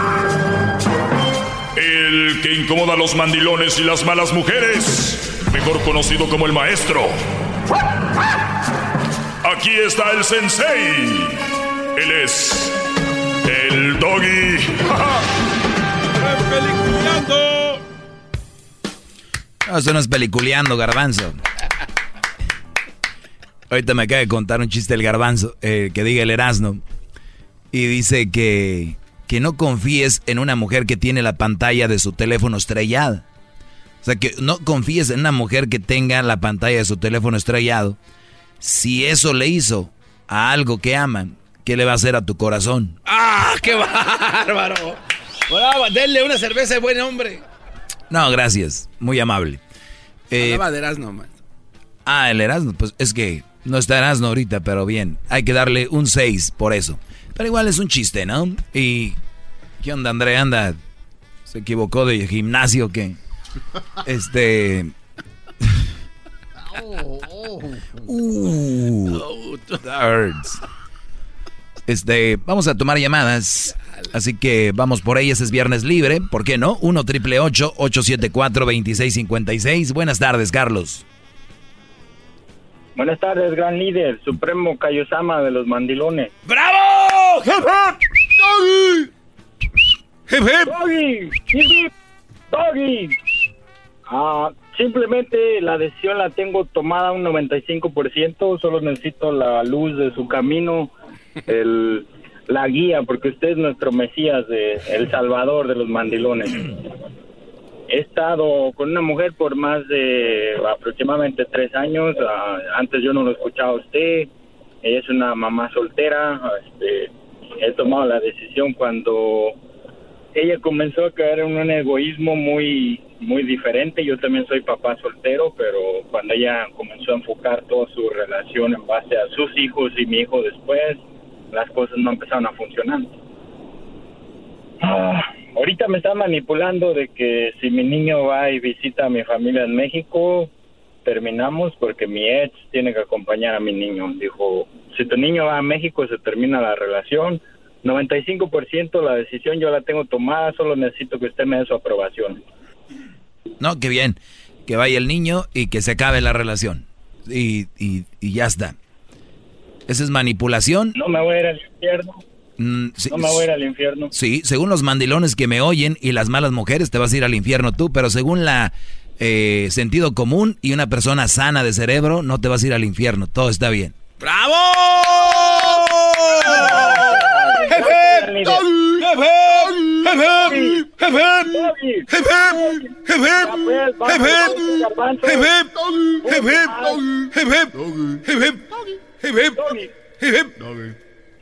Que incomoda a los mandilones y las malas mujeres. Mejor conocido como el maestro. Aquí está el sensei. Él es el doggy. ¡Peliculeando! No, eso no es peliculeando, garbanzo. Ahorita me acaba de contar un chiste el garbanzo, eh, que diga el Erasmo. Y dice que, que no confíes en una mujer que tiene la pantalla de su teléfono estrellada. O sea, que no confíes en una mujer que tenga la pantalla de su teléfono estrellado. Si eso le hizo a algo que aman, ¿qué le va a hacer a tu corazón? ¡Ah, qué bárbaro! Bravo, denle una cerveza de buen hombre. No, gracias. Muy amable. Eh, de Erasmo, man. Ah, el Erasmo. Pues es que no está Erasmo ahorita, pero bien. Hay que darle un 6 por eso. Pero igual es un chiste, ¿no? Y... ¿Qué onda, André? Anda... ¿Se equivocó de gimnasio o qué? Este... Uh, Este, vamos a tomar llamadas. Así que vamos por ellas, es viernes libre. ¿Por qué no? 1 triple 874 2656. Buenas tardes, Carlos. Buenas tardes, gran líder, Supremo Kayosama de los Mandilones. ¡Bravo! ¡Hip! ¡Doggy! ¡Hip, ¡Doggy! Ah, simplemente la decisión la tengo tomada un 95%, solo necesito la luz de su camino, el, la guía, porque usted es nuestro Mesías, de, el Salvador de los mandilones. He estado con una mujer por más de aproximadamente tres años, ah, antes yo no lo escuchaba a usted, ella es una mamá soltera, este, he tomado la decisión cuando ella comenzó a caer en un egoísmo muy muy diferente. Yo también soy papá soltero, pero cuando ella comenzó a enfocar toda su relación en base a sus hijos y mi hijo después, las cosas no empezaron a funcionar. Ah, ahorita me está manipulando de que si mi niño va y visita a mi familia en México, terminamos porque mi ex tiene que acompañar a mi niño. Dijo, si tu niño va a México se termina la relación. 95% la decisión yo la tengo tomada, solo necesito que usted me dé su aprobación. No, qué bien. Que vaya el niño y que se acabe la relación. Y, y, ya está. Esa es manipulación. No me voy a ir al infierno. Mm, no me voy a ir al infierno. Sí, según los mandilones que me oyen y las malas mujeres, te vas a ir al infierno tú, pero según la eh, sentido común y una persona sana de cerebro, no te vas a ir al infierno. Todo está bien. ¡Bravo!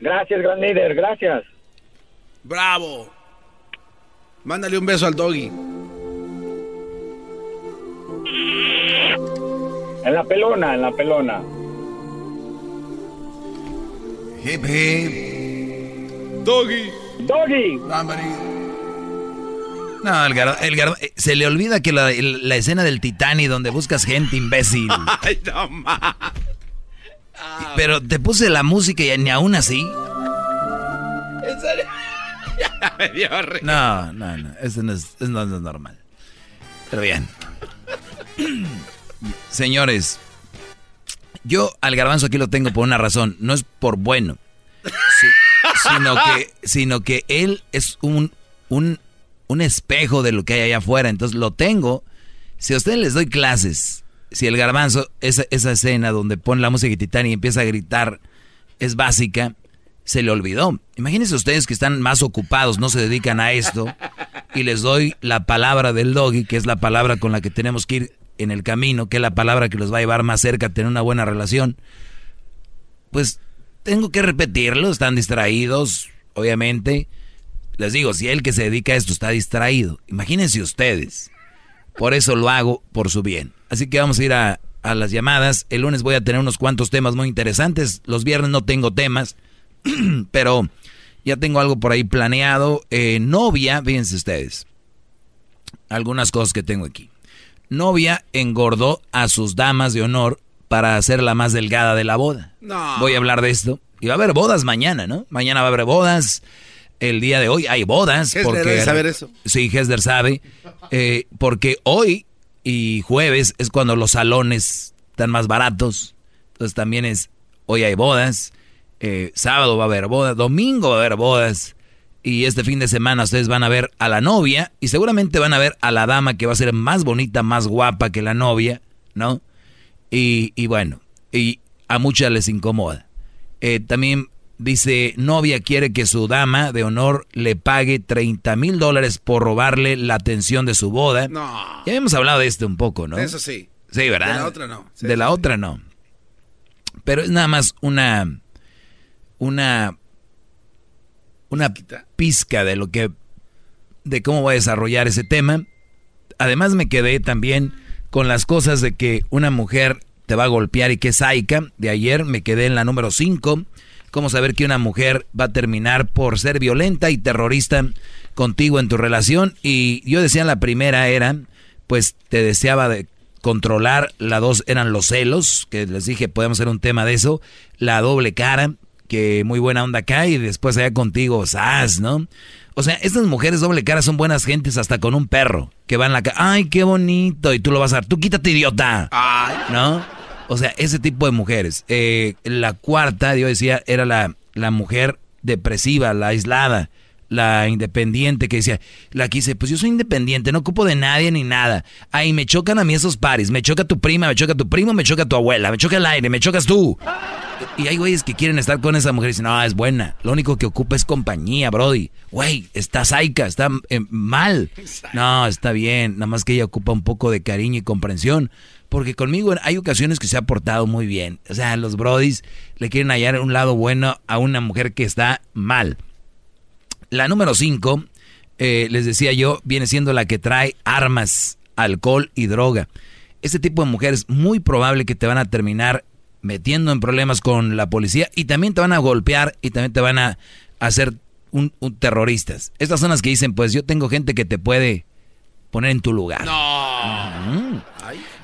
Gracias, gran líder, gracias. Bravo. Mándale un beso al doggy. En la pelona, en la pelona. Hip hip. Doggy. Doggy. No, el garbanzo, el eh, se le olvida que la, escena del Titanic donde buscas gente imbécil. Ay, no Pero te puse la música y ni aún así. ¿En serio? ya me dio No, no, no. Eso no es, no es normal. Pero bien. Señores, yo al garbanzo aquí lo tengo por una razón. No es por bueno. Sino, que, sino que él es un, un un espejo de lo que hay allá afuera. Entonces lo tengo. Si a ustedes les doy clases, si el garbanzo, esa, esa escena donde pone la música Titanic y empieza a gritar, es básica, se le olvidó. Imagínense ustedes que están más ocupados, no se dedican a esto, y les doy la palabra del doggy, que es la palabra con la que tenemos que ir en el camino, que es la palabra que los va a llevar más cerca a tener una buena relación. Pues tengo que repetirlo, están distraídos, obviamente les digo, si el que se dedica a esto está distraído, imagínense ustedes. Por eso lo hago por su bien. Así que vamos a ir a, las llamadas. El lunes voy a tener unos cuantos temas muy interesantes. Los viernes no tengo temas, pero ya tengo algo por ahí planeado. Eh, novia, fíjense ustedes. Algunas cosas que tengo aquí. Novia engordó a sus damas de honor para hacerla más delgada de la boda. Voy a hablar de esto. Y va a haber bodas mañana, ¿no? Mañana va a haber bodas. El día de hoy hay bodas. Hesler porque, debe saber eso. Sí, Hesler sabe. Eh, porque hoy y jueves es cuando los salones están más baratos. Entonces también es, hoy hay bodas. eh, sábado va a haber bodas. Domingo va a haber bodas. Y este fin de semana ustedes van a ver a la novia. Y seguramente van a ver a la dama que va a ser más bonita, más guapa que la novia. ¿No? Y, y bueno, y a muchas les incomoda. Eh, también dice, novia quiere que su dama de honor le pague 30 mil dólares por robarle la atención de su boda. No. Ya hemos hablado de este un poco, ¿no? Eso sí. Sí, ¿verdad? De la otra no. Sí, de la sí. otra no. Pero es nada más una, una, una pizca de lo que, de cómo voy a desarrollar ese tema. Además me quedé también con las cosas de que una mujer te va a golpear y que es saica. De ayer me quedé en la número 5. Cómo saber que una mujer va a terminar por ser violenta y terrorista contigo en tu relación. Y yo decía la primera era, pues te deseaba de controlar. La dos eran los celos, que les dije podemos hacer un tema de eso. La doble cara, que muy buena onda acá y después allá contigo, sas, ¿no? O sea, estas mujeres doble cara son buenas gentes hasta con un perro que va en la calle. ¡Ay, qué bonito! Y tú lo vas a dar. ¡Tú quítate, idiota! ¿No? O sea, ese tipo de mujeres. Eh, la cuarta, yo decía, era la, la mujer depresiva, la aislada, la independiente que decía, la que dice, pues yo soy independiente, no ocupo de nadie ni nada. Ay, me chocan a mí esos paris, me choca tu prima, me choca tu primo, me choca tu abuela, me choca el aire, me chocas tú. Y hay güeyes que quieren estar con esa mujer y dicen, no, es buena. Lo único que ocupa es compañía, Brody. Güey, está saica, está eh, mal. No, está bien. Nada más que ella ocupa un poco de cariño y comprensión. Porque conmigo hay ocasiones que se ha portado muy bien. O sea, los Brodis le quieren hallar un lado bueno a una mujer que está mal. La número 5, les decía yo, viene siendo la que trae armas, alcohol y droga. Este tipo de mujeres muy probable que te van a terminar metiendo en problemas con la policía y también te van a golpear y también te van a hacer un, un terroristas. Estas son las que dicen, pues yo tengo gente que te puede poner en tu lugar. No.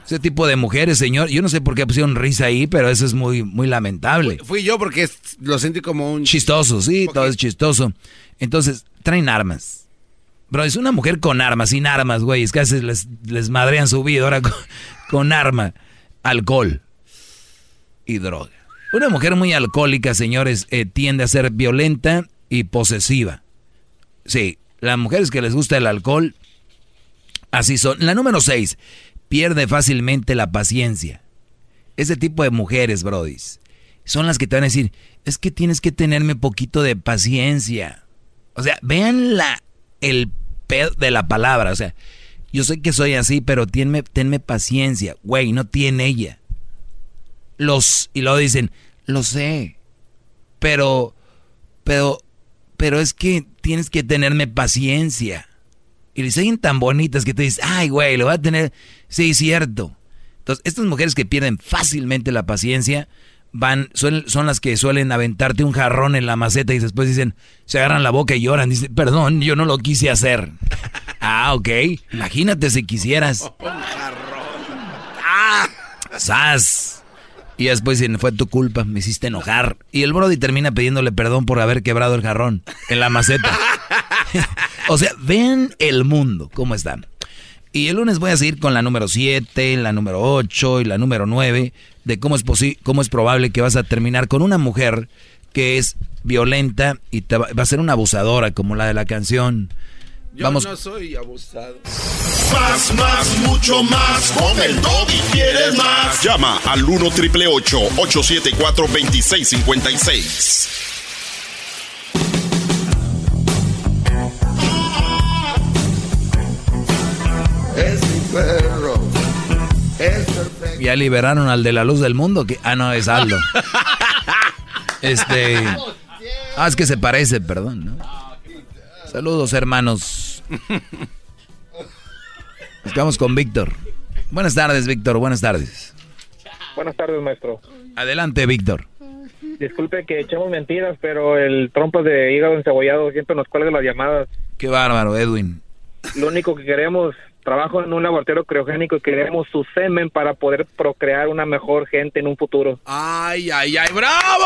Ese tipo de mujeres, señor, yo no sé por qué pusieron risa ahí, pero eso es muy, muy lamentable. Fui yo porque lo sentí como un... Chistoso, sí, todo es chistoso. Entonces, traen armas. Bro, es una mujer con armas, sin armas, güey. Es que a veces les, les madrean su vida ahora con, con arma, alcohol y droga. Una mujer muy alcohólica, señores, eh, tiende a ser violenta y posesiva. Sí, las mujeres que les gusta el alcohol, así son. La número 6, pierde fácilmente la paciencia. Ese tipo de mujeres, brodis, son las que te van a decir, es que tienes que tenerme poquito de paciencia. O sea, vean la, el pedo de la palabra. O sea, yo sé que soy así, pero tenme, tenme paciencia. Güey, no tiene ella. Los, y luego dicen, lo sé, pero, pero, pero es que tienes que tenerme paciencia. Y les oyen tan bonitas que te dices, ay, güey, lo voy a tener. Sí, cierto. Entonces, estas mujeres que pierden fácilmente la paciencia van, son, son las que suelen aventarte un jarrón en la maceta y después dicen, se agarran la boca y lloran. Dicen, perdón, yo no lo quise hacer. ah, ok. Imagínate si quisieras. ¡Ah! ¡Sas! Y después dicen, fue tu culpa, me hiciste enojar. Y el Brody termina pidiéndole perdón por haber quebrado el jarrón en la maceta. o sea, vean el mundo, cómo está. Y el lunes voy a seguir con la número 7, la número 8 y la número 9 de cómo es, posi- cómo es probable que vas a terminar con una mujer que es violenta y te va, va a ser una abusadora como la de la canción. Yo Vamos, no soy abusado. Más, más, mucho más. Con el doggy quieres más. Llama al 1 triple 874 2656. Perro. Es perfecto. ya liberaron al de la luz del mundo. Que, ah, no, es Aldo. este. Ah, es que se parece, perdón. ¿no? Saludos, hermanos. Estamos con Víctor. Buenas tardes, Víctor. Buenas tardes. Buenas tardes, maestro. Adelante, Víctor. Disculpe que echemos mentiras, pero el trompo de hígado encebollado siempre nos cuelga las llamadas. Qué bárbaro, Edwin. Lo único que queremos, trabajo en un laboratorio criogénico y queremos su semen para poder procrear una mejor gente en un futuro. Ay, ay, ay, bravo.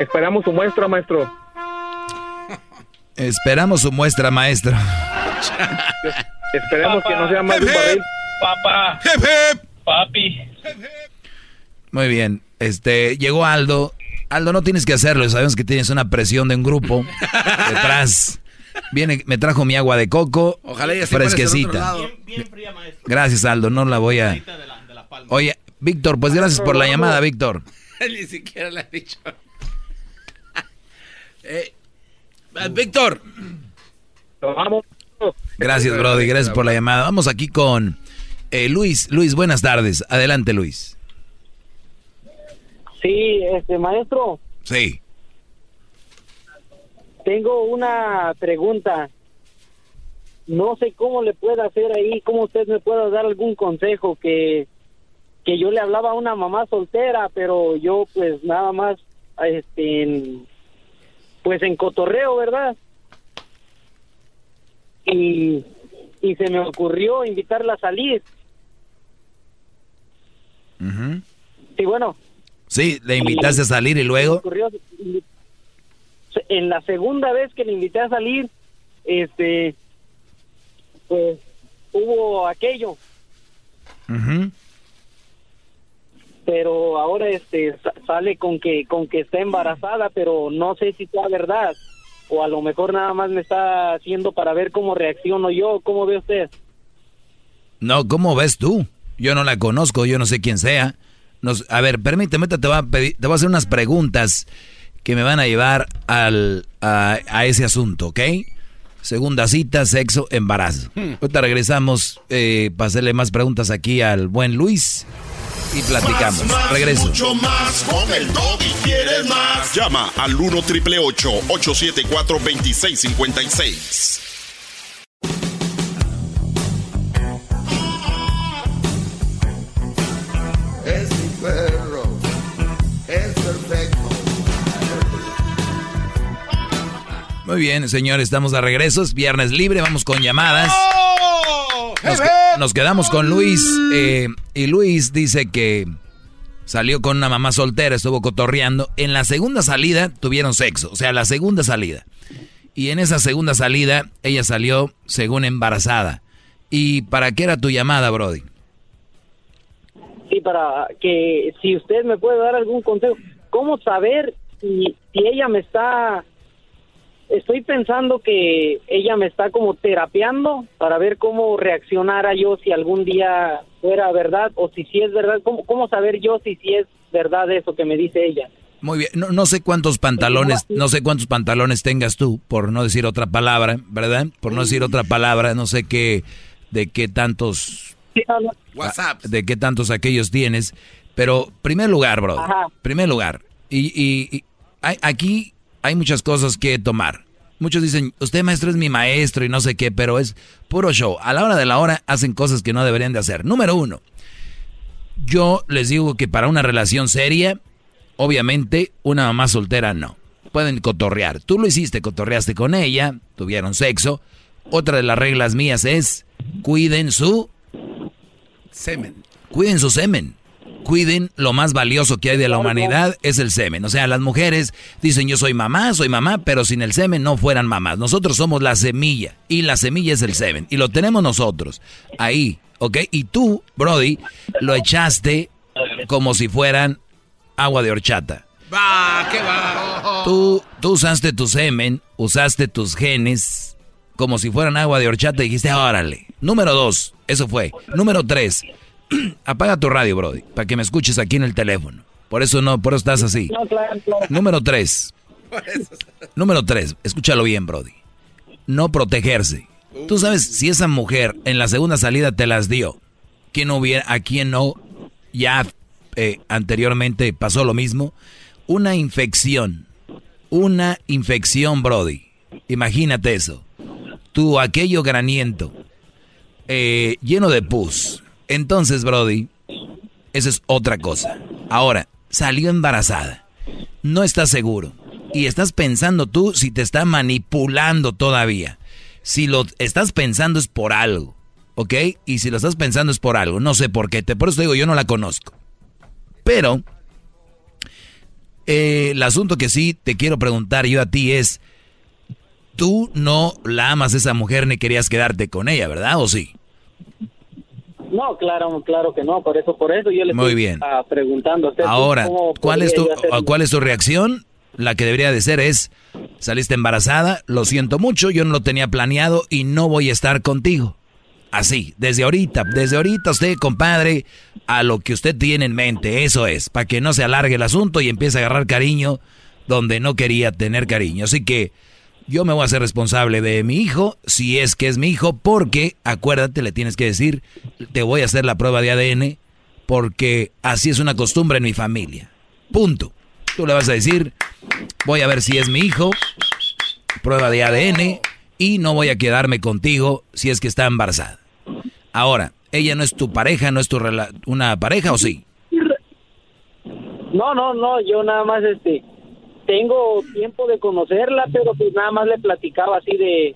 Esperamos su muestra, maestro. Esperamos su muestra, maestro. Esperemos que no sea más de un barril. Papá. Papi. Muy bien. Este, llegó Aldo. Aldo, no tienes que hacerlo. Sabemos que tienes una presión de un grupo detrás. Viene, me trajo mi agua de coco. Ojalá ya fresquecita. Gracias, Aldo. No la voy a. Oye, Víctor, pues gracias por la llamada, Víctor. Ni siquiera le ha dicho. Eh, Víctor. Vamos. Gracias, Brody. Gracias por la llamada. Vamos aquí con eh, Luis. Luis, buenas tardes. Adelante, Luis. Sí, este maestro, Sí. tengo una pregunta. No sé cómo le puedo hacer ahí, cómo usted me puede dar algún consejo que que yo le hablaba a una mamá soltera, pero yo pues nada más este en- pues en cotorreo, ¿verdad? Y y se me ocurrió invitarla a salir. Ujú. Sí, bueno, Sí, le invitaste a salir y luego. en la segunda vez que le invité a salir, este, pues hubo aquello, Ujú. pero ahora este sa- sale con que con que está embarazada, pero no sé si sea verdad o a lo mejor nada más me está haciendo para ver cómo reacciono yo, cómo ve usted. No, ¿cómo ves tú? Yo no la conozco, yo no sé quién sea. Nos, a ver, permíteme, te voy, a pedir- te voy a hacer unas preguntas que me van a llevar al, a, a ese asunto, ¿ok? Segunda cita, sexo, embarazo. Ahorita regresamos eh, para hacerle más preguntas aquí al buen Luis y platicamos. Más, más, Regreso. Mucho más con el Doggy. ¿Quieres más? Llama al 1 triple 874 2656. Perro. Es perfecto. Muy bien, señores, estamos de regreso. Es viernes libre, vamos con llamadas. Nos, nos quedamos con Luis. eh, y Luis dice que salió con una mamá soltera, estuvo cotorreando. En la segunda salida tuvieron sexo, o sea, la segunda salida. Y en esa segunda salida, ella salió según embarazada. ¿Y para qué era tu llamada, Brody? Sí, para que si usted me puede dar algún consejo, ¿cómo saber si, si ella me está... Estoy pensando que ella me está como terapeando para ver cómo reaccionara yo si algún día fuera verdad o si sí es verdad. ¿Cómo, cómo saber yo si sí es verdad eso que me dice ella? Muy bien, no, no sé cuántos pantalones, no sé cuántos pantalones tengas tú, por no decir otra palabra, ¿verdad? Por no decir otra palabra, no sé qué, de qué tantos WhatsApp. de qué tantos aquellos tienes. Pero, primer lugar, bro. Primer lugar. Y, y- y hay- aquí hay muchas cosas que tomar. Muchos dicen, usted maestro es mi maestro y no sé qué, pero es puro show. A la hora de la hora hacen cosas que no deberían de hacer. Número uno, yo les digo que para una relación seria, obviamente una mamá soltera no. Pueden cotorrear. Tú lo hiciste, cotorreaste con ella, tuvieron sexo. Otra de las reglas mías es, cuiden su Semen. Cuiden su semen. Cuiden lo más valioso que hay de la humanidad es el semen. O sea, las mujeres dicen yo soy mamá, soy mamá, pero sin el semen no fueran mamás. Nosotros somos la semilla y la semilla es el semen y lo tenemos nosotros ahí, ¿ok? Y tú, Brody, lo echaste como si fueran agua de horchata. Va, ¿qué va? Tú, tú usaste tu semen, usaste tus genes como si fueran agua de horchata y dijiste, órale. Número dos, eso fue. Número tres, apaga tu radio, Brody, para que me escuches aquí en el teléfono. Por eso no, por eso estás así. No, claro, claro. Número tres, número tres, escúchalo bien, Brody. No protegerse. Tú sabes, si esa mujer en la segunda salida te las dio, ¿quién hubiera, a quién no ya eh, anteriormente pasó lo mismo? Una infección. Una infección, Brody. Imagínate eso. Aquello graniento. eh, lleno de pus. Entonces, Brody, esa es otra cosa. Ahora, salió embarazada. No estás seguro. Y estás pensando tú si te está manipulando todavía. Si lo estás pensando es por algo. ¿ok? Y si lo estás pensando es por algo, no sé por qué, te, por eso digo, yo no la conozco. Pero, eh, el asunto que sí te quiero preguntar yo a ti es, tú no la amas a esa mujer ni querías quedarte con ella, ¿verdad? ¿O sí? No, claro, claro que no, por eso, por eso yo le Muy estoy bien. ah, preguntando a usted, Ahora, ¿cómo ¿cuál es, tu, hacer- ¿cuál es tu reacción? La que debería de ser es, saliste embarazada, lo siento mucho, yo no lo tenía planeado y no voy a estar contigo. Así, desde ahorita, desde ahorita usted, compadre, a lo que usted tiene en mente, eso es, para que no se alargue el asunto y empiece a agarrar cariño donde no quería tener cariño. Así que yo me voy a hacer responsable de mi hijo, si es que es mi hijo, porque acuérdate, le tienes que decir, te voy a hacer la prueba de ADN, porque así es una costumbre en mi familia. Punto. Tú le vas a decir, voy a ver si es mi hijo, prueba de ADN, y no voy a quedarme contigo si es que está embarazada. Ahora, ella no es tu pareja, no es tu rela- una pareja o sí? No, no, no, yo nada más este tengo tiempo de conocerla, pero pues nada más le platicaba así de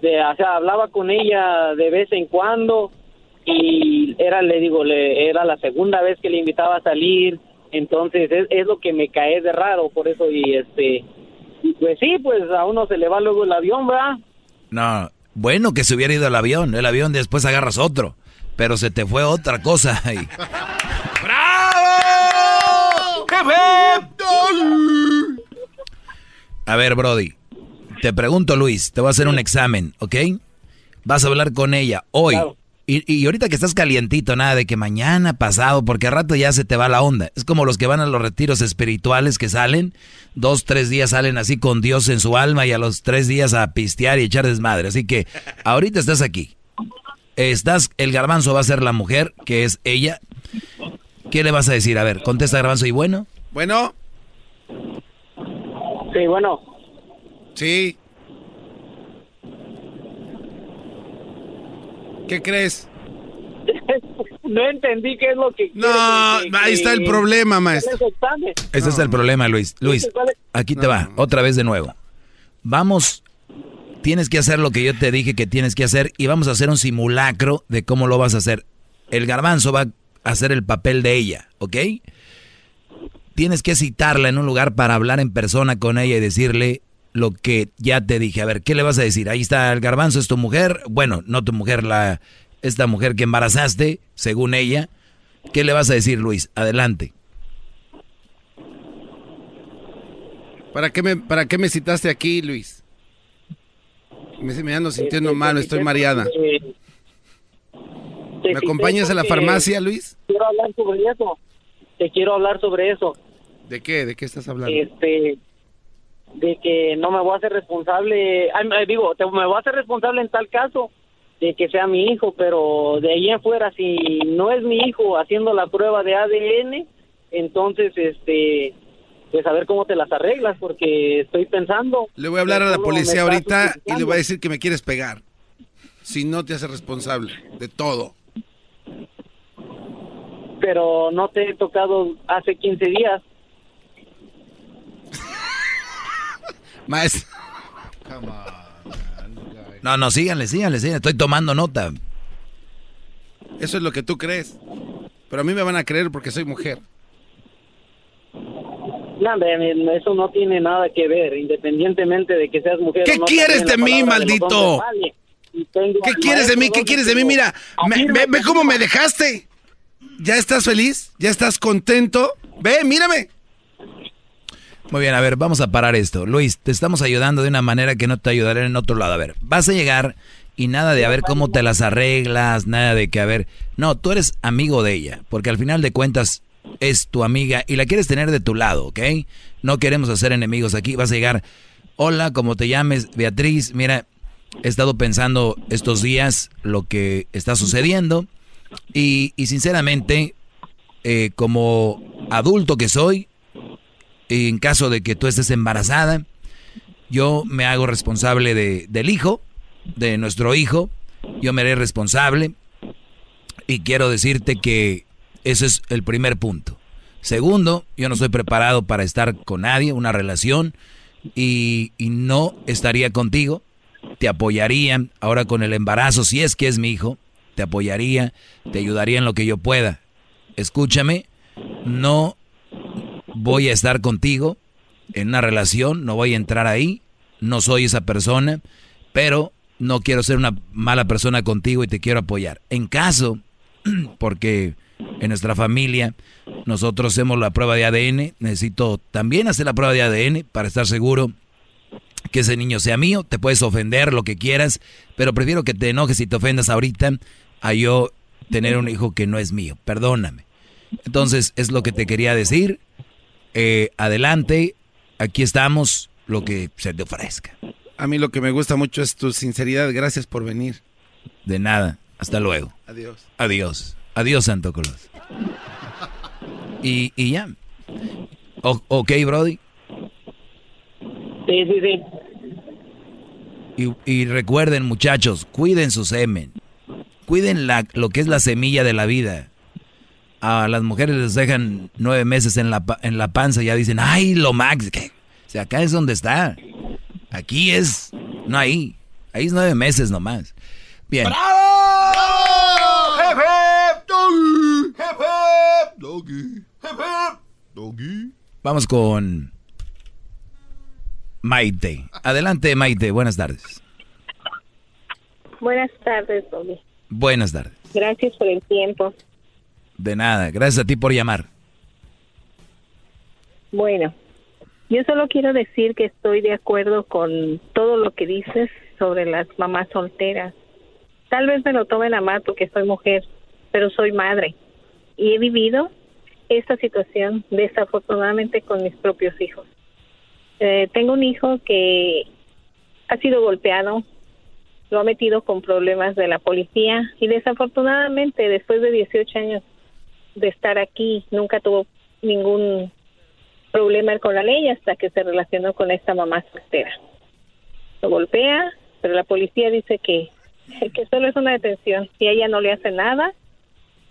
de o sea, hablaba con ella de vez en cuando y era le digo, le era la segunda vez que le invitaba a salir, entonces es, es lo que me cae de raro, por eso y este y pues sí, pues a uno se le va luego el avión, ¿verdad? No, bueno que se hubiera ido al avión, el avión después agarras otro, pero se te fue otra cosa ahí. A ver, Brody, te pregunto, Luis, te voy a hacer un examen, ¿ok? Vas a hablar con ella hoy. Y, y ahorita que estás calientito, nada de que mañana, pasado, porque a rato ya se te va la onda. Es como los que van a los retiros espirituales que salen, dos, tres días salen así con Dios en su alma y a los tres días a pistear y echar desmadre. Así que ahorita estás aquí. Estás, el garbanzo va a ser la mujer, que es ella. ¿Qué le vas a decir? A ver, contesta garbanzo y bueno. Bueno. Sí, bueno. Sí. ¿Qué crees? no entendí qué es lo que No, ahí está el problema, maestro. Ese es el problema, Luis. Luis, aquí te va, otra vez de nuevo. Vamos, tienes que hacer lo que yo te dije que tienes que hacer y vamos a hacer un simulacro de cómo lo vas a hacer. El garbanzo va a hacer el papel de ella, ¿ok? Tienes que citarla en un lugar para hablar en persona con ella y decirle lo que ya te dije. A ver, ¿qué le vas a decir? Ahí está el garbanzo, es tu mujer. Bueno, no tu mujer, la esta mujer que embarazaste, según ella. ¿Qué le vas a decir, Luis? Adelante. ¿Para qué me, para qué me citaste aquí, Luis? Me, me ando sintiendo mal, estoy mareada. ¿Me acompañas a la farmacia, Luis? Quiero hablar sobre eso. Te quiero hablar sobre eso. ¿De qué? ¿De qué estás hablando? Este, de que no me voy a hacer responsable. ay, digo, te- me voy a hacer responsable en tal caso de que sea mi hijo, pero de ahí en fuera, si no es mi hijo haciendo la prueba de ADN, entonces, este, pues a ver cómo te las arreglas, porque estoy pensando. Le voy a hablar a la policía ahorita y le voy a decir que me quieres pegar. Si no te haces responsable de todo. Pero no te he tocado hace 15 días. Maestro. No, no, síganle, síganle, síganle. Estoy tomando nota. Eso es lo que tú crees. Pero a mí me van a creer porque soy mujer. No, hombre, eso no tiene nada que ver, independientemente de que seas mujer. ¿Qué o no, quieres de mí, maldito? ¿Qué quieres de mí? ¿Qué quieres de mí? Mira, me- ve, cómo me dejaste. ¿Ya estás feliz? ¿Ya estás contento? Ve, mírame. Muy bien, a ver, vamos a parar esto. Luis, te estamos ayudando de una manera que no te ayudaré en otro lado. A ver, vas a llegar y nada de a ver cómo te las arreglas, nada de que a ver. No, tú eres amigo de ella, porque al final de cuentas es tu amiga y la quieres tener de tu lado, ¿ok? No queremos hacer enemigos aquí. Vas a llegar, hola, como te llames, Beatriz, mira, he estado pensando estos días lo que está sucediendo y, y sinceramente, eh, como adulto que soy, en caso de que tú estés embarazada, yo me hago responsable de, del hijo, de nuestro hijo, yo me haré responsable y quiero decirte que ese es el primer punto. Segundo, yo no estoy preparado para estar con nadie, una relación, y, y no estaría contigo, te apoyaría ahora con el embarazo, si es que es mi hijo, te apoyaría, te ayudaría en lo que yo pueda. Escúchame, no voy a estar contigo en una relación, no voy a entrar ahí, no soy esa persona, pero no quiero ser una mala persona contigo y te quiero apoyar. En caso, porque en nuestra familia nosotros hacemos la prueba de ADN, necesito también hacer la prueba de ADN para estar seguro que ese niño sea mío, te puedes ofender lo que quieras, pero prefiero que te enojes y te ofendas ahorita a yo tener un hijo que no es mío, perdóname. Entonces es lo que te quería decir, eh, adelante, aquí estamos, lo que se te ofrezca. A mí lo que me gusta mucho es tu sinceridad. Gracias por venir. De nada. Hasta luego. Adiós. Adiós. Adiós, Santo Claus. Y, y ya. ok, Brody. Sí, sí, sí. Y, y, recuerden, muchachos, cuiden su semen. Cuiden la, lo que es la semilla de la vida. A las mujeres les dejan nueve meses en la, en la panza y ya dicen, ay, lo max. ¿qué? O sea, acá es donde está. Aquí es, no ahí. Ahí es nueve meses nomás. Bien. ¡Bravo! ¡Jefe! ¡Doggy! ¡Jefe! ¡Doggy! ¡Jefe! ¡Doggy! Vamos con Maite. Adelante, Maite. Buenas tardes. Buenas tardes, Doggy. Buenas tardes. Gracias por el tiempo. De nada. Gracias a ti por llamar. Bueno, yo solo quiero decir que estoy de acuerdo con todo lo que dices sobre las mamás solteras. Tal vez me lo tomen a mal porque soy mujer, pero soy madre y he vivido esta situación desafortunadamente con mis propios hijos. Eh, tengo un hijo que ha sido golpeado, lo ha metido con problemas de la policía y desafortunadamente después de 18 años de estar aquí nunca tuvo ningún problema con la ley hasta que se relacionó con esta mamá soltera. Lo golpea, pero la policía dice que, que solo es una detención y ella no le hace nada.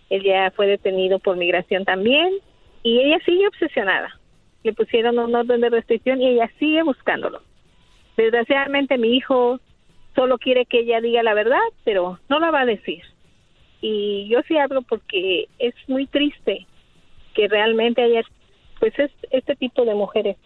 Él ya fue detenido por migración también y ella sigue obsesionada. Le pusieron un orden de restricción y ella sigue buscándolo. Desgraciadamente mi hijo solo quiere que ella diga la verdad, pero no la va a decir. Y yo sí hablo porque es muy triste que realmente haya pues es este tipo de mujeres.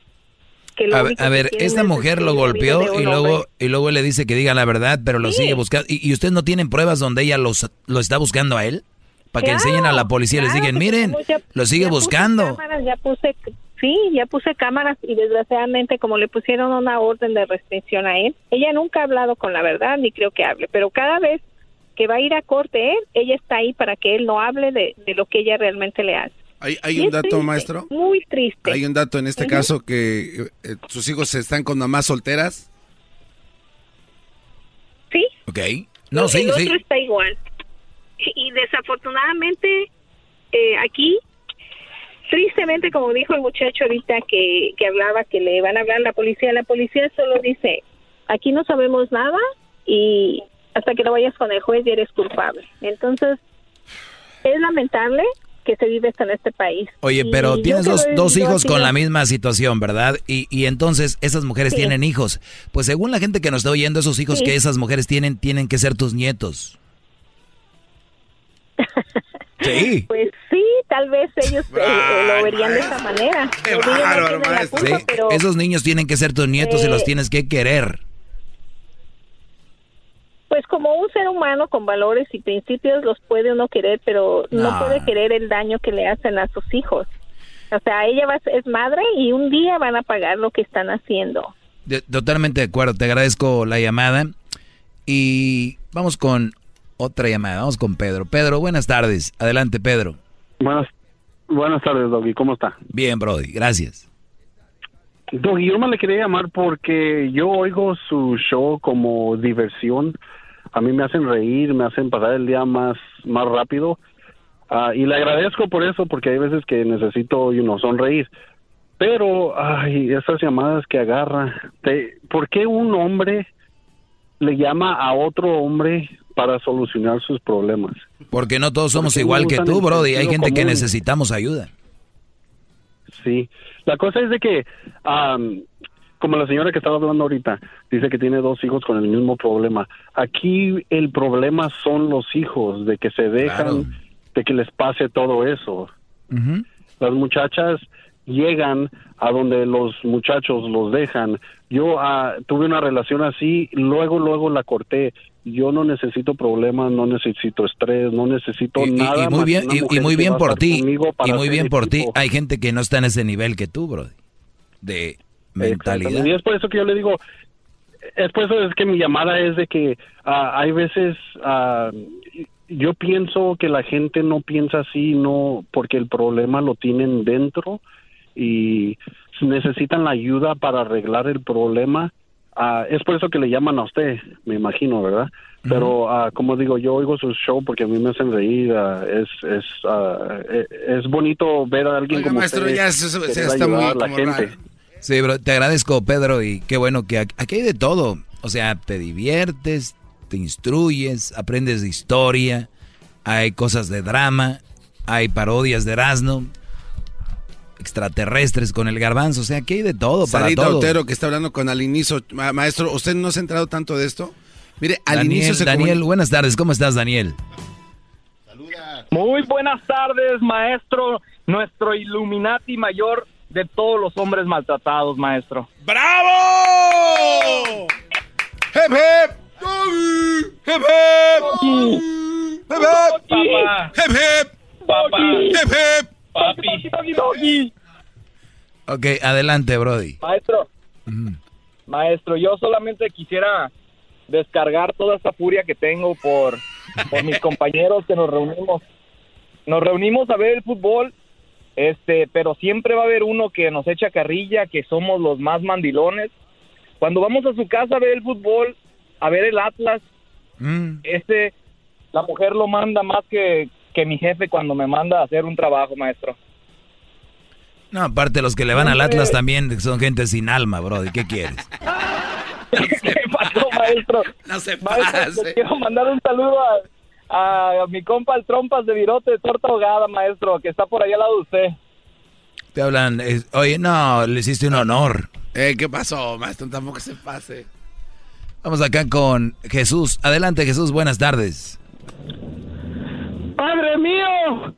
Que a, ver, a ver esta mujer lo golpeó y luego y luego le dice que diga la verdad, pero lo sigue buscando. ¿Y, ¿Y, ustedes no tienen pruebas donde ella los, lo está buscando a él? Para que enseñen a la policía y les digan, miren, ya, lo sigue ya buscando. Cámaras, ya puse, sí, ya puse cámaras y desgraciadamente como le pusieron una orden de restricción a él, ella nunca ha hablado con la verdad ni creo que hable, pero cada vez que va a ir a corte él, ella está ahí para que él no hable de, de lo que ella realmente le hace. Hay, hay un dato, triste, maestro. Muy triste. Hay un dato en este uh -huh. caso que eh, sus hijos están con mamás solteras. Sí. Ok. No, el sí, otro sí. está igual. Y desafortunadamente eh, aquí, tristemente, como dijo el muchacho ahorita que, que hablaba que le van a hablar a la policía, la policía solo dice, aquí no sabemos nada y hasta que no vayas con el juez ya eres culpable. Entonces, es lamentable que se vive en este país. Oye, Y pero tienes dos, lo dos hijos con la misma situación, ¿verdad? Y, y entonces esas mujeres Sí. tienen hijos. Pues según la gente que nos está oyendo, esos hijos Sí. que esas mujeres tienen, tienen que ser tus nietos. Sí. Pues sí, tal vez ellos eh, eh, lo verían de esa manera. Los niños no bárbaro, culpa, Sí, pero Esos niños tienen que ser tus nietos y Eh, los tienes que querer. pues como un ser humano con valores y principios los puede uno querer, pero no, No. puede querer el daño que le hacen a sus hijos. O sea, ella va, es madre y un día van a pagar lo que están haciendo. De- totalmente de acuerdo, te agradezco la llamada. Y vamos con otra llamada, vamos con Pedro. Pedro, buenas tardes. Adelante, Pedro. Buenas, buenas tardes, Doggy. ¿Cómo está? Bien, Brody, gracias. Doggy, yo me le quería llamar porque yo oigo su show como diversión. A mí me hacen reír, me hacen pasar el día más, más rápido. Ah, y le agradezco por eso, porque hay veces que necesito, you know, sonreír. Pero, ay, esas llamadas que agarra. te- ¿Por qué un hombre le llama a otro hombre para solucionar sus problemas? Porque no todos somos Porque igual que tú, Brody. Hay gente que necesitamos ayuda. Sí, la cosa es de que como la señora que estaba hablando ahorita, dice que tiene dos hijos con el mismo problema. Aquí el problema son los hijos, de que se dejan, de que les pase todo eso. Las muchachas llegan a donde los muchachos los dejan. Yo ah, tuve una relación así, luego, luego la corté. Yo no necesito problemas, no necesito estrés, no necesito Y, nada. y muy bien, y- muy bien por ti. Y muy bien por ti. Hay gente que no está en ese nivel que tú, bro. De mentalidad. Y es por eso que yo le digo, es por eso es que mi llamada es de que ah, hay veces ah, yo pienso que la gente no piensa así, no porque el problema lo tienen dentro y necesitan la ayuda para arreglar el problema. Ah, es por eso que le llaman a usted, me imagino, ¿verdad? Pero ah, como digo, yo oigo su show porque a mí me hacen reír. ah, es es eh, es bonito ver a alguien Oiga, como maestro, usted ya está muy ayudar a la como gente. raro. Sí, bro, te agradezco, Pedro, y qué bueno que aquí aquí hay de todo. O sea, te diviertes, te instruyes, aprendes de historia, hay cosas de drama, hay parodias de Erasmo, extraterrestres con el garbanzo, o sea, aquí hay de todo para Sarita todo. Otero que está hablando con al inicio. Maestro, ¿usted no se ha enterado tanto de esto? Mire, al Daniel, inicio se Daniel, buenas tardes, ¿cómo estás, Daniel? Muy buenas tardes, maestro, nuestro Illuminati mayor de todos los hombres maltratados, maestro. ¡Bravo! ¡Hep, hep! ¡Hep, hep! ¡Hep, hep! Papá. ¡Hep, hep! Papá. ¡Hep, hep! Papi. Ok, adelante, Brody. Maestro, maestro, yo solamente quisiera descargar toda esa furia que tengo por, por mis compañeros que nos reunimos. Nos reunimos a ver el fútbol, este, pero siempre va a haber uno que nos echa carrilla, que somos los más mandilones. Cuando vamos a su casa a ver el fútbol, a ver el Atlas, este, la mujer lo manda más que, que mi jefe cuando me manda a hacer un trabajo, maestro. No, aparte los que le van al Atlas también son gente sin alma, Brody, ¿qué quieres? ¿Qué pasó, maestro? No se Maestro, le quiero mandar un saludo a, a mi compa el Trompas de Virote de Torta Ahogada, maestro, que está por ahí al lado de usted. Te hablan, eh, oye, no, le hiciste un honor. Eh, ¿Qué pasó, maestro? Tampoco se pase. Vamos acá con Jesús. Adelante, Jesús, buenas tardes. ¡Padre mío!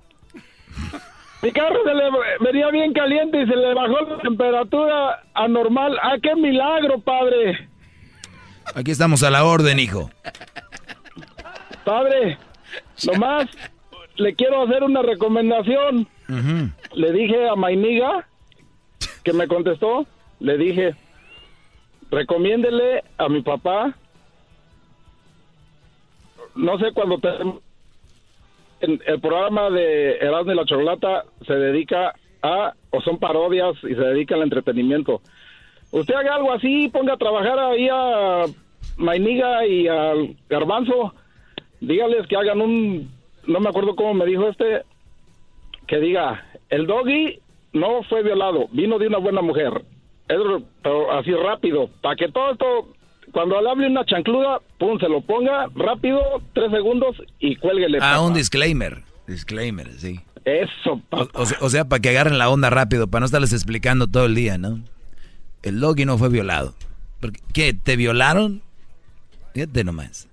Mi carro se le venía bien caliente y se le bajó la temperatura anormal. ¡Ah, qué milagro, padre! Aquí estamos a la orden, hijo. Padre, nomás le quiero hacer una recomendación. Le dije a Mainiga, que me contestó, le dije, recomiéndele a mi papá, no sé cuando te... el programa de Erasmo y la Chocolata se dedica a, o son parodias y se dedica al entretenimiento. Usted haga algo así, ponga a trabajar ahí a Mainiga y al Garbanzo, dígales que hagan un, no me acuerdo cómo me dijo este, que diga, el doggy no fue violado, vino de una buena mujer. Es, pero así rápido, para que todo esto, cuando le hable una chancluda, pum, se lo ponga rápido, tres segundos y cuélguele. Ah, papá. un disclaimer. Disclaimer, sí. Eso, O, o sea- o sea, para que agarren la onda rápido, para no estarles explicando todo el día, ¿no? El doggy no fue violado. ¿Qué? ¿Te violaron? Fíjate nomás.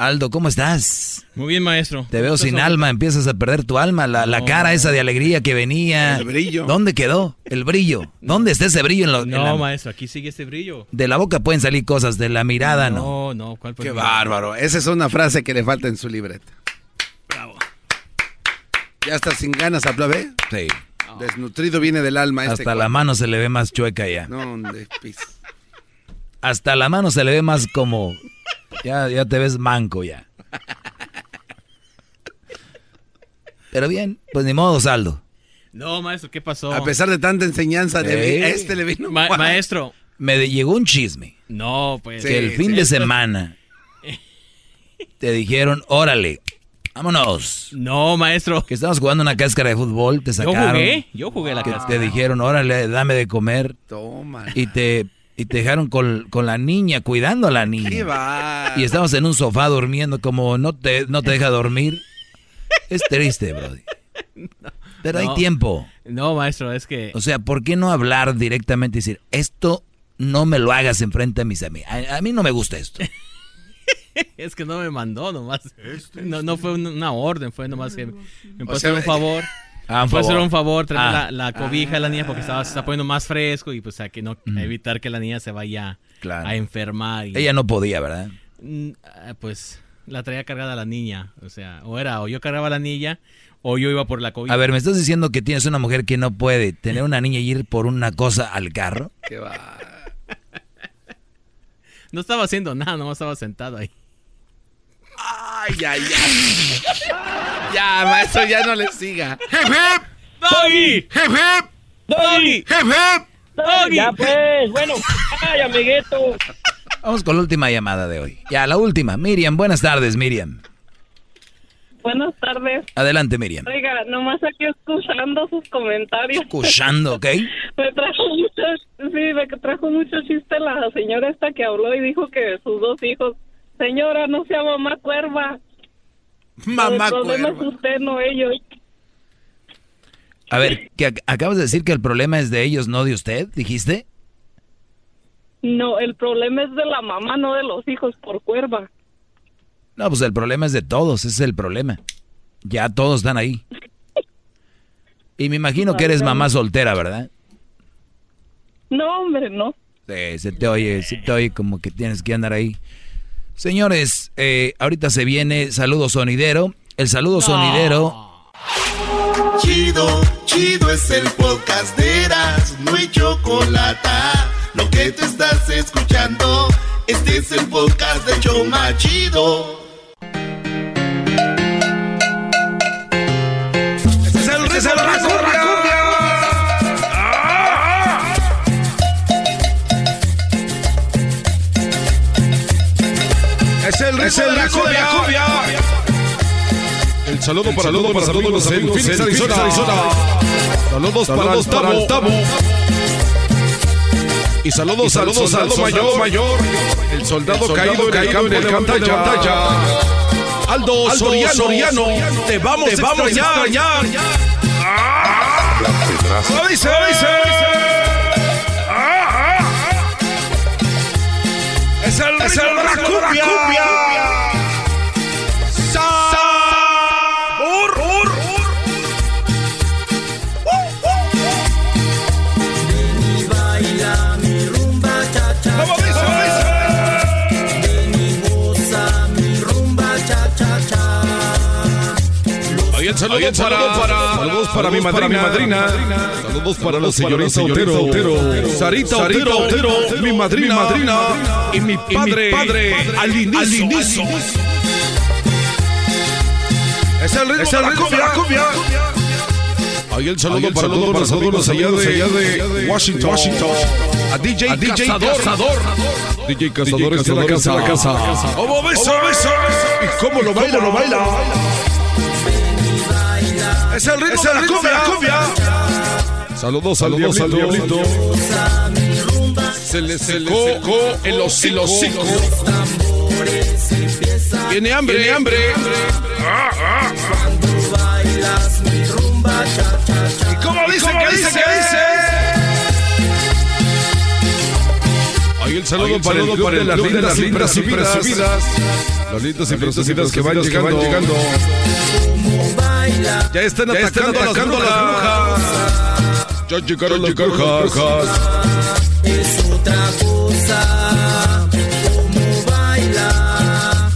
Aldo, ¿cómo estás? Muy bien, maestro. Te veo sin alma, empiezas a perder tu alma, la, la No. cara esa de alegría que venía. El brillo. ¿Dónde quedó? El brillo. ¿Dónde está ese brillo en, lo- en No, la- maestro, aquí sigue este brillo. De la boca pueden salir cosas, de la mirada no. No, no, ¿cuál Qué bárbaro. Esa es una frase que le falta en su libreta. Bravo. ¿Ya está sin ganas, aplaude? Sí. Desnutrido viene del alma este Hasta la mano se le ve más chueca ya. No, de pis. Hasta la mano se le ve más como... Ya, ya te ves manco ya. Pero bien, pues ni modo, Saldo. No, maestro, ¿qué pasó? A pesar de tanta enseñanza, de Eh. este le vino. Ma- maestro. Me llegó un chisme. No, pues. que el fin de semana te dijeron, órale, vámonos. No, maestro. Que estabas jugando una cáscara de fútbol, te Yo sacaron. jugué, yo jugué la que cáscara. Te dijeron, órale, dame de comer. Toma. Y te, y te dejaron con, con la niña, cuidando a la niña. Qué va. Y estabas en un sofá durmiendo, como no te, no te deja dormir. Es triste, Brody. Pero hay tiempo. No, maestro, es que. O sea, ¿por qué no hablar directamente y decir, esto no me lo hagas enfrente de mis amigos. A, a mí no me gusta esto. es que no me mandó nomás. No, no fue un- una orden, fue nomás que me puede O sea, hacer un favor. Ah, puede hacer un favor, traer Ah. la, la cobija a la niña porque estaba, se está poniendo más fresco y pues a que no evitar que la niña se vaya Claro. a enfermar. y- Ella no podía, ¿verdad? Mm, ah, Pues la traía cargada la niña. O sea, o era o yo cargaba a la niña o yo iba por la cobija. A ver, ¿me estás diciendo que tienes una mujer que no puede tener una niña y ir por una cosa al carro? Qué va. No estaba haciendo nada, nomás estaba sentado ahí. Ay, ay, ay. Ya, maestro, ya no le siga. ¡Hip, hip! ¡Doggy! ¡Hip, hip! ¡Doggy! ¡Hip, hip! ¡Doggy! Ya pues, bueno. Ay, amiguito. Vamos con la última llamada de hoy. Ya, la última. Miriam, buenas tardes, Miriam. Buenas tardes. Adelante, Miriam. Oiga, nomás aquí escuchando sus comentarios. Escuchando, ¿ok? me trajo mucho, sí, me trajo mucho chiste la señora esta que habló y dijo que sus dos hijos, señora, no sea mamá cuerva. Mamá El problema cuerva. es usted, no ellos. A ver, que ac- acabas de decir que el problema es de ellos, no de usted, dijiste. No, el problema es de la mamá, no de los hijos por cuerva. No, pues el problema es de todos, ese es el problema. Ya todos están ahí. Y me imagino que eres mamá soltera, ¿verdad? No, hombre, no. Sí, se te oye, se te oye como que tienes que andar ahí. Señores, eh, ahorita se viene saludo sonidero. El saludo sonidero Chido, chido es el podcast de Eras, no hay chocolate. Lo que te estás escuchando, este es el podcast de Choma Chido. Es el ritmo de la cumbia. El saludo para todos los amigos en Phoenix, Arizona. Saludos para el Tabo. Tabo. Y saludos, saludos al soldado mayor, el soldado caído en el campo de batalla. Aldo Soriano, te vamos a extrañar. ¿Cómo dice? Es el ritmo de la cumbia. Ahí el saludo, para, saludos para, mi madrina, saludos para la señorita Otero, Sarita, Otero, mi madrina, madrina. Y mi padre, al inicio. Es el ritmo, de, la cumbia. Ahí el saludo para todos los amigos allá de, Washington, a DJ, Cazador, DJ Cazador está en la casa. ¿Cómo ves? ¿Y cómo lo baila? lo baila? Es el ritmo, de, la cumbia. Saludos, al diablito. Se le secó, el hocico. Tiene hambre, tiene hambre. ¿Y cómo dice? ¿Qué dice? ¿Qué dice? Ahí el saludo para el club de las lindas y presumidas. Las lindas y presumidas que van llegando. Ya están atacando las brujas. Ya llegaron las brujas. Es otra cosa. Como baila.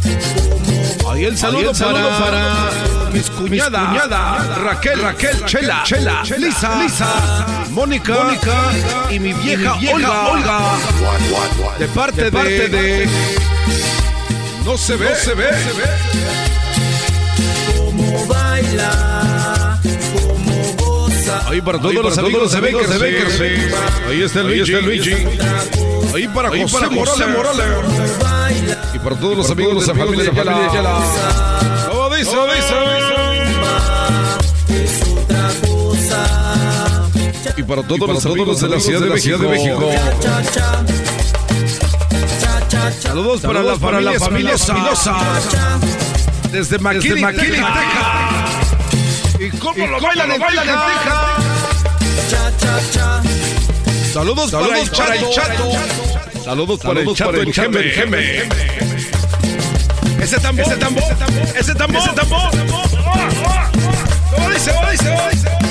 Ahí el saludo, para, para mis cuñada, Raquel, Raquel, Chela, Chela, Lisa, Lisa, Mónica, Mónica y mi vieja, Olga, Olga, de parte, de, de, no se ve, se ve, se ve. Baila. Goza. Ahí para todos los amigos de Bakersfield. Ahí está el Luigi. Ahí para José Morales. Y para todos los amigos de la familia Ayala. ¿Cómo dice? ¿Cómo dice? Es otra cosa. Y para todos los amigos de la Ciudad de México. Saludos para la para la familia Espinosa. Desde McKinney, Texas. ¿Y cómo lo bailan en Texas? Cha cha cha. Saludos, Saludos para el chato. Saludos para el chato para el en chato en Geme. Ese tambor, ese tambor, ese tambor, ese tambor. ¿Cómo dice? ¿Cómo dice? ¿Cómo dice?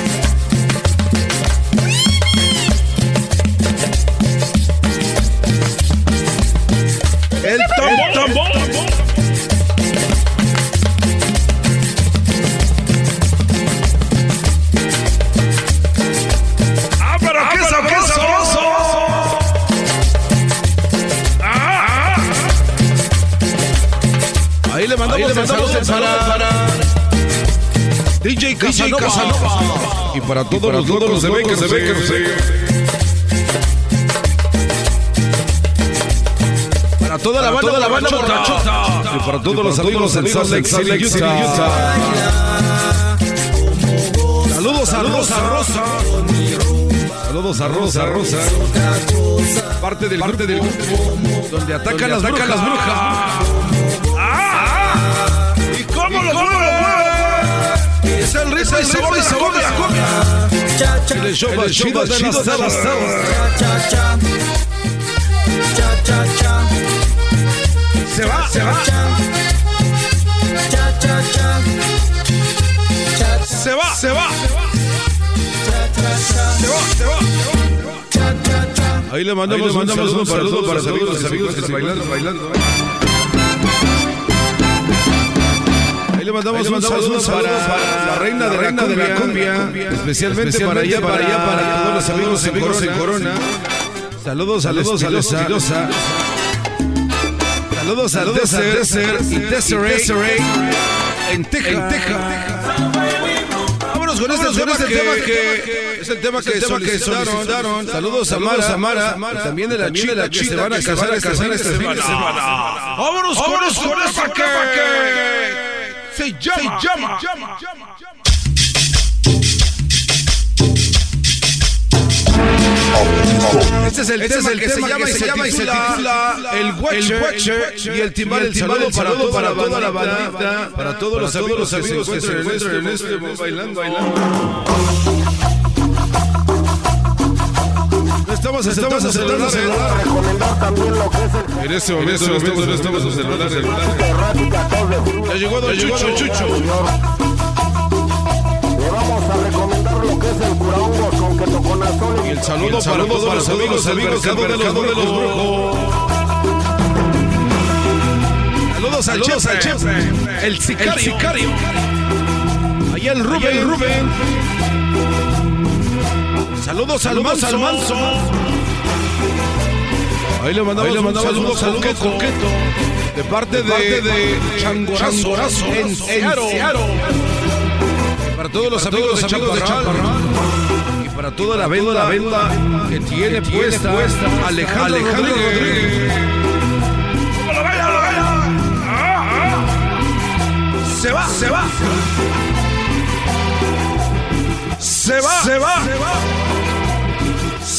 Mandamos, le mandamos el el saludo saludo para, DJ Casanova. Y para todos los locos de Bakers, de Bakers, Para toda la banda, toda la banda borrachota. Y para todos los amigos en Salt Lake City, Utah. Saludos a Rosa Rosa. Saludos a Rosa, Rosa. Parte del parte del grupo donde atacan las brujas. las brujas. Es el ritmo y sabor y sabor de la cumbia. El show más chido de las salas. Se va, se va. Se va, se va. Se va, se va. Ahí le mandamos, Ahí le mandamos un saludo para para todos amigos que están bailando, bailando. Mandamos, un saludo para la reina de la cumbia, especialmente para allá, para allá, para todos los amigos amigos en Corona. Saludos, saludos a los. Saludos a Desert y Desiree en Texas. Vámonos con este tema que es el tema que solicitaron. Saludos a Mara, Samara, también de la chica que se van a casar a casar este fin de semana. Vámonos con eso, con eso que se llama, se llama. Este es el Este tema es el que se llama que y se se llama y se titula titula El Watcher y el timbal. El saludo para toda la bandita, para todos los amigos que se encuentran en este momento bailando, bailando. Estamos estamos aceptando celular. En este momento no estamos no estamos en celular. Ya llegó Don Chucho, Chucho. Y el saludo para todos los amigos amigos del mercado de los brujos. Saludos al Chepe, el sicario. Allá el Rubén, el Rubén. Saludos al manso. al manso. Ahí le mandamos, Ahí le mandamos un saludo, saludo coqueto, coqueto, de parte de, de Changorazo, en Seattle. Para todos los amigos, de Chaparral. Y para toda la venda, la venda que tiene puesta, Alejandro, Rodríguez. ¡Lo baila, lo baila! ¡Ah, ah! Se va, se va. Se va,